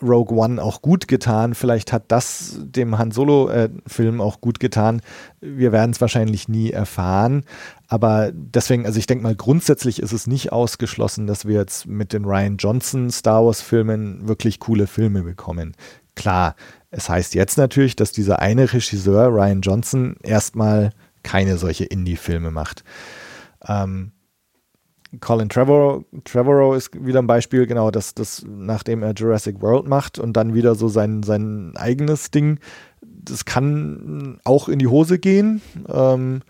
Rogue One auch gut getan. Vielleicht hat das dem Han Solo-Film äh, auch gut getan. Wir werden es wahrscheinlich nie erfahren. Aber deswegen, also ich denke mal, grundsätzlich ist es nicht ausgeschlossen, dass wir jetzt mit den Ryan Johnson Star Wars-Filmen wirklich coole Filme bekommen. Klar, es heißt jetzt natürlich, dass dieser eine Regisseur, Ryan Johnson, erstmal keine solche Indie-Filme macht. Ähm, Colin Trevorrow, Trevorrow ist wieder ein Beispiel, genau, dass das, nachdem er Jurassic World macht und dann wieder so sein, sein eigenes Ding, das kann auch in die Hose gehen. Ähm,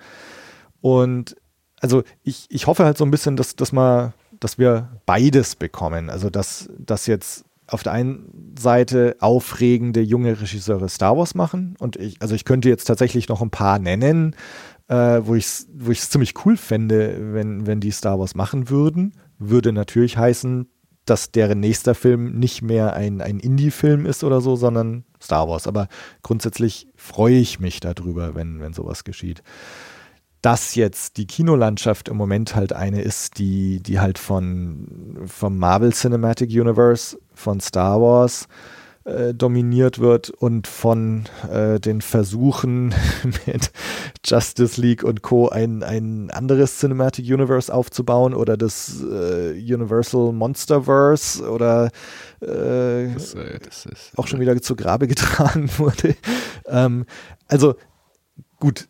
und also ich, ich hoffe halt so ein bisschen, dass, dass, mal, dass wir beides bekommen. Also dass, dass jetzt auf der einen Seite aufregende junge Regisseure Star Wars machen und ich, also ich könnte jetzt tatsächlich noch ein paar nennen, äh, wo ich es wo ziemlich cool fände, wenn, wenn die Star Wars machen würden. Würde natürlich heißen, dass deren nächster Film nicht mehr ein, ein Indie-Film ist oder so, sondern Star Wars. Aber grundsätzlich freue ich mich darüber, wenn, wenn sowas geschieht. Dass jetzt die Kinolandschaft im Moment halt eine ist, die, die halt von, vom Marvel Cinematic Universe, von Star Wars, äh, dominiert wird und von äh, den Versuchen [laughs] mit Justice League und Co. ein, ein anderes Cinematic Universe aufzubauen oder das äh, Universal Monsterverse oder äh, das, äh, das ist, auch schon wieder zu Grabe [laughs] getragen wurde. ähm, also gut,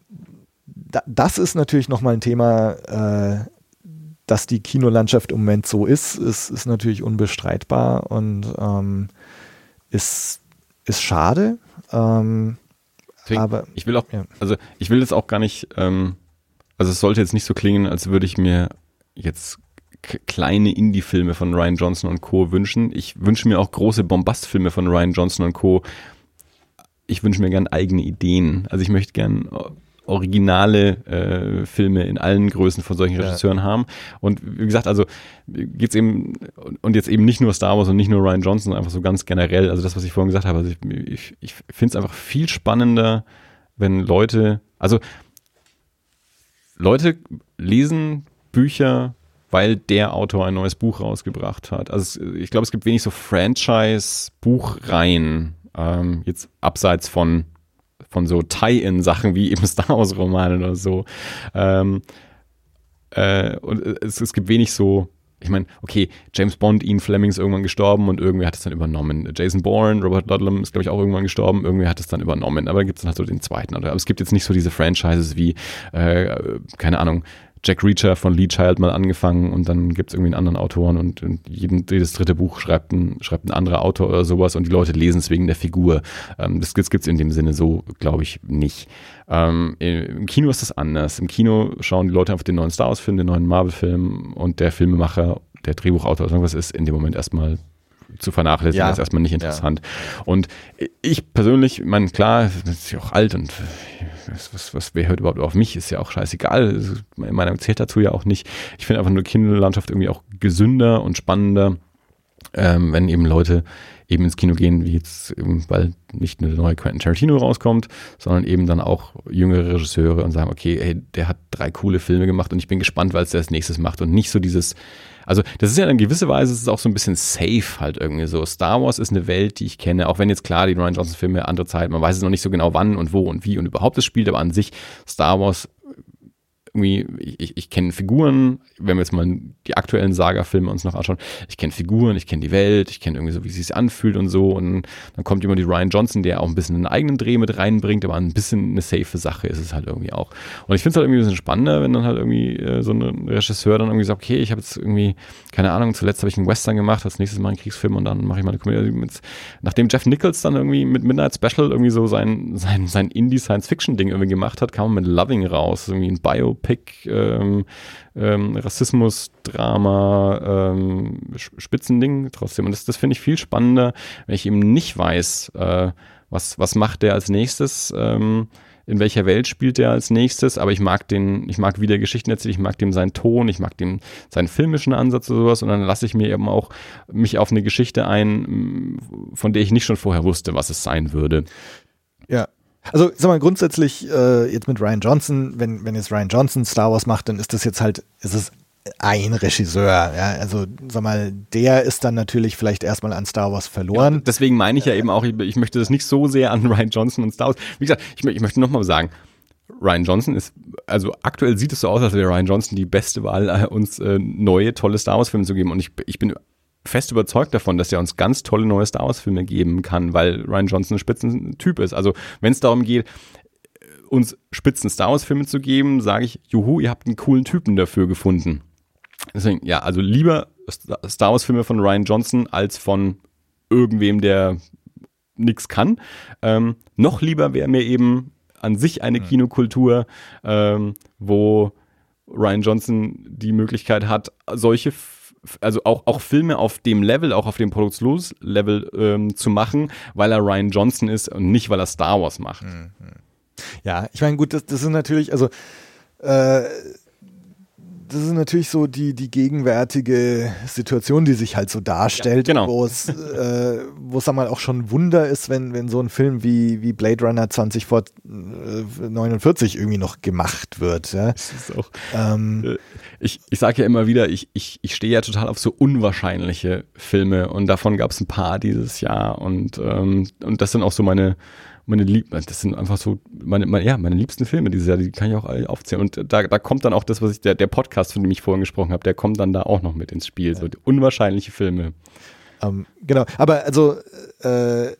da, das ist natürlich nochmal ein Thema, dass die Kinolandschaft im Moment so ist, ist, ist natürlich unbestreitbar und ähm, ist, ist schade. Ähm, Deswegen, aber ich will auch, ja. also ich will das auch gar nicht, ähm, also es sollte jetzt nicht so klingen, als würde ich mir jetzt kleine Indie-Filme von Ryan Johnson und Co. wünschen. Ich wünsche mir auch große Bombastfilme von Ryan Johnson und Co. Ich wünsche mir gern eigene Ideen. Also ich möchte gern originale äh, Filme in allen Größen von solchen Regisseuren ja. haben. Und wie gesagt, also geht's eben, und jetzt eben nicht nur Star Wars und nicht nur Ryan Johnson, einfach so ganz generell, also das, was ich vorhin gesagt habe, also ich, ich, ich finde es einfach viel spannender, wenn Leute, also Leute lesen Bücher, weil der Autor ein neues Buch rausgebracht hat. Also ich glaube, es gibt wenig so Franchise-Buchreihen, ähm, jetzt abseits von von so Tie-In-Sachen wie eben [laughs] Star Wars-Romanen oder so. Ähm, äh, und es, es gibt wenig so ich meine, okay, James Bond, Ian Fleming ist irgendwann gestorben und irgendwer hat es dann übernommen. Jason Bourne, Robert Ludlum ist, glaube ich, auch irgendwann gestorben, irgendwer hat es dann übernommen. Aber gibt es dann halt so den zweiten. Aber es gibt jetzt nicht so diese Franchises wie, äh, keine Ahnung, Jack Reacher von Lee Child mal angefangen und dann gibt es irgendwie einen anderen Autoren und, und jeden, jedes dritte Buch schreibt ein, schreibt ein anderer Autor oder sowas und die Leute lesen es wegen der Figur. Ähm, das das gibt es in dem Sinne so, glaube ich, nicht. Ähm, Im Kino ist das anders. Im Kino schauen die Leute einfach den neuen Star Wars-Film, den neuen Marvel-Film und der Filmemacher, der Drehbuchautor oder irgendwas ist in dem Moment erstmal zu vernachlässigen, ja. ist erstmal nicht interessant. Ja. Und ich persönlich, ich meine, klar, ist ja auch alt und was, was, was, wer hört überhaupt auf mich, ist ja auch scheißegal. Meine Meinung zählt dazu ja auch nicht. Ich finde einfach nur Kinolandschaft irgendwie auch gesünder und spannender, ähm, wenn eben Leute eben ins Kino gehen, wie jetzt, weil nicht nur der neue Quentin Tarantino rauskommt, sondern eben dann auch jüngere Regisseure und sagen, okay, hey, der hat drei coole Filme gemacht und ich bin gespannt, was der als nächstes macht und nicht so dieses, also das ist ja in gewisser Weise ist auch so ein bisschen safe halt irgendwie so. Star Wars ist eine Welt, die ich kenne, auch wenn jetzt klar die Ryan Johnson Filme andere Zeit, man weiß es noch nicht so genau wann und wo und wie und überhaupt es spielt, aber an sich Star Wars irgendwie, ich, ich kenne Figuren, wenn wir jetzt mal die aktuellen Saga-Filme uns noch anschauen, ich kenne Figuren, ich kenne die Welt, ich kenne irgendwie so, wie sie sich anfühlt und so. Und dann kommt jemand wie Ryan Johnson, der auch ein bisschen einen eigenen Dreh mit reinbringt, aber ein bisschen eine safe Sache ist es halt irgendwie auch. Und ich finde es halt irgendwie ein bisschen spannender, wenn dann halt irgendwie äh, so ein Regisseur dann irgendwie sagt, okay, ich habe jetzt irgendwie, keine Ahnung, zuletzt habe ich einen Western gemacht, als nächstes Mal einen Kriegsfilm und dann mache ich mal eine Komödie. Mit, nachdem Jeff Nichols dann irgendwie mit Midnight Special irgendwie so sein, sein, sein Indie-Science-Fiction-Ding irgendwie gemacht hat, kam man mit Loving raus, irgendwie ein Bio Biopic, ähm, ähm, Rassismus, Drama, ähm, Spitzending trotzdem. Und das, das finde ich viel spannender, wenn ich eben nicht weiß, äh, was, was macht der als nächstes, ähm, in welcher Welt spielt der als nächstes, aber ich mag den, ich mag wie der Geschichten erzählt, ich mag dem seinen Ton, ich mag dem seinen filmischen Ansatz oder sowas und dann lasse ich mir eben auch mich auf eine Geschichte ein, von der ich nicht schon vorher wusste, was es sein würde. Ja, also, sag mal, grundsätzlich äh, jetzt mit Ryan Johnson, wenn, wenn jetzt Ryan Johnson Star Wars macht, dann ist das jetzt halt, ist es ein Regisseur. Ja? Also, sag mal, der ist dann natürlich vielleicht erstmal an Star Wars verloren. Ja, deswegen meine ich ja eben auch, ich, ich, möchte das nicht so sehr an Ryan Johnson und Star Wars. Wie gesagt, ich, ich möchte nochmal sagen, Ryan Johnson ist, also aktuell sieht es so aus, als wäre Ryan Johnson die beste Wahl, äh, uns äh, neue, tolle Star Wars-Filme zu geben. Und ich, ich bin fest überzeugt davon, dass er uns ganz tolle neue Star Wars-Filme geben kann, weil Ryan Johnson ein Spitzentyp ist. Also wenn es darum geht, uns spitzen Star Wars-Filme zu geben, sage ich, juhu, ihr habt einen coolen Typen dafür gefunden. Deswegen, ja, also lieber Star Wars-Filme von Ryan Johnson als von irgendwem, der nichts kann. Ähm, noch lieber wäre mir eben an sich eine mhm. Kinokultur, ähm, wo Ryan Johnson die Möglichkeit hat, solche also auch, auch Filme auf dem Level, auch auf dem Produktionslevel ähm, zu machen, weil er Ryan Johnson ist und nicht, weil er Star Wars macht. Mhm. Ja, ich meine, gut, das, das ist natürlich, also äh, das ist natürlich so die, die gegenwärtige Situation, die sich halt so darstellt, ja, genau. wo es, äh, wo es mal auch schon Wunder ist, wenn, wenn so ein Film wie, wie Blade Runner 2049 äh, irgendwie noch gemacht wird. Ja? Das ist auch, ähm, äh, ich ich sage ja immer wieder, ich, ich, ich stehe ja total auf so unwahrscheinliche Filme und davon gab es ein paar dieses Jahr und, ähm, und das sind auch so meine meine Lieb das sind einfach so meine, meine, ja, meine liebsten Filme dieses Jahr, die kann ich auch alle aufzählen. Und da, da kommt dann auch das, was ich, der, der Podcast, von dem ich vorhin gesprochen habe, der kommt dann da auch noch mit ins Spiel. So unwahrscheinliche Filme. Um, ähm, genau, aber also äh,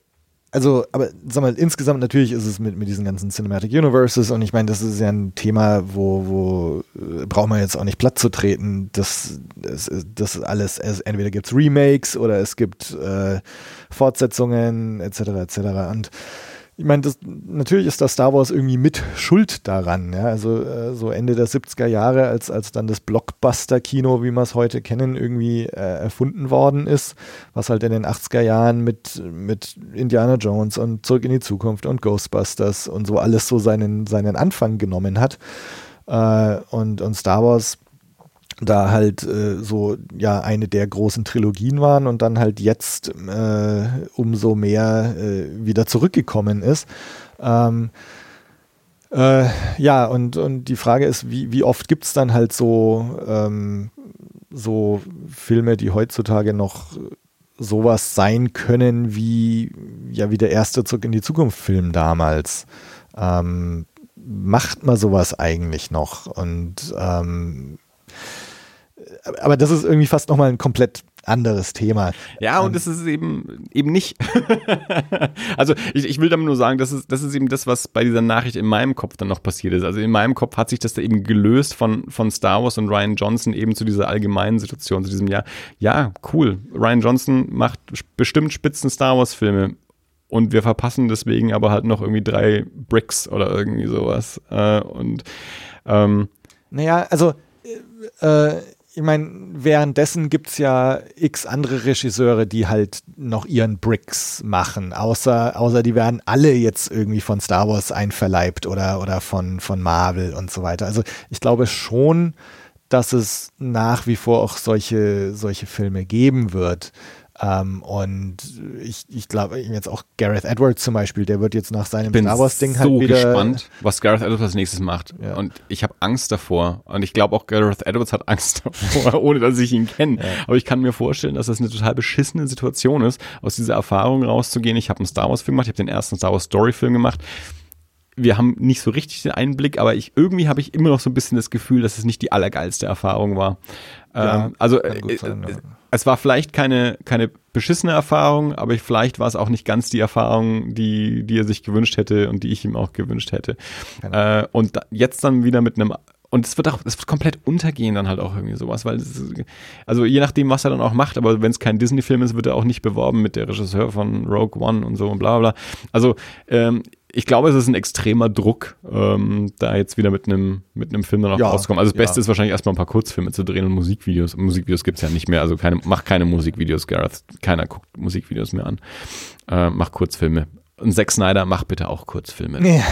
also, aber sag mal, insgesamt natürlich ist es mit, mit diesen ganzen Cinematic Universes und ich meine, das ist ja ein Thema, wo, wo äh, braucht man jetzt auch nicht platt zu treten. Das, das, das alles, es, entweder gibt es Remakes oder es gibt äh, Fortsetzungen etc. etc. Und ich meine, natürlich ist das Star Wars irgendwie mit Schuld daran. Ja? Also äh, so Ende der 70er Jahre, als, als dann das Blockbuster-Kino, wie wir es heute kennen, irgendwie äh, erfunden worden ist, was halt in den 80er Jahren mit, mit Indiana Jones und Zurück in die Zukunft und Ghostbusters und so alles so seinen, seinen Anfang genommen hat. Äh, und, und Star Wars da halt äh, so ja eine der großen Trilogien waren und dann halt jetzt äh, umso mehr äh, wieder zurückgekommen ist. Ähm, äh, ja, und, und die Frage ist, wie, wie oft gibt es dann halt so, ähm, so Filme, die heutzutage noch sowas sein können wie, ja, wie der erste Zug in die Zukunft Film damals. Ähm, macht man sowas eigentlich noch? Und ähm, aber das ist irgendwie fast nochmal ein komplett anderes Thema. Ja, und es ist eben, eben nicht. [laughs] also ich, ich will damit nur sagen, das ist, das ist eben das, was bei dieser Nachricht in meinem Kopf dann noch passiert ist. Also in meinem Kopf hat sich das da eben gelöst von, von Star Wars und Ryan Johnson eben zu dieser allgemeinen Situation, zu diesem Jahr. Ja, cool. Ryan Johnson macht bestimmt spitzen Star Wars Filme. Und wir verpassen deswegen aber halt noch irgendwie drei Bricks oder irgendwie sowas. Äh, und ähm, naja, also äh, ich meine, währenddessen gibt es ja x andere Regisseure, die halt noch ihren Bricks machen, außer, außer die werden alle jetzt irgendwie von Star Wars einverleibt oder, oder von, von Marvel und so weiter. Also ich glaube schon, dass es nach wie vor auch solche, solche Filme geben wird. Ähm, und ich, ich glaube, jetzt auch Gareth Edwards zum Beispiel, der wird jetzt nach seinem Star Wars-Ding halt wieder. so gespannt, was Gareth Edwards als nächstes macht. Ja. Und ich habe Angst davor. Und ich glaube auch Gareth Edwards hat Angst [laughs] davor, ohne dass ich ihn kenne. Ja. Aber ich kann mir vorstellen, dass das eine total beschissene Situation ist, aus dieser Erfahrung rauszugehen. Ich habe einen Star Wars-Film gemacht, ich habe den ersten Star Wars-Story-Film gemacht wir haben nicht so richtig den Einblick, aber ich irgendwie habe ich immer noch so ein bisschen das Gefühl, dass es nicht die allergeilste Erfahrung war. Ja, ähm, also äh, sein, ja. Es war vielleicht keine, keine beschissene Erfahrung, aber vielleicht war es auch nicht ganz die Erfahrung, die, die er sich gewünscht hätte und die ich ihm auch gewünscht hätte. Genau. Äh, und da, jetzt dann wieder mit einem und es wird auch, es wird komplett untergehen dann halt auch irgendwie sowas, weil ist, also je nachdem, was er dann auch macht, aber wenn es kein Disney-Film ist, wird er auch nicht beworben mit der Regisseur von Rogue One und so und bla bla. Also ähm, ich glaube, es ist ein extremer Druck, ähm, da jetzt wieder mit einem mit einem Film dann auch ja, rauskommen. Also das Beste ja. ist wahrscheinlich erstmal ein paar Kurzfilme zu drehen und Musikvideos. Musikvideos gibt's ja nicht mehr, also keine, mach keine Musikvideos, Gareth. Keiner guckt Musikvideos mehr an. Äh, mach Kurzfilme. Und Zack Snyder, mach bitte auch Kurzfilme. Ja.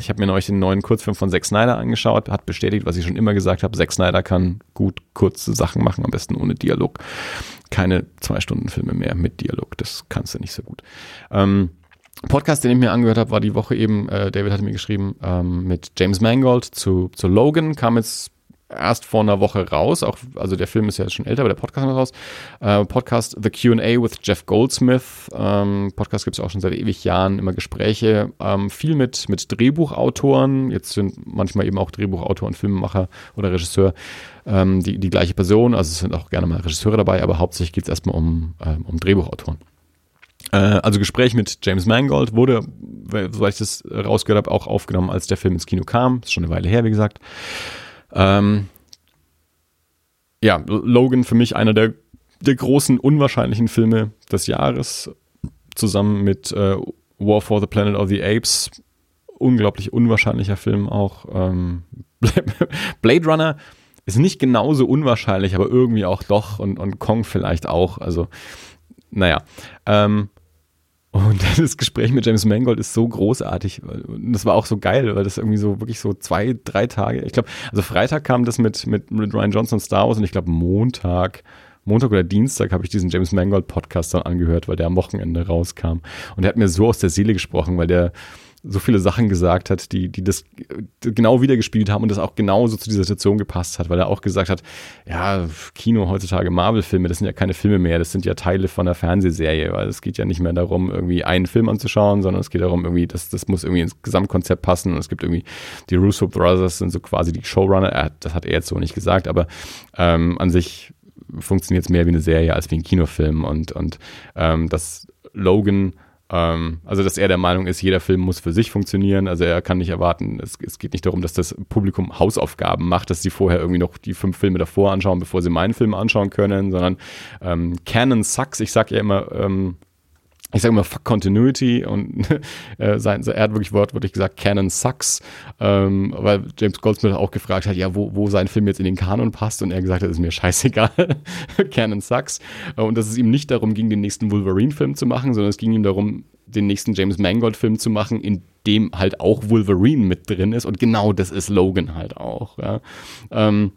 Ich habe mir neulich den neuen Kurzfilm von Zack Snyder angeschaut, hat bestätigt, was ich schon immer gesagt habe. Zack Snyder kann gut kurze Sachen machen, am besten ohne Dialog. Keine zwei Stunden Filme mehr mit Dialog, das kannst du nicht so gut. Ähm, Podcast, den ich mir angehört habe, war die Woche eben, äh, David hatte mir geschrieben, ähm, mit James Mangold zu, zu Logan, kam jetzt erst vor einer Woche raus. Auch, also der Film ist ja schon älter, aber der Podcast ist raus. Äh, Podcast The QA with Jeff Goldsmith. Ähm, Podcast gibt es auch schon seit ewig Jahren, immer Gespräche. Ähm, viel mit, mit Drehbuchautoren. Jetzt sind manchmal eben auch Drehbuchautor und Filmemacher oder Regisseur ähm, die, die gleiche Person. Also es sind auch gerne mal Regisseure dabei, aber hauptsächlich geht es erstmal um, ähm, um Drehbuchautoren. Äh, also Gespräch mit James Mangold wurde, soweit ich das rausgehört habe, auch aufgenommen, als der Film ins Kino kam. Ist schon eine Weile her, wie gesagt. Ähm, ja, Logan für mich einer der, der großen unwahrscheinlichen Filme des Jahres, zusammen mit äh, War for the Planet of the Apes. Unglaublich unwahrscheinlicher Film auch. Ähm, [laughs] Blade Runner ist nicht genauso unwahrscheinlich, aber irgendwie auch doch und, und Kong vielleicht auch. Also, naja. Ähm, und [laughs] das Gespräch mit James Mangold ist so großartig. Und das war auch so geil, weil das irgendwie so wirklich so zwei, drei Tage, ich glaube, also Freitag kam das mit, mit, Ryan Johnson Star Wars und ich glaube Montag, Montag oder Dienstag habe ich diesen James Mangold Podcast dann angehört, weil der am Wochenende rauskam. Und er hat mir so aus der Seele gesprochen, weil der, so viele Sachen gesagt hat, die, die das genau wiedergespielt haben und das auch genauso zu dieser Situation gepasst hat, weil er auch gesagt hat, ja, Kino heutzutage, Marvel-Filme, das sind ja keine Filme mehr, das sind ja Teile von einer Fernsehserie, weil es geht ja nicht mehr darum, irgendwie einen Film anzuschauen, sondern es geht darum, irgendwie, das, das muss irgendwie ins Gesamtkonzept passen und es gibt irgendwie, die Russo Brothers sind so quasi die Showrunner, er, das hat er jetzt so nicht gesagt, aber ähm, an sich funktioniert es mehr wie eine Serie als wie ein Kinofilm und, und ähm, dass Logan ähm, also, dass er der Meinung ist, jeder Film muss für sich funktionieren. Also, er kann nicht erwarten, es, es, geht nicht darum, dass das Publikum Hausaufgaben macht, dass sie vorher irgendwie noch die fünf Filme davor anschauen, bevor sie meinen Film anschauen können, sondern ähm, Canon sucks. Ich sag ja immer, ähm, ich sage immer fuck Continuity und [laughs] äh, sein, er hat wirklich wortwörtlich gesagt, Canon sucks, ähm, weil James Goldsmith auch gefragt hat, ja, wo, wo sein Film jetzt in den Kanon passt und er gesagt hat, ist mir scheißegal, [laughs] Canon sucks. Und dass es ihm nicht darum ging, den nächsten Wolverine-Film zu machen, sondern es ging ihm darum, den nächsten James Mangold-Film zu machen, in dem halt auch Wolverine mit drin ist. Und genau das ist Logan halt auch, ja. Ähm,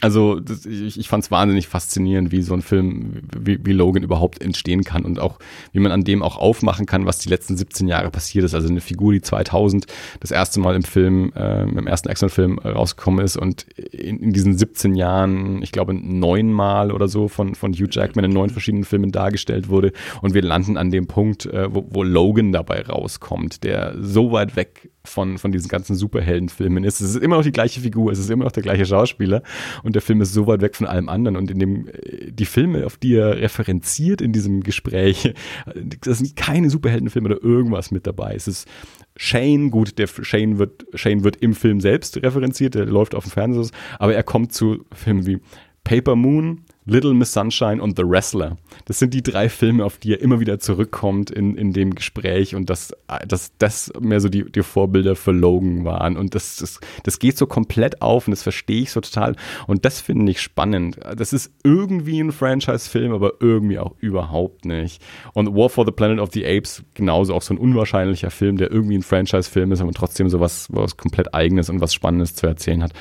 also das, ich, ich fand es wahnsinnig faszinierend, wie so ein Film wie, wie Logan überhaupt entstehen kann und auch wie man an dem auch aufmachen kann, was die letzten 17 Jahre passiert ist. Also eine Figur, die 2000 das erste Mal im Film, äh, im ersten Action-Film rausgekommen ist und in, in, diesen 17 Jahren, ich glaube neunmal oder so von, von Hugh Jackman in neun verschiedenen Filmen dargestellt wurde und wir landen an dem Punkt, äh, wo, wo Logan dabei rauskommt, der so weit weg von, von diesen ganzen Superheldenfilmen ist. Es ist immer noch die gleiche Figur, es ist immer noch der gleiche Schauspieler und der Film ist so weit weg von allem anderen und in dem, äh, die Filme, auf die er referenziert in diesem Gespräch, [laughs] das sind keine Superheldenfilme oder irgendwas mit dabei. Es ist Shane, gut, der Shane wird, Shane wird im Film selbst referenziert, der läuft auf dem Fernseher, aber er kommt zu Filmen wie Paper Moon, Little Miss Sunshine und The Wrestler. Das sind die drei Filme, auf die er immer wieder zurückkommt in, in dem Gespräch und dass das, das mehr so die, die Vorbilder für Logan waren. Und das, das, das geht so komplett auf und das verstehe ich so total. Und das finde ich spannend. Das ist irgendwie ein Franchise-Film, aber irgendwie auch überhaupt nicht. Und War for the Planet of the Apes, genauso auch so ein unwahrscheinlicher Film, der irgendwie ein Franchise-Film ist, aber trotzdem so was, was komplett Eigenes und was Spannendes zu erzählen hat.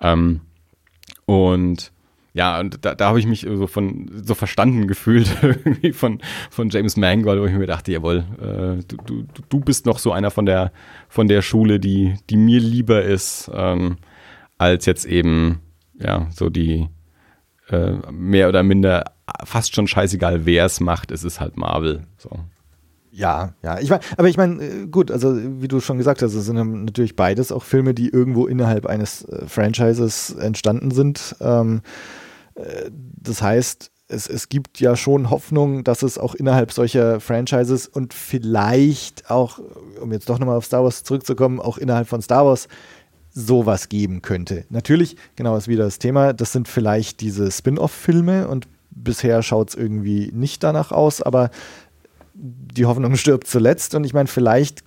Ähm, und ja, und da, da habe ich mich so von so verstanden gefühlt [laughs] irgendwie von, von James Mangold, wo ich mir dachte, jawohl, äh, du, du, du bist noch so einer von der von der Schule, die, die mir lieber ist, ähm, als jetzt eben, ja, so die äh, mehr oder minder fast schon scheißegal, wer es macht, es ist halt Marvel. So. Ja, ja. Ich mein, aber ich meine, äh, gut, also wie du schon gesagt hast, es sind natürlich beides auch Filme, die irgendwo innerhalb eines äh, Franchises entstanden sind. Ähm, das heißt, es, es gibt ja schon Hoffnung, dass es auch innerhalb solcher Franchises und vielleicht auch, um jetzt doch nochmal auf Star Wars zurückzukommen, auch innerhalb von Star Wars sowas geben könnte. Natürlich, genau ist wieder das Thema, das sind vielleicht diese Spin-off-Filme und bisher schaut es irgendwie nicht danach aus, aber die Hoffnung stirbt zuletzt und ich meine, vielleicht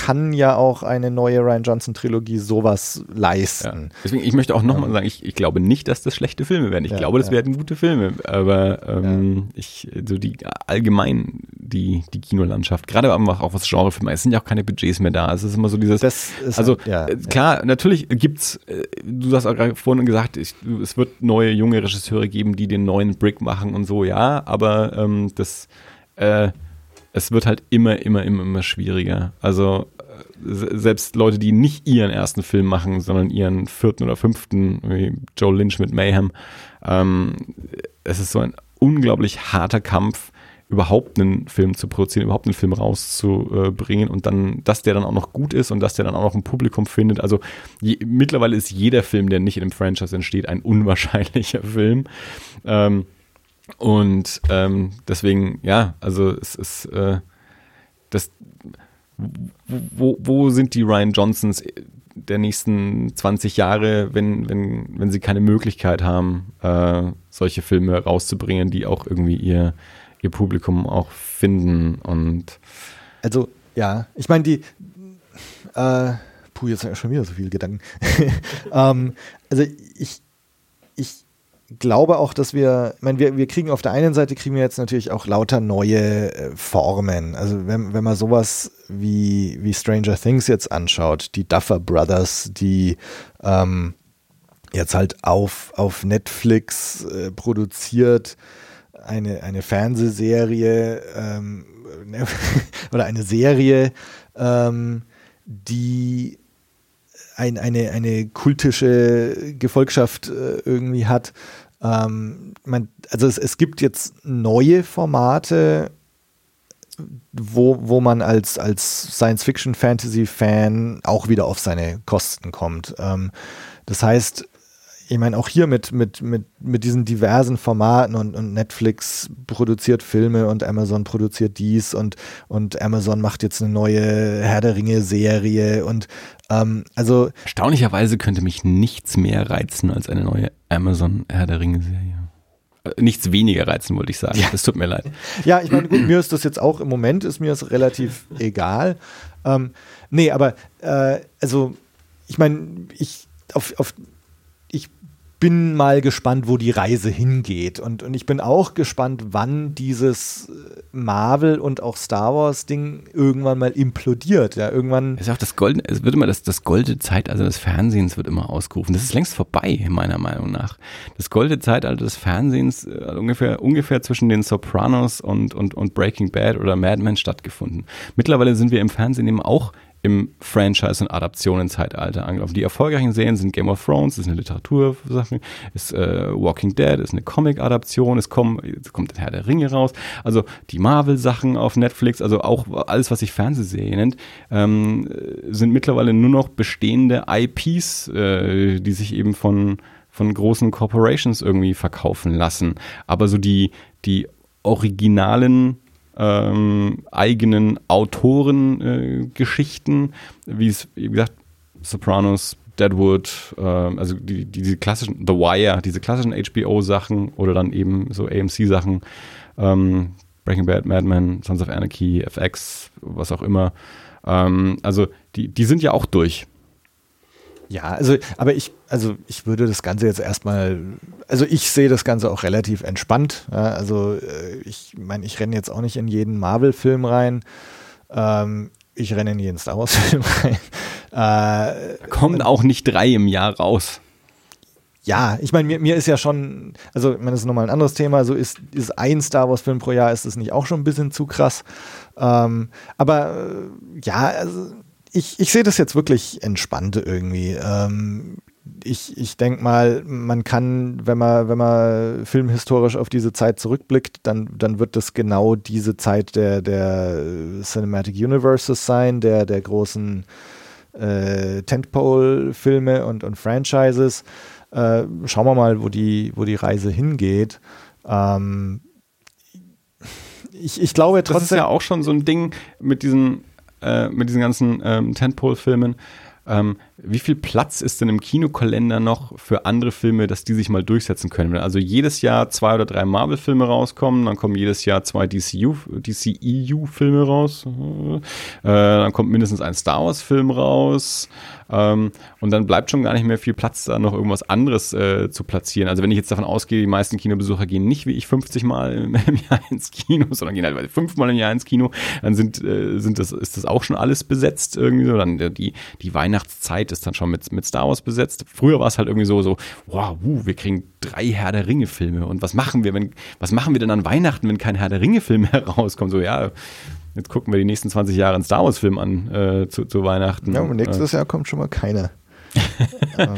kann ja auch eine neue Ryan Johnson Trilogie sowas leisten. Ja. Deswegen, ich möchte auch nochmal ähm, sagen, ich, ich, glaube nicht, dass das schlechte Filme werden. Ich ja, glaube, das ja. werden gute Filme, aber ähm, ich, so die allgemein die, die Kinolandschaft, gerade auch was Genrefilme, es sind ja auch keine Budgets mehr da. Es ist immer so dieses, also halt, äh, klar, natürlich gibt's, äh, du hast auch gerade vorhin gesagt, ich, es wird neue junge Regisseure geben, die den neuen Brick machen und so, ja, aber ähm, das äh, es wird halt immer, immer, immer, immer schwieriger. Also äh, selbst Leute, die nicht ihren ersten Film machen, sondern ihren vierten oder fünften, wie Joe Lynch mit Mayhem, ähm, es ist so ein unglaublich harter Kampf, überhaupt einen Film zu produzieren, überhaupt einen Film rauszubringen und dann, dass der dann auch noch gut ist und dass der dann auch noch ein Publikum findet. Also je, mittlerweile ist jeder Film, der nicht in einem Franchise entsteht, ein unwahrscheinlicher [laughs] Film. Ähm, und ähm, deswegen, ja, also es ist äh, das, wo, wo sind die Ryan Johnsons der nächsten 20 Jahre, wenn, wenn, wenn sie keine Möglichkeit haben, äh, solche Filme rauszubringen, die auch irgendwie ihr, ihr Publikum auch finden und also ja, ich meine die äh, puh, jetzt schon wieder so viele Gedanken. [laughs] ähm, also ich, ich glaube auch, dass wir, ich meine, wir, wir kriegen auf der einen Seite kriegen wir jetzt natürlich auch lauter neue äh, Formen. Also wenn, wenn man sowas wie, wie Stranger Things jetzt anschaut, die Duffer Brothers, die ähm, jetzt halt auf, auf Netflix äh, produziert, eine, eine Fernsehserie ähm, [laughs] oder eine Serie, ähm, die ein, eine, eine kultische Gefolgschaft äh, irgendwie hat. Ähm, man, also es, es gibt jetzt neue Formate, wo, wo man als, als Science-Fiction-Fantasy-Fan auch wieder auf seine Kosten kommt. Ähm, das heißt, ich meine, auch hier mit, mit, mit, mit diesen diversen Formaten und, und Netflix produziert Filme und Amazon produziert dies und, und Amazon macht jetzt eine neue Herr der Ringe-Serie und ähm, also. Erstaunlicherweise könnte mich nichts mehr reizen als eine neue Amazon Herr der Ringe-Serie äh, nichts weniger reizen, wollte ich sagen. Ja. Das tut mir leid. [laughs] Ja, ich meine, gut, mir ist das jetzt auch im Moment, ist mir das relativ [laughs] egal. Ähm, nee, aber äh, also, ich meine, ich auf, auf bin mal gespannt, wo die Reise hingeht. Und, und ich bin auch gespannt, wann dieses äh, Marvel und auch Star Wars Ding irgendwann mal implodiert. Ja, irgendwann. Es ist auch das goldene, es wird immer das, das goldene Zeitalter des Fernsehens wird immer ausgerufen. Das ist längst vorbei, meiner Meinung nach. Das goldene Zeitalter des Fernsehens äh, ungefähr, ungefähr zwischen den Sopranos und, und, und Breaking Bad oder Mad Men stattgefunden. Mittlerweile sind wir im Fernsehen eben auch im Franchise- und Adaptionenzeitalter angelaufen. Die erfolgreichen Serien sind Game of Thrones, ist eine Literatursache, ist äh, Walking Dead, ist eine Comic-Adaption, es, kommt, es kommt der Herr der Ringe raus, also die Marvel-Sachen auf Netflix, also auch alles, was sich Fernsehserien nennt, ähm, sind mittlerweile nur noch bestehende IPs, äh, die sich eben von, von großen Corporations irgendwie verkaufen lassen. Aber so die, die originalen ähm, eigenen Autorengeschichten, äh, wie es, wie gesagt, Sopranos, Deadwood, äh, also die, die, diese klassischen, The Wire, diese klassischen HBO-Sachen oder dann eben so AMC-Sachen, ähm, Breaking Bad, Mad Men, Sons of Anarchy, FX, was auch immer. Ähm, also die, die sind ja auch durch. Ja, also, aber ich, also ich würde das Ganze jetzt erstmal, also ich sehe das Ganze auch relativ entspannt. Ja, also äh, ich meine, ich renne jetzt auch nicht in jeden Marvel-Film rein. Ähm, ich renne in jeden Star Wars-Film [laughs] rein. Äh, Kommen auch nicht drei im Jahr raus. Ja, ich meine, mir, mir ist ja schon, also ich meine, das ist nochmal ein anderes Thema, so ist, ist ein Star Wars-Film pro Jahr, ist das nicht auch schon ein bisschen zu krass. Ähm, aber äh, ja, also ich, ich sehe das jetzt wirklich entspannt irgendwie. Ähm, ich ich denke mal, man kann, wenn man, wenn man filmhistorisch auf diese Zeit zurückblickt, dann, dann wird das genau diese Zeit der, der Cinematic Universes sein, der, der großen äh, Tentpole-Filme und, und Franchises. Äh, schauen wir mal, wo die, wo die Reise hingeht. Ähm, ich, ich glaube trotzdem. Das ist ja auch schon so ein Ding mit diesen äh, mit diesen ganzen ähm, Tentpole-Filmen. Ähm, wie viel Platz ist denn im Kinokalender noch für andere Filme, dass die sich mal durchsetzen können? Wenn also jedes Jahr zwei oder drei Marvel-Filme rauskommen, dann kommen jedes Jahr zwei DCEU-Filme raus, äh, dann kommt mindestens ein Star Wars-Film raus, ähm, und dann bleibt schon gar nicht mehr viel Platz, da noch irgendwas anderes äh, zu platzieren. Also wenn ich jetzt davon ausgehe, die meisten Kinobesucher gehen nicht wie ich 50 Mal im, [laughs] im Jahr ins Kino, sondern gehen halt fünfmal im Jahr ins Kino, dann sind, äh, sind das, ist das auch schon alles besetzt irgendwie so. Dann äh, die, die Weihnachtszeit ist dann schon mit, mit Star Wars besetzt. Früher war es halt irgendwie so, so, wow, wir kriegen drei Herr der Ringe-Filme. Und was machen wir, wenn, was machen wir denn an Weihnachten, wenn kein Herr der Ringe-Film [laughs] herauskommt? So, ja, Jetzt gucken wir die nächsten 20 Jahre einen Star Wars-Film an äh, zu, zu, Weihnachten. Ja, und nächstes äh. Jahr kommt schon mal keiner. [laughs]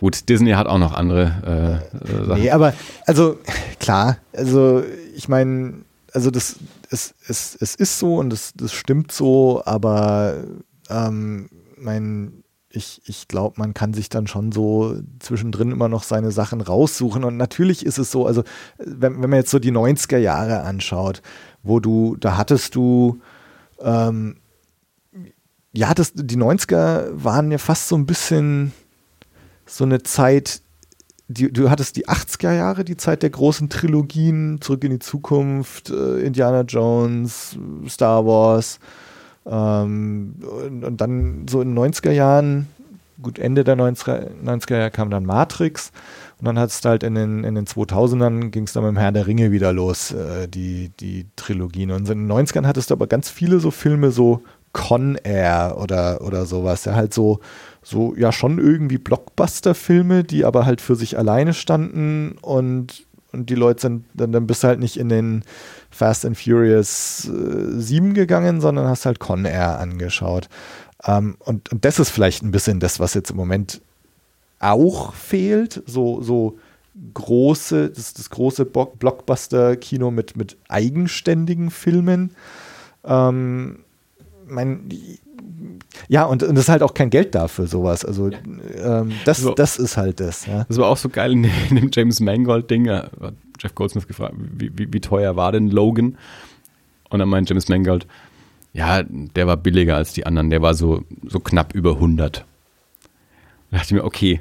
Gut, Disney hat auch noch andere äh, äh, Sachen. Nee, aber also klar, also ich meine, also das es, es, es ist so und das, das stimmt so, aber ähm, mein, ich, ich glaube, man kann sich dann schon so zwischendrin immer noch seine Sachen raussuchen. Und natürlich ist es so, also wenn, wenn man jetzt so die 90er Jahre anschaut, wo du, da hattest du, ähm, ja, das, die 90er waren ja fast so ein bisschen so eine Zeit, die, du hattest die 80er Jahre, die Zeit der großen Trilogien, Zurück in die Zukunft, äh, Indiana Jones, Star Wars. Ähm, und, und, dann so in den 90er Jahren, gut, Ende der 90er, 90er Jahre kam dann Matrix. Und dann hat es halt in den, in den 2000ern ging es dann mit dem Herr der Ringe wieder los, äh, die, die Trilogien. Und in den 90ern hattest du aber ganz viele so Filme, so Con Air oder, oder sowas. Ja, halt so, so, ja, schon irgendwie Blockbuster-Filme, die aber halt für sich alleine standen und, und die Leute sind, dann, dann bist du halt nicht in den Fast and Furious äh, 7 gegangen, sondern hast halt Con Air angeschaut. Ähm, und, und das ist vielleicht ein bisschen das, was jetzt im Moment auch fehlt. So, so große, das, das große Blockbuster-Kino mit, mit eigenständigen Filmen. Ähm, mein, ja, und, und das ist halt auch kein Geld da für sowas. Also ja. ähm, das, so, das ist halt das. Ja. Das war auch so geil in, in dem James Mangold-Ding. Jeff Goldsmith gefragt, wie, wie, wie teuer war denn Logan? Und dann meint James Mangold, ja, der war billiger als die anderen. Der war so, so knapp über 100. Da dachte ich mir, okay,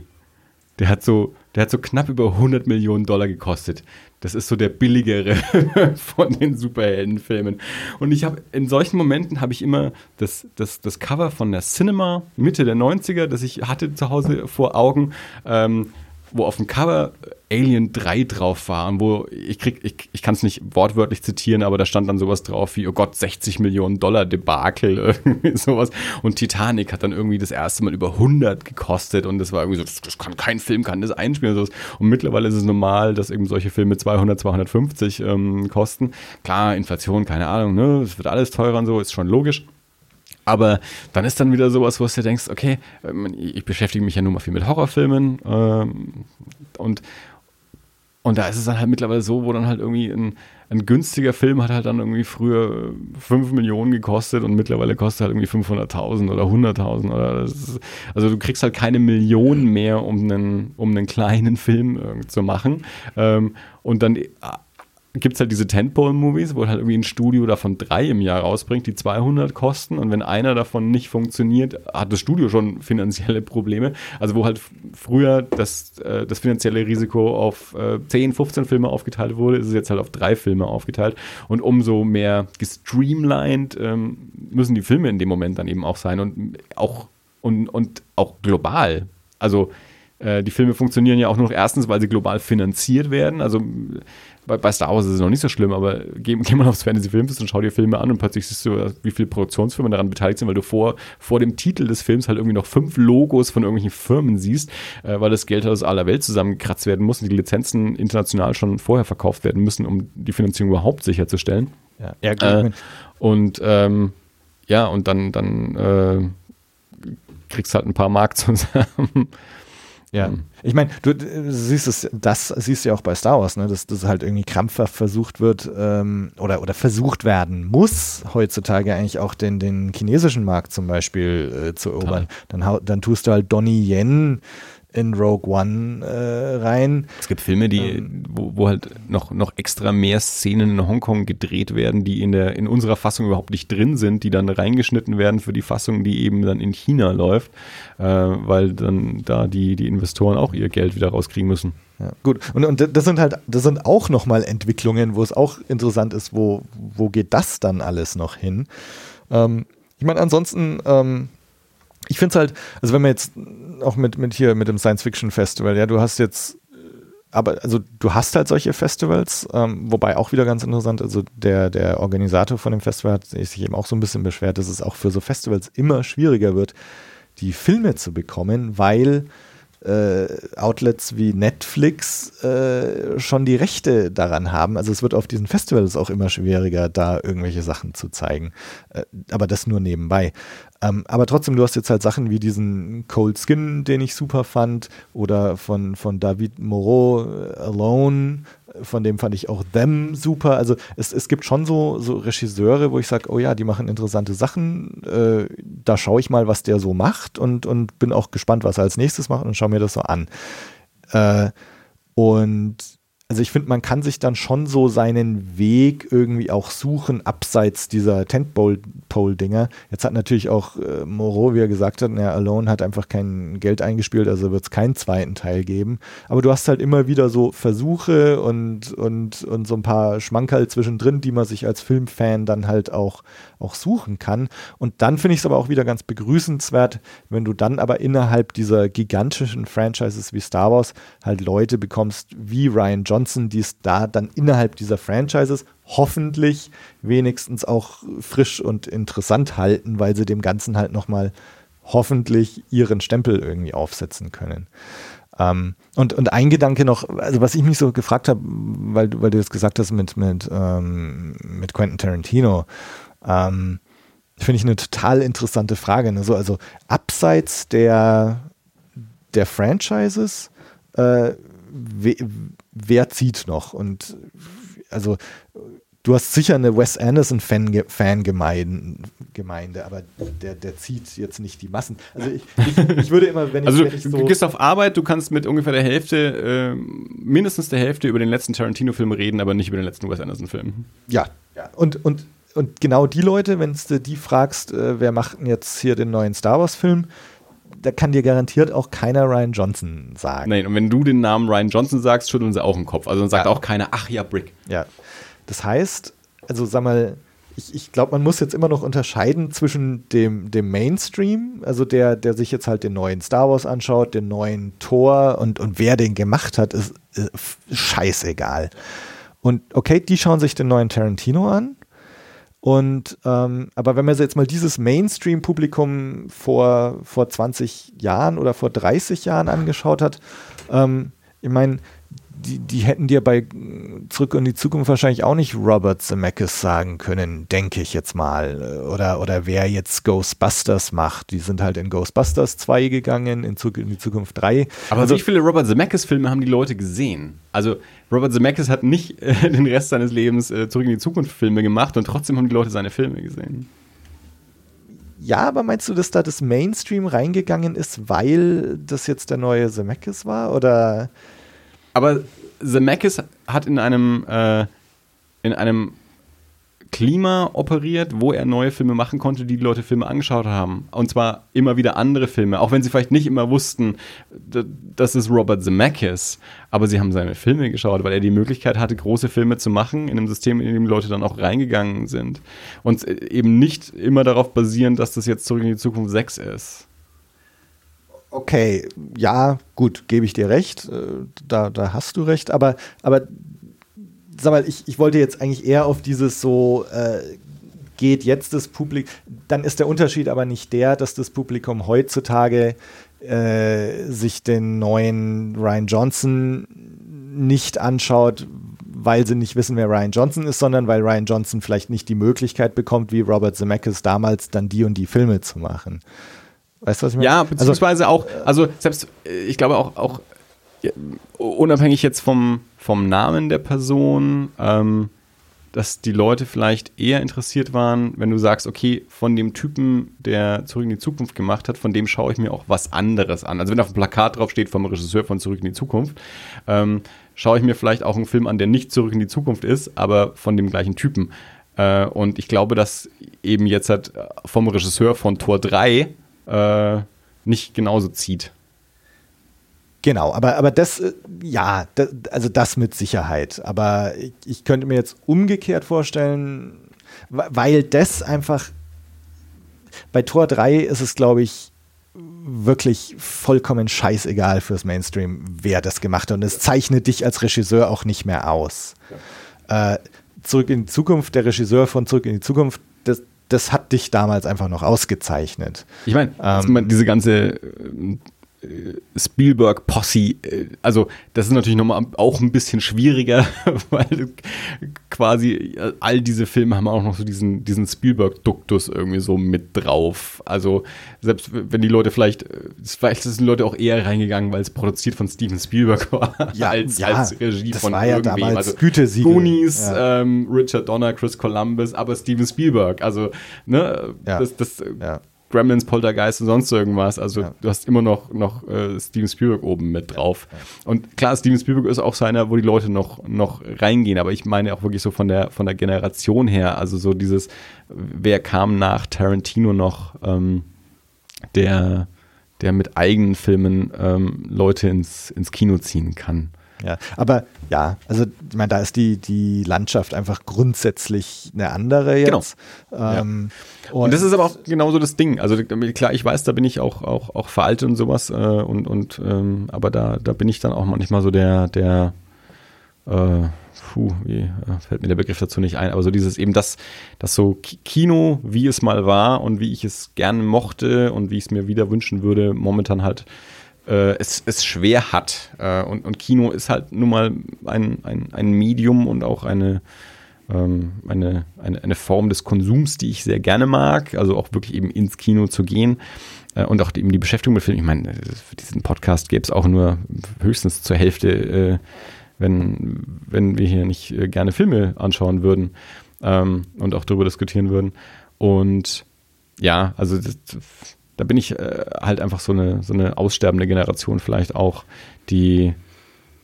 der hat so, der hat so knapp über 100 Millionen Dollar gekostet. Das ist so der billigere [laughs] von den Superheldenfilmen. Und ich habe in solchen Momenten habe ich immer das, das, das Cover von der Cinema Mitte der 90er, das ich hatte zu Hause vor Augen. Ähm, wo auf dem Cover Alien 3 drauf war und wo ich krieg, ich, ich kann es nicht wortwörtlich zitieren, aber da stand dann sowas drauf wie, oh Gott, 60 Millionen Dollar Debakel, [laughs] irgendwie sowas. Und Titanic hat dann irgendwie das erste Mal über 100 gekostet und das war irgendwie so, das, das kann kein Film, kann das einspielen und sowas. Und mittlerweile ist es normal, dass eben solche Filme 200, 250 ähm, kosten. Klar, Inflation, keine Ahnung, ne, es wird alles teurer und so, ist schon logisch. aber dann ist dann wieder sowas, wo du denkst, okay, ähm, ich beschäftige mich ja nun mal viel mit Horrorfilmen ähm, und, und da ist es dann halt mittlerweile so, wo dann halt irgendwie ein, ein günstiger Film hat halt dann irgendwie früher 5 Millionen gekostet und mittlerweile kostet halt irgendwie 500.000 oder 100.000 oder ist, also du kriegst halt keine Millionen mehr, um einen, um einen kleinen Film äh, zu machen. Ähm, und dann gibt es halt diese Tentpole-Movies, wo halt irgendwie ein Studio davon drei im Jahr rausbringt, die 200 kosten und wenn einer davon nicht funktioniert, hat das Studio schon finanzielle Probleme. Also wo halt früher das, äh, das finanzielle Risiko auf äh, 10, 15 Filme aufgeteilt wurde, ist es jetzt halt auf drei Filme aufgeteilt und umso mehr gestreamlined ähm, müssen die Filme in dem Moment dann eben auch sein und auch, und, und auch global. Also äh, die Filme funktionieren ja auch nur noch erstens, weil sie global finanziert werden. Also bei, bei Star Wars ist es noch nicht so schlimm, aber geh, geh mal aufs Fantasy Filmfest und schau dir Filme an und plötzlich siehst du, wie viele Produktionsfirmen daran beteiligt sind, weil du vor, vor dem Titel des Films halt irgendwie noch fünf Logos von irgendwelchen Firmen siehst, äh, weil das Geld aus aller Welt zusammengekratzt werden muss und die Lizenzen international schon vorher verkauft werden müssen, um die Finanzierung überhaupt sicherzustellen. Ja, ja äh, und ähm, ja, und dann, dann äh, kriegst halt ein paar Mark [laughs] zusammen. Ja, mhm. ich meine, du, du, siehst es, das siehst du ja auch bei Star Wars, ne, dass das halt irgendwie krampfhaft versucht wird ähm, oder, oder versucht werden muss, heutzutage eigentlich auch den, den chinesischen Markt zum Beispiel äh, zu erobern. Dann, dann tust du halt Donnie Yen in Rogue One äh, rein. Es gibt Filme, die, ähm, wo, wo, halt noch, noch extra mehr Szenen in Hongkong gedreht werden, die in der in unserer Fassung überhaupt nicht drin sind, die dann reingeschnitten werden für die Fassung, die eben dann in China läuft, äh, weil dann da die, die Investoren auch ihr Geld wieder rauskriegen müssen. Ja, gut. Und, und das sind halt, das sind auch nochmal Entwicklungen, wo es auch interessant ist, wo, wo geht das dann alles noch hin? Ähm, ich meine, ansonsten, ähm, ich finde es halt, also wenn man jetzt auch mit, mit hier, mit dem Science Fiction Festival, ja, du hast jetzt, aber also du hast halt solche Festivals, ähm, wobei auch wieder ganz interessant, also der, der Organisator von dem Festival hat sich eben auch so ein bisschen beschwert, dass es auch für so Festivals immer schwieriger wird, die Filme zu bekommen, weil äh, Outlets wie Netflix äh, schon die Rechte daran haben. Also es wird auf diesen Festivals auch immer schwieriger, da irgendwelche Sachen zu zeigen. Äh, aber das nur nebenbei. Ähm, aber trotzdem, du hast jetzt halt Sachen wie diesen Cold Skin, den ich super fand, oder von, von David Moreau, äh, Alone, von dem fand ich auch Them super. Also es, es gibt schon so, so Regisseure, wo ich sage, oh ja, die machen interessante Sachen. Äh, da schaue ich mal, was der so macht und, und bin auch gespannt, was er als nächstes macht und schaue mir das so an. Äh, und also ich finde, man kann sich dann schon so seinen Weg irgendwie auch suchen, abseits dieser Tentpole-Dinger. Jetzt hat natürlich auch äh, Moreau, wie er gesagt hat, ja, Alone hat einfach kein Geld eingespielt, also wird es keinen zweiten Teil geben. Aber du hast halt immer wieder so Versuche und, und, und so ein paar Schmankerl zwischendrin, die man sich als Filmfan dann halt auch, auch suchen kann. Und dann finde ich es aber auch wieder ganz begrüßenswert, wenn du dann aber innerhalb dieser gigantischen Franchises wie Star Wars halt Leute bekommst wie Ryan Johnson, die es da dann innerhalb dieser Franchises hoffentlich wenigstens auch frisch und interessant halten, weil sie dem Ganzen halt nochmal hoffentlich ihren Stempel irgendwie aufsetzen können. Ähm, und, und ein Gedanke noch, also was ich mich so gefragt habe, weil, weil du das gesagt hast mit, mit, ähm, mit Quentin Tarantino, ähm, finde ich eine total interessante Frage. Ne? So, also abseits der, der Franchises, äh, wer zieht noch? Und also du hast sicher eine Wes Anderson-Fangemeinde, aber der, der zieht jetzt nicht die Massen. Also ich, ich, ich würde immer, wenn ich, also wenn ich so du gehst auf Arbeit, du kannst mit ungefähr der Hälfte, äh, mindestens der Hälfte über den letzten Tarantino-Film reden, aber nicht über den letzten Wes Anderson-Film. Ja, ja. Und, und, und genau die Leute, wenn du die fragst, äh, wer macht denn jetzt hier den neuen Star Wars-Film, da kann dir garantiert auch keiner Ryan Johnson sagen. Nein, und wenn du den Namen Ryan Johnson sagst, schütteln sie auch den Kopf. Also dann sagt ja. auch keiner, ach ja, Brick. Ja. Das heißt, also sag mal, ich, ich glaube, man muss jetzt immer noch unterscheiden zwischen dem, dem Mainstream, also der, der sich jetzt halt den neuen Star Wars anschaut, den neuen Tor und, und wer den gemacht hat, ist, ist scheißegal. Und okay, die schauen sich den neuen Tarantino an und ähm, aber wenn man jetzt mal dieses Mainstream-Publikum vor, vor 20 Jahren oder vor 30 Jahren angeschaut hat, ähm, ich meine, die, die hätten dir bei Zurück in die Zukunft wahrscheinlich auch nicht Robert Zemeckis sagen können, denke ich jetzt mal. Oder, oder wer jetzt Ghostbusters macht. Die sind halt in Ghostbusters 2 gegangen, in Zurück in die Zukunft 3. Aber also, wie viele Robert Zemeckis-Filme haben die Leute gesehen? Also Robert Zemeckis hat nicht [laughs] äh, den Rest seines Lebens äh, Zurück in die Zukunft Filme gemacht und trotzdem haben die Leute seine Filme gesehen. Ja, aber meinst du, dass da das Mainstream reingegangen ist, weil das jetzt der neue Zemeckis war? Oder? Aber Zemeckis hat in einem, äh, in einem Klima operiert, wo er neue Filme machen konnte, die die Leute Filme angeschaut haben. Und zwar immer wieder andere Filme, auch wenn sie vielleicht nicht immer wussten, das ist Robert Zemeckis, aber sie haben seine Filme geschaut, weil er die Möglichkeit hatte, große Filme zu machen in einem System, in dem Leute dann auch reingegangen sind. Und eben nicht immer darauf basieren, dass das jetzt zurück in die Zukunft 6 ist. Okay, ja, gut, gebe ich dir recht. Äh, da, da hast du recht. Aber, aber sag mal, ich, ich wollte jetzt eigentlich eher auf dieses so, äh, geht jetzt das Publikum, dann ist der Unterschied aber nicht der, dass das Publikum heutzutage äh, sich den neuen Ryan Johnson nicht anschaut, weil sie nicht wissen, wer Ryan Johnson ist, sondern weil Ryan Johnson vielleicht nicht die Möglichkeit bekommt, wie Robert Zemeckis damals dann die und die Filme zu machen. Weißt du, was ich meine? Ja, also beziehungsweise also, auch, also selbst, äh, ich glaube auch, auch unabhängig jetzt vom, vom Namen der Person, ähm, dass die Leute vielleicht eher interessiert waren, wenn du sagst, okay, von dem Typen, der Zurück in die Zukunft gemacht hat, von dem schaue ich mir auch was anderes an. Also wenn auf dem Plakat drauf steht vom Regisseur von Zurück in die Zukunft, ähm, schaue ich mir vielleicht auch einen Film an, der nicht Zurück in die Zukunft ist, aber von dem gleichen Typen. Äh, und ich glaube, dass eben jetzt halt vom Regisseur von Tor 3 äh, nicht genauso zieht. Genau, aber, aber das, äh, ja, das, also das mit Sicherheit. Aber ich, ich könnte mir jetzt umgekehrt vorstellen, weil das einfach, bei Tor 3 ist es, glaube ich, wirklich vollkommen scheißegal fürs Mainstream, wer das gemacht hat. Und es zeichnet dich als Regisseur auch nicht mehr aus. Ja. Äh, Zurück in die Zukunft, der Regisseur von Zurück in die Zukunft, das, das hat dich damals einfach noch ausgezeichnet. Ich meine, ähm, diese ganze Spielberg-Posse, äh, also das ist natürlich nochmal auch ein bisschen schwieriger, [laughs] weil quasi äh, all diese Filme haben auch noch so diesen, diesen Spielberg-Duktus irgendwie so mit drauf. Also selbst wenn die Leute vielleicht, äh, vielleicht sind die Leute auch eher reingegangen, weil es produziert von Steven Spielberg war, ja, als, ja, als Regie von war ja irgendwem. Damals also Gütesiegel. Goonies, ja. ähm, Richard Donner, Chris Columbus, aber Steven Spielberg. Also ne, ja. das, das Gremlins, Poltergeist und sonst irgendwas. Also ja. du hast immer noch, noch äh, Steven Spielberg oben mit drauf. Ja. Und klar, Steven Spielberg ist auch so einer, wo die Leute noch, noch reingehen, aber ich meine auch wirklich so von der, von der Generation her, also so dieses, wer kam nach Tarantino noch, ähm, der, der mit eigenen Filmen ähm, Leute ins, ins Kino ziehen kann. Ja, aber ja, also ich meine, da ist die, die Landschaft einfach grundsätzlich eine andere jetzt. Genau. Ähm, ja. und, und, das ist aber auch genauso das Ding. Also klar, ich weiß, da bin ich auch, auch, auch veraltet und sowas, äh, und, und ähm, aber da, da bin ich dann auch manchmal so der, der äh, puh, wie äh, fällt mir der Begriff dazu nicht ein, aber so dieses eben das, das so Kino, wie es mal war und wie ich es gerne mochte und wie ich es mir wieder wünschen würde, momentan halt äh, es, es schwer hat. Äh, und, und Kino ist halt nun mal ein, ein, ein Medium und auch eine, ähm, eine, eine, eine Form des Konsums, die ich sehr gerne mag. Also auch wirklich eben ins Kino zu gehen. Äh, und auch eben die Beschäftigung mit Filmen. Ich meine, für diesen Podcast gäbe es auch nur höchstens zur Hälfte, äh, wenn, wenn wir hier nicht äh, gerne Filme anschauen würden ähm, und auch darüber diskutieren würden. Und ja, also das, da bin ich äh, halt einfach so eine, so eine aussterbende Generation vielleicht auch, die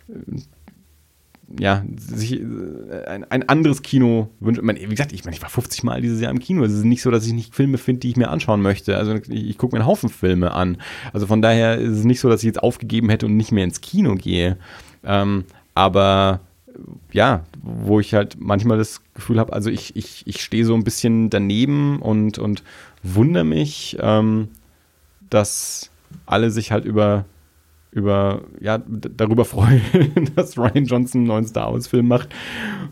äh, ja, sich äh, ein, ein anderes Kino wünscht. wie gesagt, ich, meine, ich war 50 Mal dieses Jahr im Kino. Es ist nicht so, dass ich nicht Filme finde, die ich mir anschauen möchte. Also ich, ich gucke mir einen Haufen Filme an. Also von daher ist es nicht so, dass ich jetzt aufgegeben hätte und nicht mehr ins Kino gehe. Ähm, aber ja, wo ich halt manchmal das Gefühl habe, also ich, ich, ich stehe so ein bisschen daneben und, und wundere mich, ähm, dass alle sich halt über, über ja, darüber [laughs] freuen, dass Ryan Johnson einen neuen Star Wars-Film macht.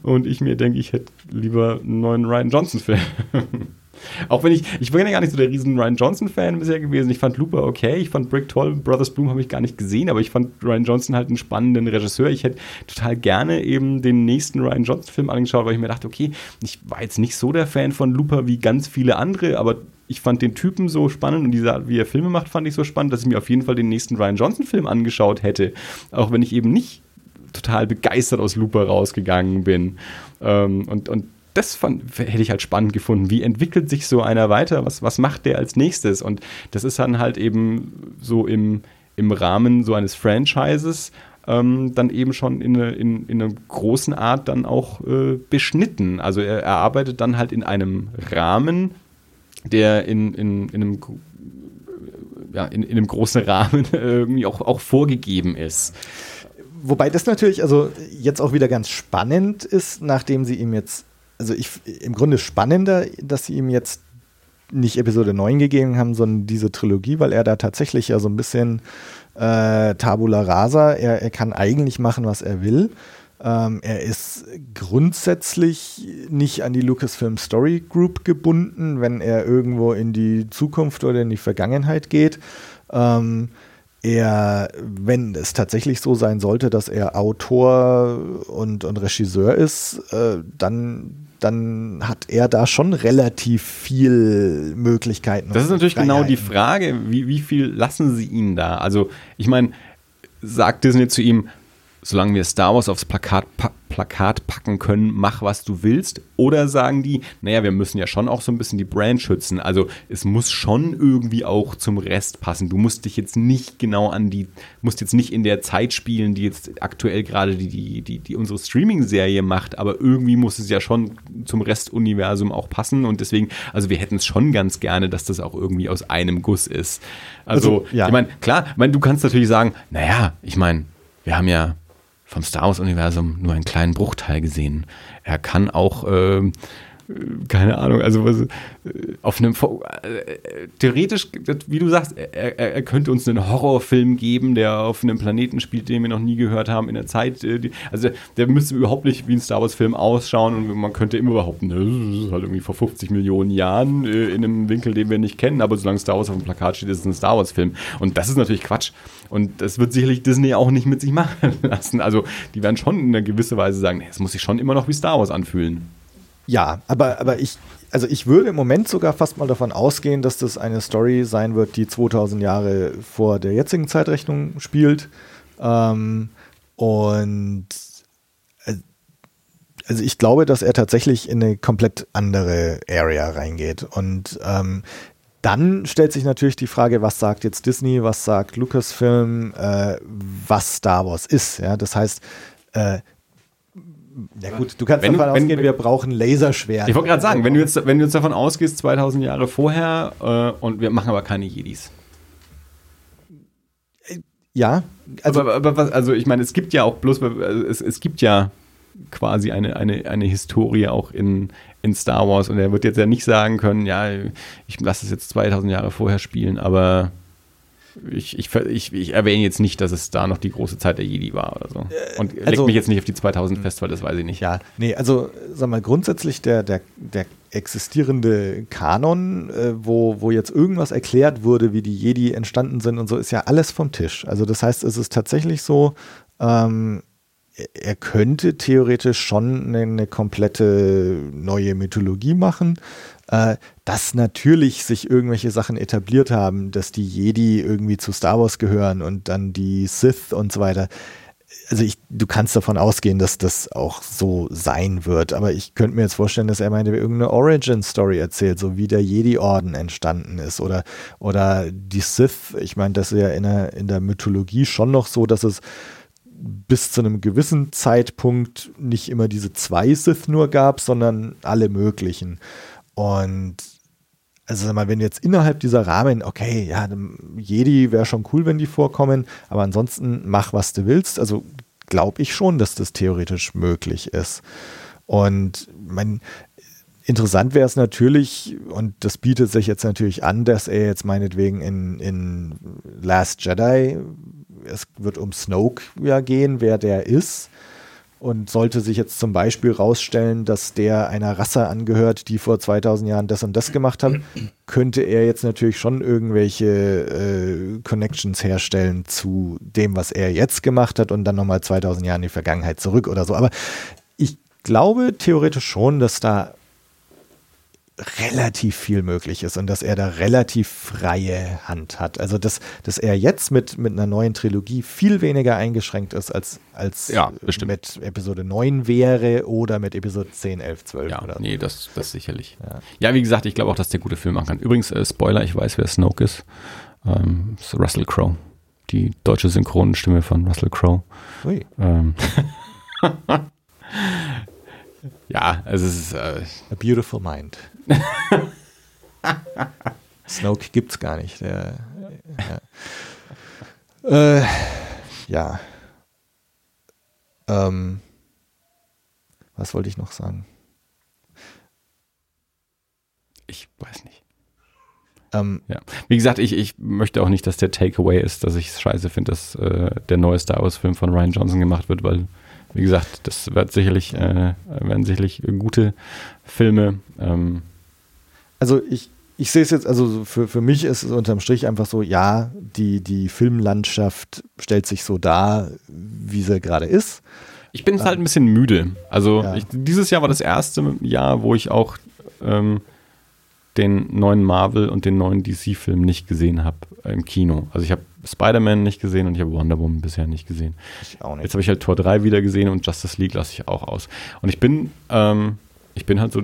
Und ich mir denke, ich hätte lieber einen neuen Ryan Johnson-Film. [laughs] Auch wenn ich, ich bin ja gar nicht so der riesen Ryan Johnson-Fan bisher gewesen. Ich fand Looper okay, ich fand Brick toll, Brothers Bloom habe ich gar nicht gesehen, aber ich fand Ryan Johnson halt einen spannenden Regisseur. Ich hätte total gerne eben den nächsten Ryan Johnson-Film angeschaut, weil ich mir dachte, okay, ich war jetzt nicht so der Fan von Looper wie ganz viele andere, aber ich fand den Typen so spannend und diese Art, wie er Filme macht, fand ich so spannend, dass ich mir auf jeden Fall den nächsten Ryan Johnson-Film angeschaut hätte. Auch wenn ich eben nicht total begeistert aus Looper rausgegangen bin. Ähm, und, und das fand, hätte ich halt spannend gefunden. Wie entwickelt sich so einer weiter? Was, was macht der als nächstes? Und das ist dann halt eben so im, im Rahmen so eines Franchises ähm, dann eben schon in, eine, in, in einer großen Art dann auch äh, beschnitten. Also er, er, arbeitet dann halt in einem Rahmen, der in, in, in einem ja, in, in einem großen Rahmen [laughs] irgendwie auch, auch vorgegeben ist. Wobei das natürlich also jetzt auch wieder ganz spannend ist, nachdem sie ihm jetzt also ich, im Grunde spannender, dass sie ihm jetzt nicht Episode 9 gegeben haben, sondern diese Trilogie, weil er da tatsächlich ja so ein bisschen äh, Tabula rasa, er, er kann eigentlich machen, was er will. Ähm, er ist grundsätzlich nicht an die Lucasfilm Story Group gebunden, wenn er irgendwo in die Zukunft oder in die Vergangenheit geht. Ähm, er, wenn es tatsächlich so sein sollte, dass er Autor und, und Regisseur ist, äh, dann dann hat er da schon relativ viel Möglichkeiten. Das ist natürlich genau die Frage, wie, wie viel lassen sie ihn da? Also, ich meine, sagt Disney zu ihm, solange wir Star Wars aufs Plakat, pa Plakat packen können, mach was du willst? Oder sagen die, naja, wir müssen ja schon auch so ein bisschen die Brand schützen. Also es muss schon irgendwie auch zum Rest passen. Du musst dich jetzt nicht genau an die, musst jetzt nicht in der Zeit spielen, die jetzt aktuell gerade die, die, die, die unsere Streaming-Serie macht, aber irgendwie muss es ja schon zum Restuniversum auch passen. Und deswegen, also wir hätten es schon ganz gerne, dass das auch irgendwie aus einem Guss ist. Also, also ja. ich meine, klar, ich mein, du kannst natürlich sagen, naja, ich meine, wir haben ja vom Star Wars-Universum nur einen kleinen Bruchteil gesehen. Er kann auch, äh, keine Ahnung, also was, auf einem, äh, theoretisch, wie du sagst, er, er, könnte uns einen Horrorfilm geben, der auf einem Planeten spielt, den wir noch nie gehört haben in der Zeit. Äh, die, also der müsste überhaupt nicht wie ein Star Wars-Film ausschauen und man könnte immer behaupten, das ist halt irgendwie vor 50 Millionen Jahren äh, in einem Winkel, den wir nicht kennen, aber solange Star Wars auf dem Plakat steht, ist es ein Star Wars-Film. Und das ist natürlich Quatsch. Und das wird sicherlich Disney auch nicht mit sich machen [laughs] lassen. Also die werden schon in einer gewissen Weise sagen, es muss sich schon immer noch wie Star Wars anfühlen. Ja, aber, aber ich, also ich würde im Moment sogar fast mal davon ausgehen, dass das eine Story sein wird, die 2000 Jahre vor der jetzigen Zeitrechnung spielt. Ähm, und äh, also ich glaube, dass er tatsächlich in eine komplett andere Area reingeht. Und ähm, dann stellt sich natürlich die Frage, was sagt jetzt Disney, was sagt Lucasfilm, äh, was Star Wars ist. Ja, das heißt, äh, ja gut, du kannst wenn davon du, ausgehen, wenn, wir brauchen Laserschwert. Ich wollte gerade sagen, wenn du, jetzt, wenn du jetzt davon ausgehst, 2000 Jahre vorher äh, und wir machen aber keine Jedis. Ja. Also, aber, aber was, also ich meine, es gibt ja auch bloß, also es, es gibt ja quasi eine, eine, eine Historie auch in, in Star Wars und er wird jetzt ja nicht sagen können, ja, ich lasse es jetzt 2000 Jahre vorher spielen, aber ich, ich, ich, ich, erwähne jetzt nicht, dass es da noch die große Zeit der Jedi war oder so. Äh, und also, leg mich jetzt nicht auf die 2000 fest, weil das weiß ich nicht. Ja, nee, also sag mal, grundsätzlich der, der, der existierende Kanon, äh, wo, wo jetzt irgendwas erklärt wurde, wie die Jedi entstanden sind und so, ist ja alles vom Tisch. Also das heißt, es ist tatsächlich so, ähm, er könnte theoretisch schon eine, komplette neue Mythologie machen, äh, dass natürlich sich irgendwelche Sachen etabliert haben, dass die Jedi irgendwie zu Star Wars gehören und dann die Sith und so weiter. Also ich, du kannst davon ausgehen, dass das auch so sein wird, aber ich könnte mir jetzt vorstellen, dass er meinte, irgendeine Origin-Story erzählt, so wie der Jedi-Orden entstanden ist oder, oder die Sith. Ich meine, das ist ja in der, in der Mythologie schon noch so, dass es bis zu einem gewissen Zeitpunkt nicht immer diese zwei Sith nur gab, sondern alle möglichen. Und also sag mal, wenn jetzt innerhalb dieser Rahmen, okay, ja, Jedi wäre schon cool, wenn die vorkommen, aber ansonsten mach, was du willst. Also glaube ich schon, dass das theoretisch möglich ist. Und mein, interessant wäre es natürlich, und das bietet sich jetzt natürlich an, dass er jetzt meinetwegen in, in Last Jedi, es wird um Snoke ja gehen, wer der ist. und sollte sich jetzt zum Beispiel rausstellen, dass der einer Rasse angehört, die vor 2000 Jahren das und das gemacht hat, [clears throat] könnte er jetzt natürlich schon irgendwelche äh, Connections herstellen zu dem, was er jetzt gemacht hat und dann nochmal 2000 Jahre in die Vergangenheit zurück oder so. Aber ich glaube theoretisch schon, dass da relativ viel möglich ist und dass er da relativ freie Hand hat. Also dass, dass er jetzt mit, mit einer neuen Trilogie viel weniger eingeschränkt ist, als, als Ja, mit Episode 9 wäre oder mit Episode 10, 11, 12 Ja, oder so. nee, das, das sicherlich. Ja. Ja. wie gesagt, ich glaube auch, dass der gute Film machen kann. Übrigens, äh, Spoiler, ich weiß, wer Snoke ist. Ähm, ist Russell Crowe. Die deutsche Synchronstimme von Russell Crowe. Ui. Ähm. [laughs] ja, also es ist, äh, A Beautiful Mind. [laughs] Snoke gibt's gar nicht. Der, ja. Äh, ja. Ähm, was wollte ich noch sagen? ich weiß nicht. Ähm, Ja. Wie gesagt, ich, ich möchte auch nicht, dass der Takeaway ist, dass ich es scheiße finde, dass äh, der neue Star Wars-Film von Ryan Johnson gemacht wird, weil, wie gesagt, das wird sicherlich, äh, werden sicherlich gute Filme. Ähm, also ich, ich sehe es jetzt, also für, für mich ist es unterm Strich einfach so, ja, die, die Filmlandschaft stellt sich so dar, wie sie gerade ist. Ich bin halt ein bisschen müde. Also Ja. ich, dieses Jahr war das erste Jahr, wo ich auch ähm, den neuen Marvel und den neuen DC-Film nicht gesehen habe im Kino. Also ich habe Spider-Man nicht gesehen und ich habe Wonder Woman bisher nicht gesehen. Ich auch Jetzt habe ich halt Tor 3 wieder gesehen und Justice League lasse ich auch aus. Und ich bin, ähm, ich bin halt so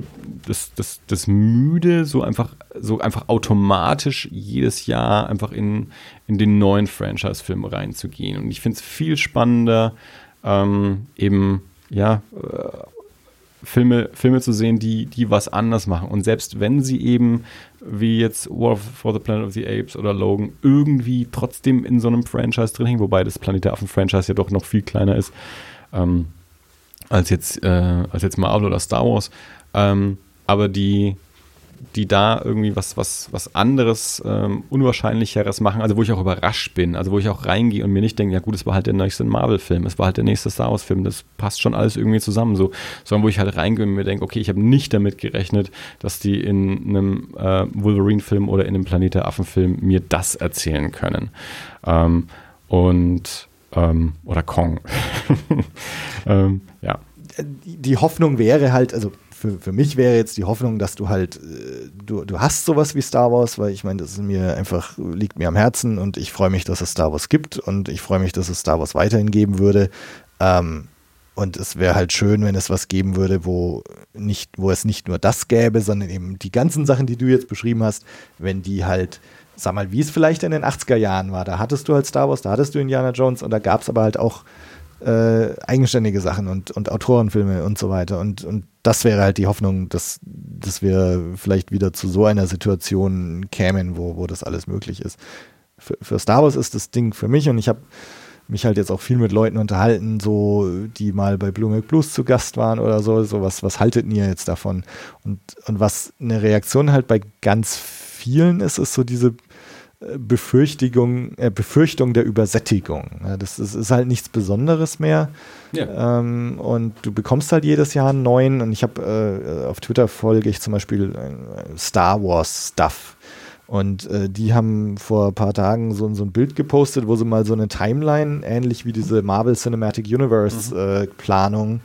das, das, das müde, so einfach, so einfach automatisch jedes Jahr einfach in, in den neuen Franchise-Film reinzugehen. Und ich finde es viel spannender, ähm, eben, ja, äh, Filme, Filme zu sehen, die, die was anders machen. Und selbst wenn sie eben, wie jetzt War for the Planet of the Apes oder Logan, irgendwie trotzdem in so einem Franchise drin hängen, wobei das Planet der Affen-Franchise ja doch noch viel kleiner ist ähm, als, jetzt, äh, als jetzt Marvel oder Star Wars. Ähm, aber die, die da irgendwie was, was, was anderes, ähm, Unwahrscheinlicheres machen, also wo ich auch überrascht bin, also wo ich auch reingehe und mir nicht denke, ja gut, es war halt der nächste Marvel-Film, es war halt der nächste Star Wars-Film, das passt schon alles irgendwie zusammen, so, sondern wo ich halt reingehe und mir denke, okay, ich habe nicht damit gerechnet, dass die in einem äh, Wolverine-Film oder in einem Planet der Affen-Film mir das erzählen können. Ähm, und ähm, oder Kong. [laughs] ähm. Die, Hoffnung wäre halt, also für, für mich wäre jetzt die Hoffnung, dass du halt, äh, du, du hast sowas wie Star Wars, weil ich meine, das ist mir einfach, liegt mir am Herzen und ich freue mich, dass es Star Wars gibt und ich freue mich, dass es Star Wars weiterhin geben würde. Ähm, und es wäre halt schön, wenn es was geben würde, wo nicht, wo es nicht nur das gäbe, sondern eben die ganzen Sachen, die du jetzt beschrieben hast, wenn die halt, sag mal, wie es vielleicht in den 80er Jahren war. Da hattest du halt Star Wars, da hattest du Indiana Jones und da gab es aber halt auch äh, eigenständige Sachen und, und Autorenfilme und so weiter. Und, und das wäre halt die Hoffnung, dass, dass wir vielleicht wieder zu so einer Situation kämen, wo, wo das alles möglich ist. Für, für Star Wars ist das Ding für mich und ich habe mich halt jetzt auch viel mit Leuten unterhalten, so die mal bei Blue Blues zu Gast waren oder so, so was, was haltet ihr jetzt davon? Und, und was eine Reaktion halt bei ganz vielen ist, ist so diese Befürchtigung, äh, Befürchtung der Übersättigung. Ja, das ist, ist halt nichts Besonderes mehr. Ja. Ähm, und du bekommst halt jedes Jahr einen neuen. Und ich habe äh, auf Twitter folge ich zum Beispiel äh, Star Wars Stuff. Und äh, die haben vor ein paar Tagen so, so ein Bild gepostet, wo sie mal so eine Timeline, ähnlich wie diese Marvel Cinematic Universe äh, Planung,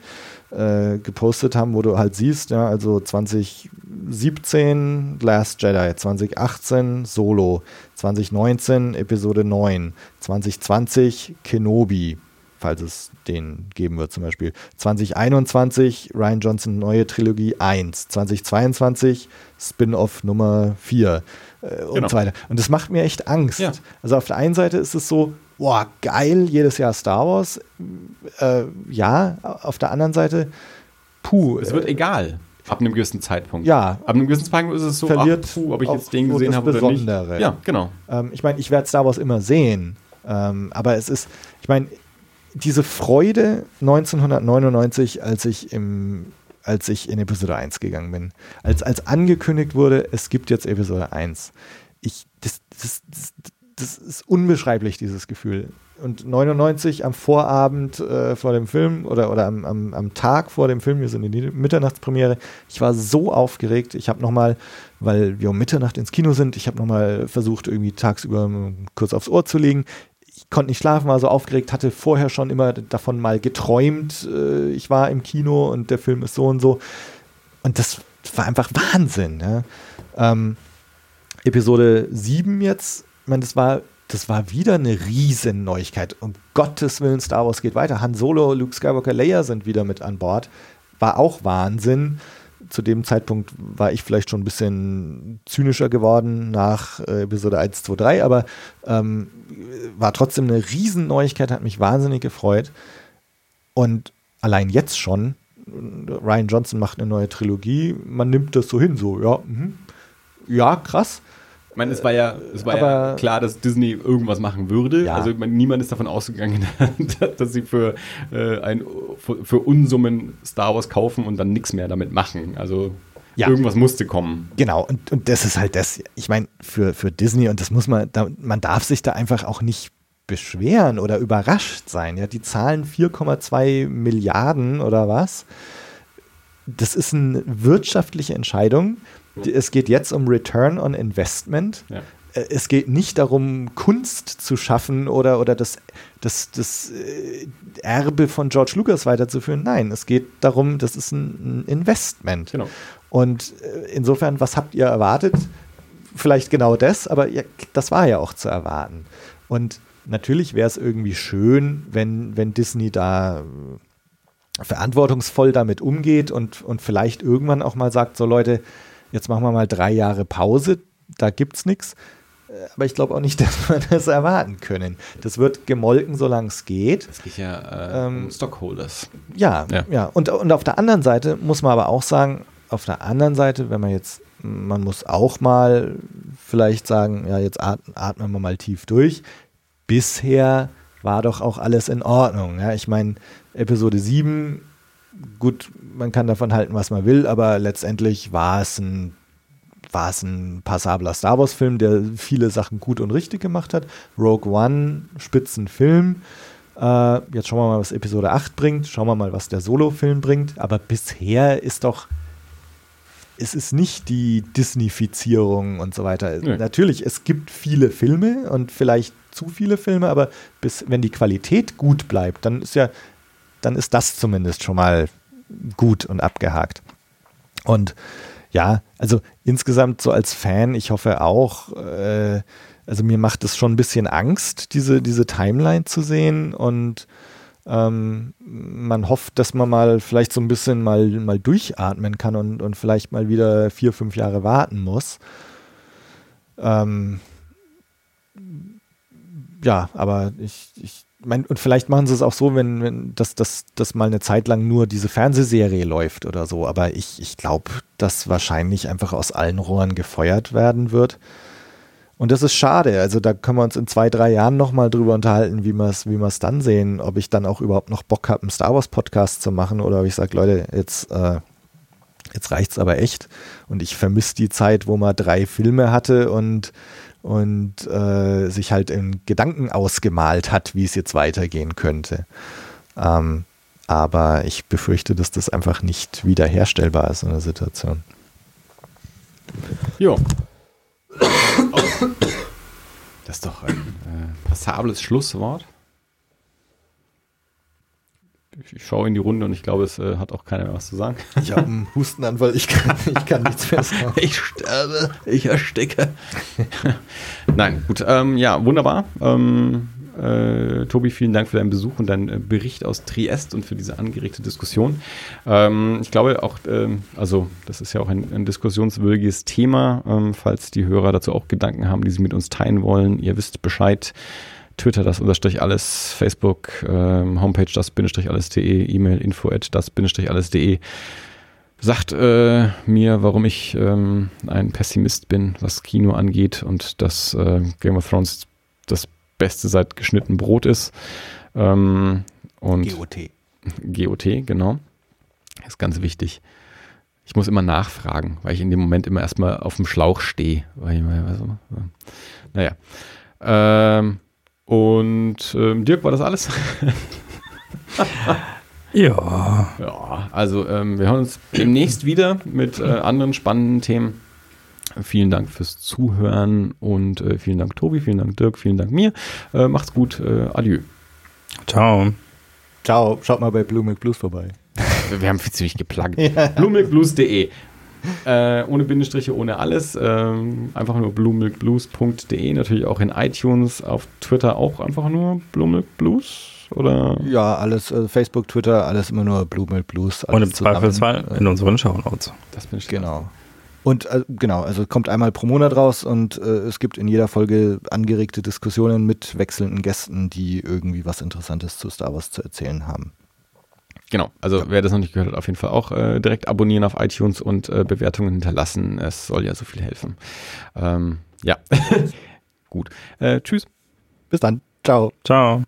äh, gepostet haben, wo du halt siehst, ja, also 2017 Last Jedi, 2018 Solo, 2019 Episode 9, 2020 Kenobi, falls es den geben wird zum Beispiel, 2021 Ryan Johnson neue Trilogie 1, 2022 Spin-off Nummer 4 äh, und Genau. so weiter. Und das macht mir echt Angst. Ja. Also auf der einen Seite ist es so, boah, geil, jedes Jahr Star Wars. Äh, ja, auf der anderen Seite, puh. Es wird egal. Ab einem gewissen Zeitpunkt. Ja. Ab einem gewissen Zeitpunkt ist es so, Verliert ach, puh, ob ich jetzt den gesehen habe oder nicht. Ja, genau. Ähm, ich meine, ich werde Star Wars immer sehen. Ähm, aber es ist, ich meine, diese Freude 1999, als ich im als ich in Episode 1 gegangen bin. Als, als angekündigt wurde, es gibt jetzt Episode 1. Ich, das, das, das, das ist unbeschreiblich, dieses Gefühl. und 99 am Vorabend äh, vor dem Film oder, oder am, am, am Tag vor dem Film, wir sind in die Mitternachtspremiere, ich war so aufgeregt, ich habe nochmal, weil wir um Mitternacht ins Kino sind, ich habe nochmal versucht, irgendwie tagsüber kurz aufs Ohr zu legen. Ich konnte nicht schlafen, war so aufgeregt, hatte vorher schon immer davon mal geträumt, äh, ich war im Kino und der Film ist so und so. Und das war einfach Wahnsinn. Ja. Ähm, Episode 7 jetzt, ich meine, das war das war wieder eine riesen Neuigkeit. Um Gottes Willen, Star Wars geht weiter. Han Solo, Luke Skywalker, Leia sind wieder mit an Bord. War auch Wahnsinn. Zu dem Zeitpunkt war ich vielleicht schon ein bisschen zynischer geworden nach äh, Episode 1, 2, 3, aber ähm, war trotzdem eine riesen Neuigkeit, hat mich wahnsinnig gefreut. Und allein jetzt schon, Ryan Johnson macht eine neue Trilogie, man nimmt das so hin, so, ja, mh. ja, krass. Ich meine, es war ja, es war ja klar, dass Disney irgendwas machen würde. Ja. Also meine, niemand ist davon ausgegangen, [laughs] dass sie für, äh, ein, für, für, Unsummen Star Wars kaufen und dann nichts mehr damit machen. Also ja. irgendwas musste kommen. Genau, und, und das ist halt das. Ich meine, für, für Disney, und das muss man, da, man darf sich da einfach auch nicht beschweren oder überrascht sein. Ja, die zahlen 4,2 Milliarden oder was. Das ist eine wirtschaftliche Entscheidung es geht jetzt um Return on Investment. Ja. Äh, es geht nicht darum, Kunst zu schaffen oder, oder das, das, das äh, Erbe von George Lucas weiterzuführen. Nein, es geht darum, das ist ein Investment. Genau. Und äh, insofern, was habt ihr erwartet? Vielleicht genau das, aber das war ja auch zu erwarten. Und natürlich wäre es irgendwie schön, wenn, wenn Disney da verantwortungsvoll damit umgeht und, und vielleicht irgendwann auch mal sagt, so Leute, jetzt machen wir mal drei Jahre Pause, da gibt es nichts. Äh, aber ich glaube auch nicht, [laughs] dass wir das erwarten können. Das wird gemolken, solange es geht. Es geht ja äh, ähm, um Stockholders. Ja, ja. ja. Und, und auf der anderen Seite muss man aber auch sagen, auf der anderen Seite, wenn man jetzt, man muss auch mal vielleicht sagen, ja, jetzt atmen wir mal tief durch. Bisher war doch auch alles in Ordnung. Ja, ich meine, Episode 7 gut, man kann davon halten, was man will, aber letztendlich war es ein war es ein passabler Star Wars-Film, der viele Sachen gut und richtig gemacht hat. Rogue One, Spitzenfilm. Äh, jetzt schauen wir mal, was Episode 8 bringt. Schauen wir mal, was der Solo-Film bringt. Aber bisher ist doch, es ist nicht die Disneyfizierung und so weiter. Nee. Natürlich, es gibt viele Filme und vielleicht zu viele Filme, aber bis, wenn die Qualität gut bleibt, dann ist ja dann ist das zumindest schon mal gut und abgehakt. Und ja, also insgesamt so als Fan, ich hoffe auch, äh, also mir macht es schon ein bisschen Angst, diese, diese Timeline zu sehen und ähm, man hofft, dass man mal vielleicht so ein bisschen mal, mal durchatmen kann und, und vielleicht mal wieder vier, fünf Jahre warten muss. Ähm, ja, aber ich, ich mein, und vielleicht machen sie es auch so, wenn, wenn dass das dass mal eine Zeit lang nur diese Fernsehserie läuft oder so. Aber ich, ich glaube, dass wahrscheinlich einfach aus allen Rohren gefeuert werden wird. Und das ist schade. Also da können wir uns in zwei, drei Jahren nochmal drüber unterhalten, wie wir es wie dann sehen, ob ich dann auch überhaupt noch Bock habe, einen Star Wars Podcast zu machen oder ob ich sage, Leute, jetzt, äh, jetzt reicht's aber echt. Und ich vermisse die Zeit, wo man drei Filme hatte und und äh, sich halt in Gedanken ausgemalt hat, wie es jetzt weitergehen könnte. Ähm, aber ich befürchte, dass das einfach nicht wiederherstellbar ist in der Situation. Jo. Das ist doch ein äh, passables Schlusswort ich schaue in die Runde und ich glaube, es äh, hat auch keiner mehr was zu sagen. Ich habe einen Hustenanfall, ich kann, ich kann nichts mehr sagen. [laughs] Ich sterbe, ich ersticke. [laughs] Nein, gut, ähm, ja, wunderbar. Ähm, äh, Tobi, vielen Dank für deinen Besuch und deinen äh, Bericht aus Triest und für diese angeregte Diskussion. Ähm, ich glaube auch, ähm, also das ist ja auch ein, ein diskussionswürdiges Thema, ähm, falls die Hörer dazu auch Gedanken haben, die sie mit uns teilen wollen. Ihr wisst Bescheid. Twitter das unterstrich alles, Facebook, ähm, Homepage das bindestrich alles.de, E-Mail info at das bindestrich alles.de. Sagt äh, mir, warum ich ähm, ein Pessimist bin, was Kino angeht und dass äh, Game of Thrones das Beste seit geschnitten Brot ist. Ähm, und GOT. GOT, genau. Das ist ganz wichtig. Ich muss immer nachfragen, weil ich in dem Moment immer erstmal auf dem Schlauch stehe. Weil ich, also, naja. Ähm, Und ähm, Dirk, war das alles? [laughs] Ja. Ja, also ähm, wir hören uns demnächst wieder mit äh, anderen spannenden Themen. Vielen Dank fürs Zuhören und äh, vielen Dank Tobi, vielen Dank Dirk, vielen Dank mir. Äh, macht's gut, äh, adieu. Ciao. Ciao, schaut mal bei Blue Milk Blues vorbei. [laughs] Wir haben viel zu wenig geplagt. [laughs] Ja. bluemilkblues.de äh, ohne Bindestriche, ohne alles. Ähm, einfach nur bluemilkblues.de. Natürlich auch in iTunes, auf Twitter auch einfach nur bluemilkblues oder? Ja, alles, also Facebook, Twitter, alles immer nur Blue Milk Blues. Und im Zweifelsfall in unseren Shownotes. Das bin ich genau. Und äh, genau, also kommt einmal pro Monat raus und äh, es gibt in jeder Folge angeregte Diskussionen mit wechselnden Gästen, die irgendwie was Interessantes zu Star Wars zu erzählen haben. Genau, also ja. wer das noch nicht gehört hat, auf jeden Fall auch äh, direkt abonnieren auf iTunes und äh, Bewertungen hinterlassen. Es soll ja so viel helfen. Ähm, ja, [laughs] gut. Äh, tschüss. Bis dann. Ciao. Ciao.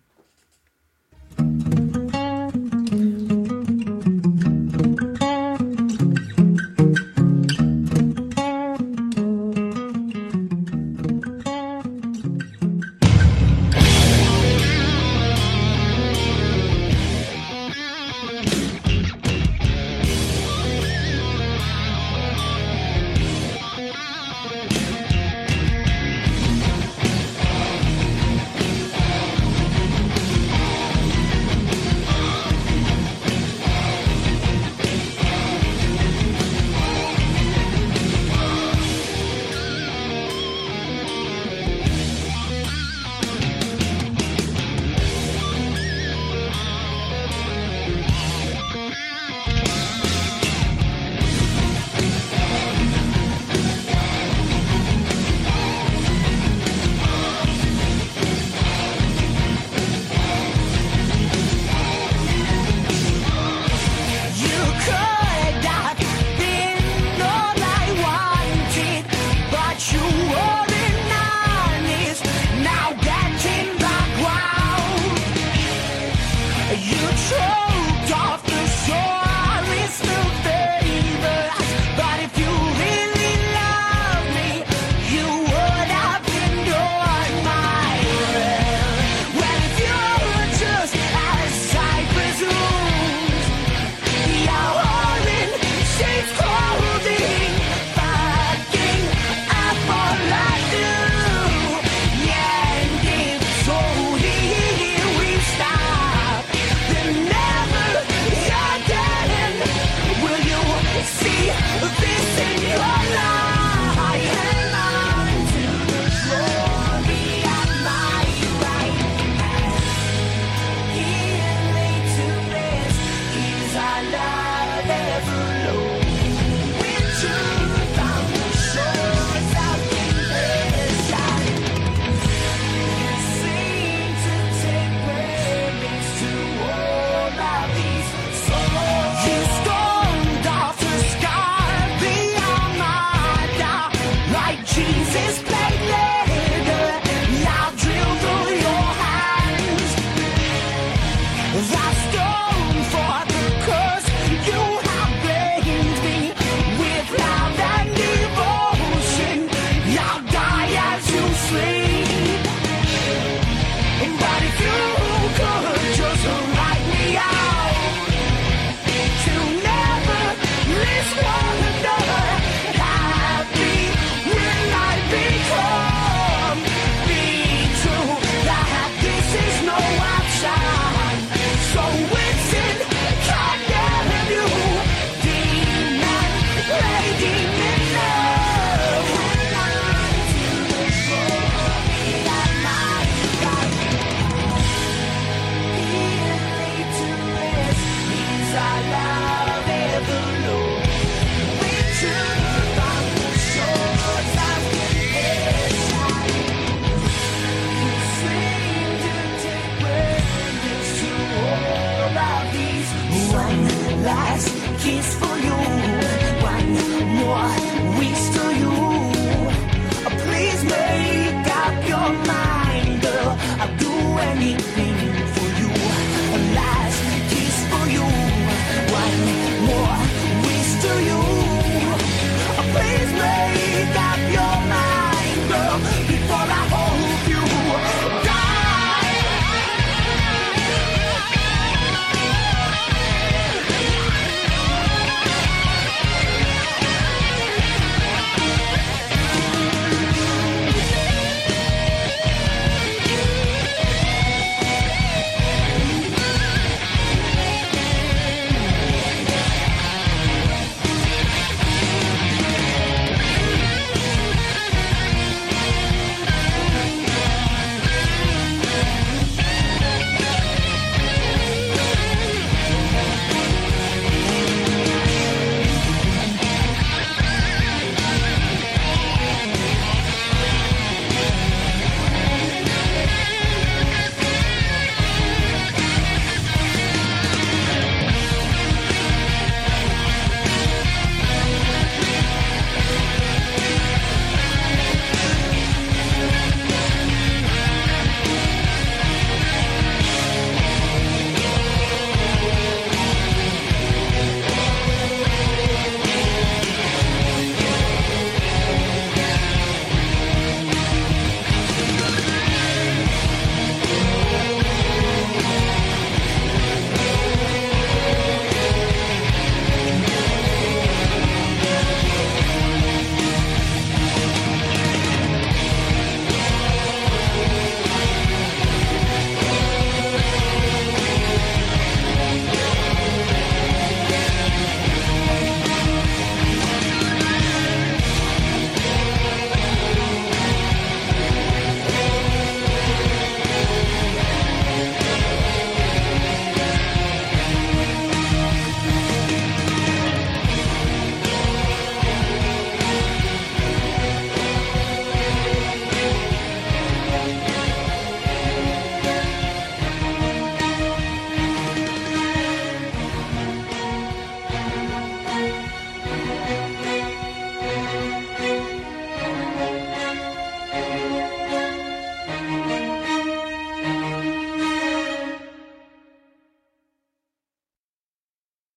Snoop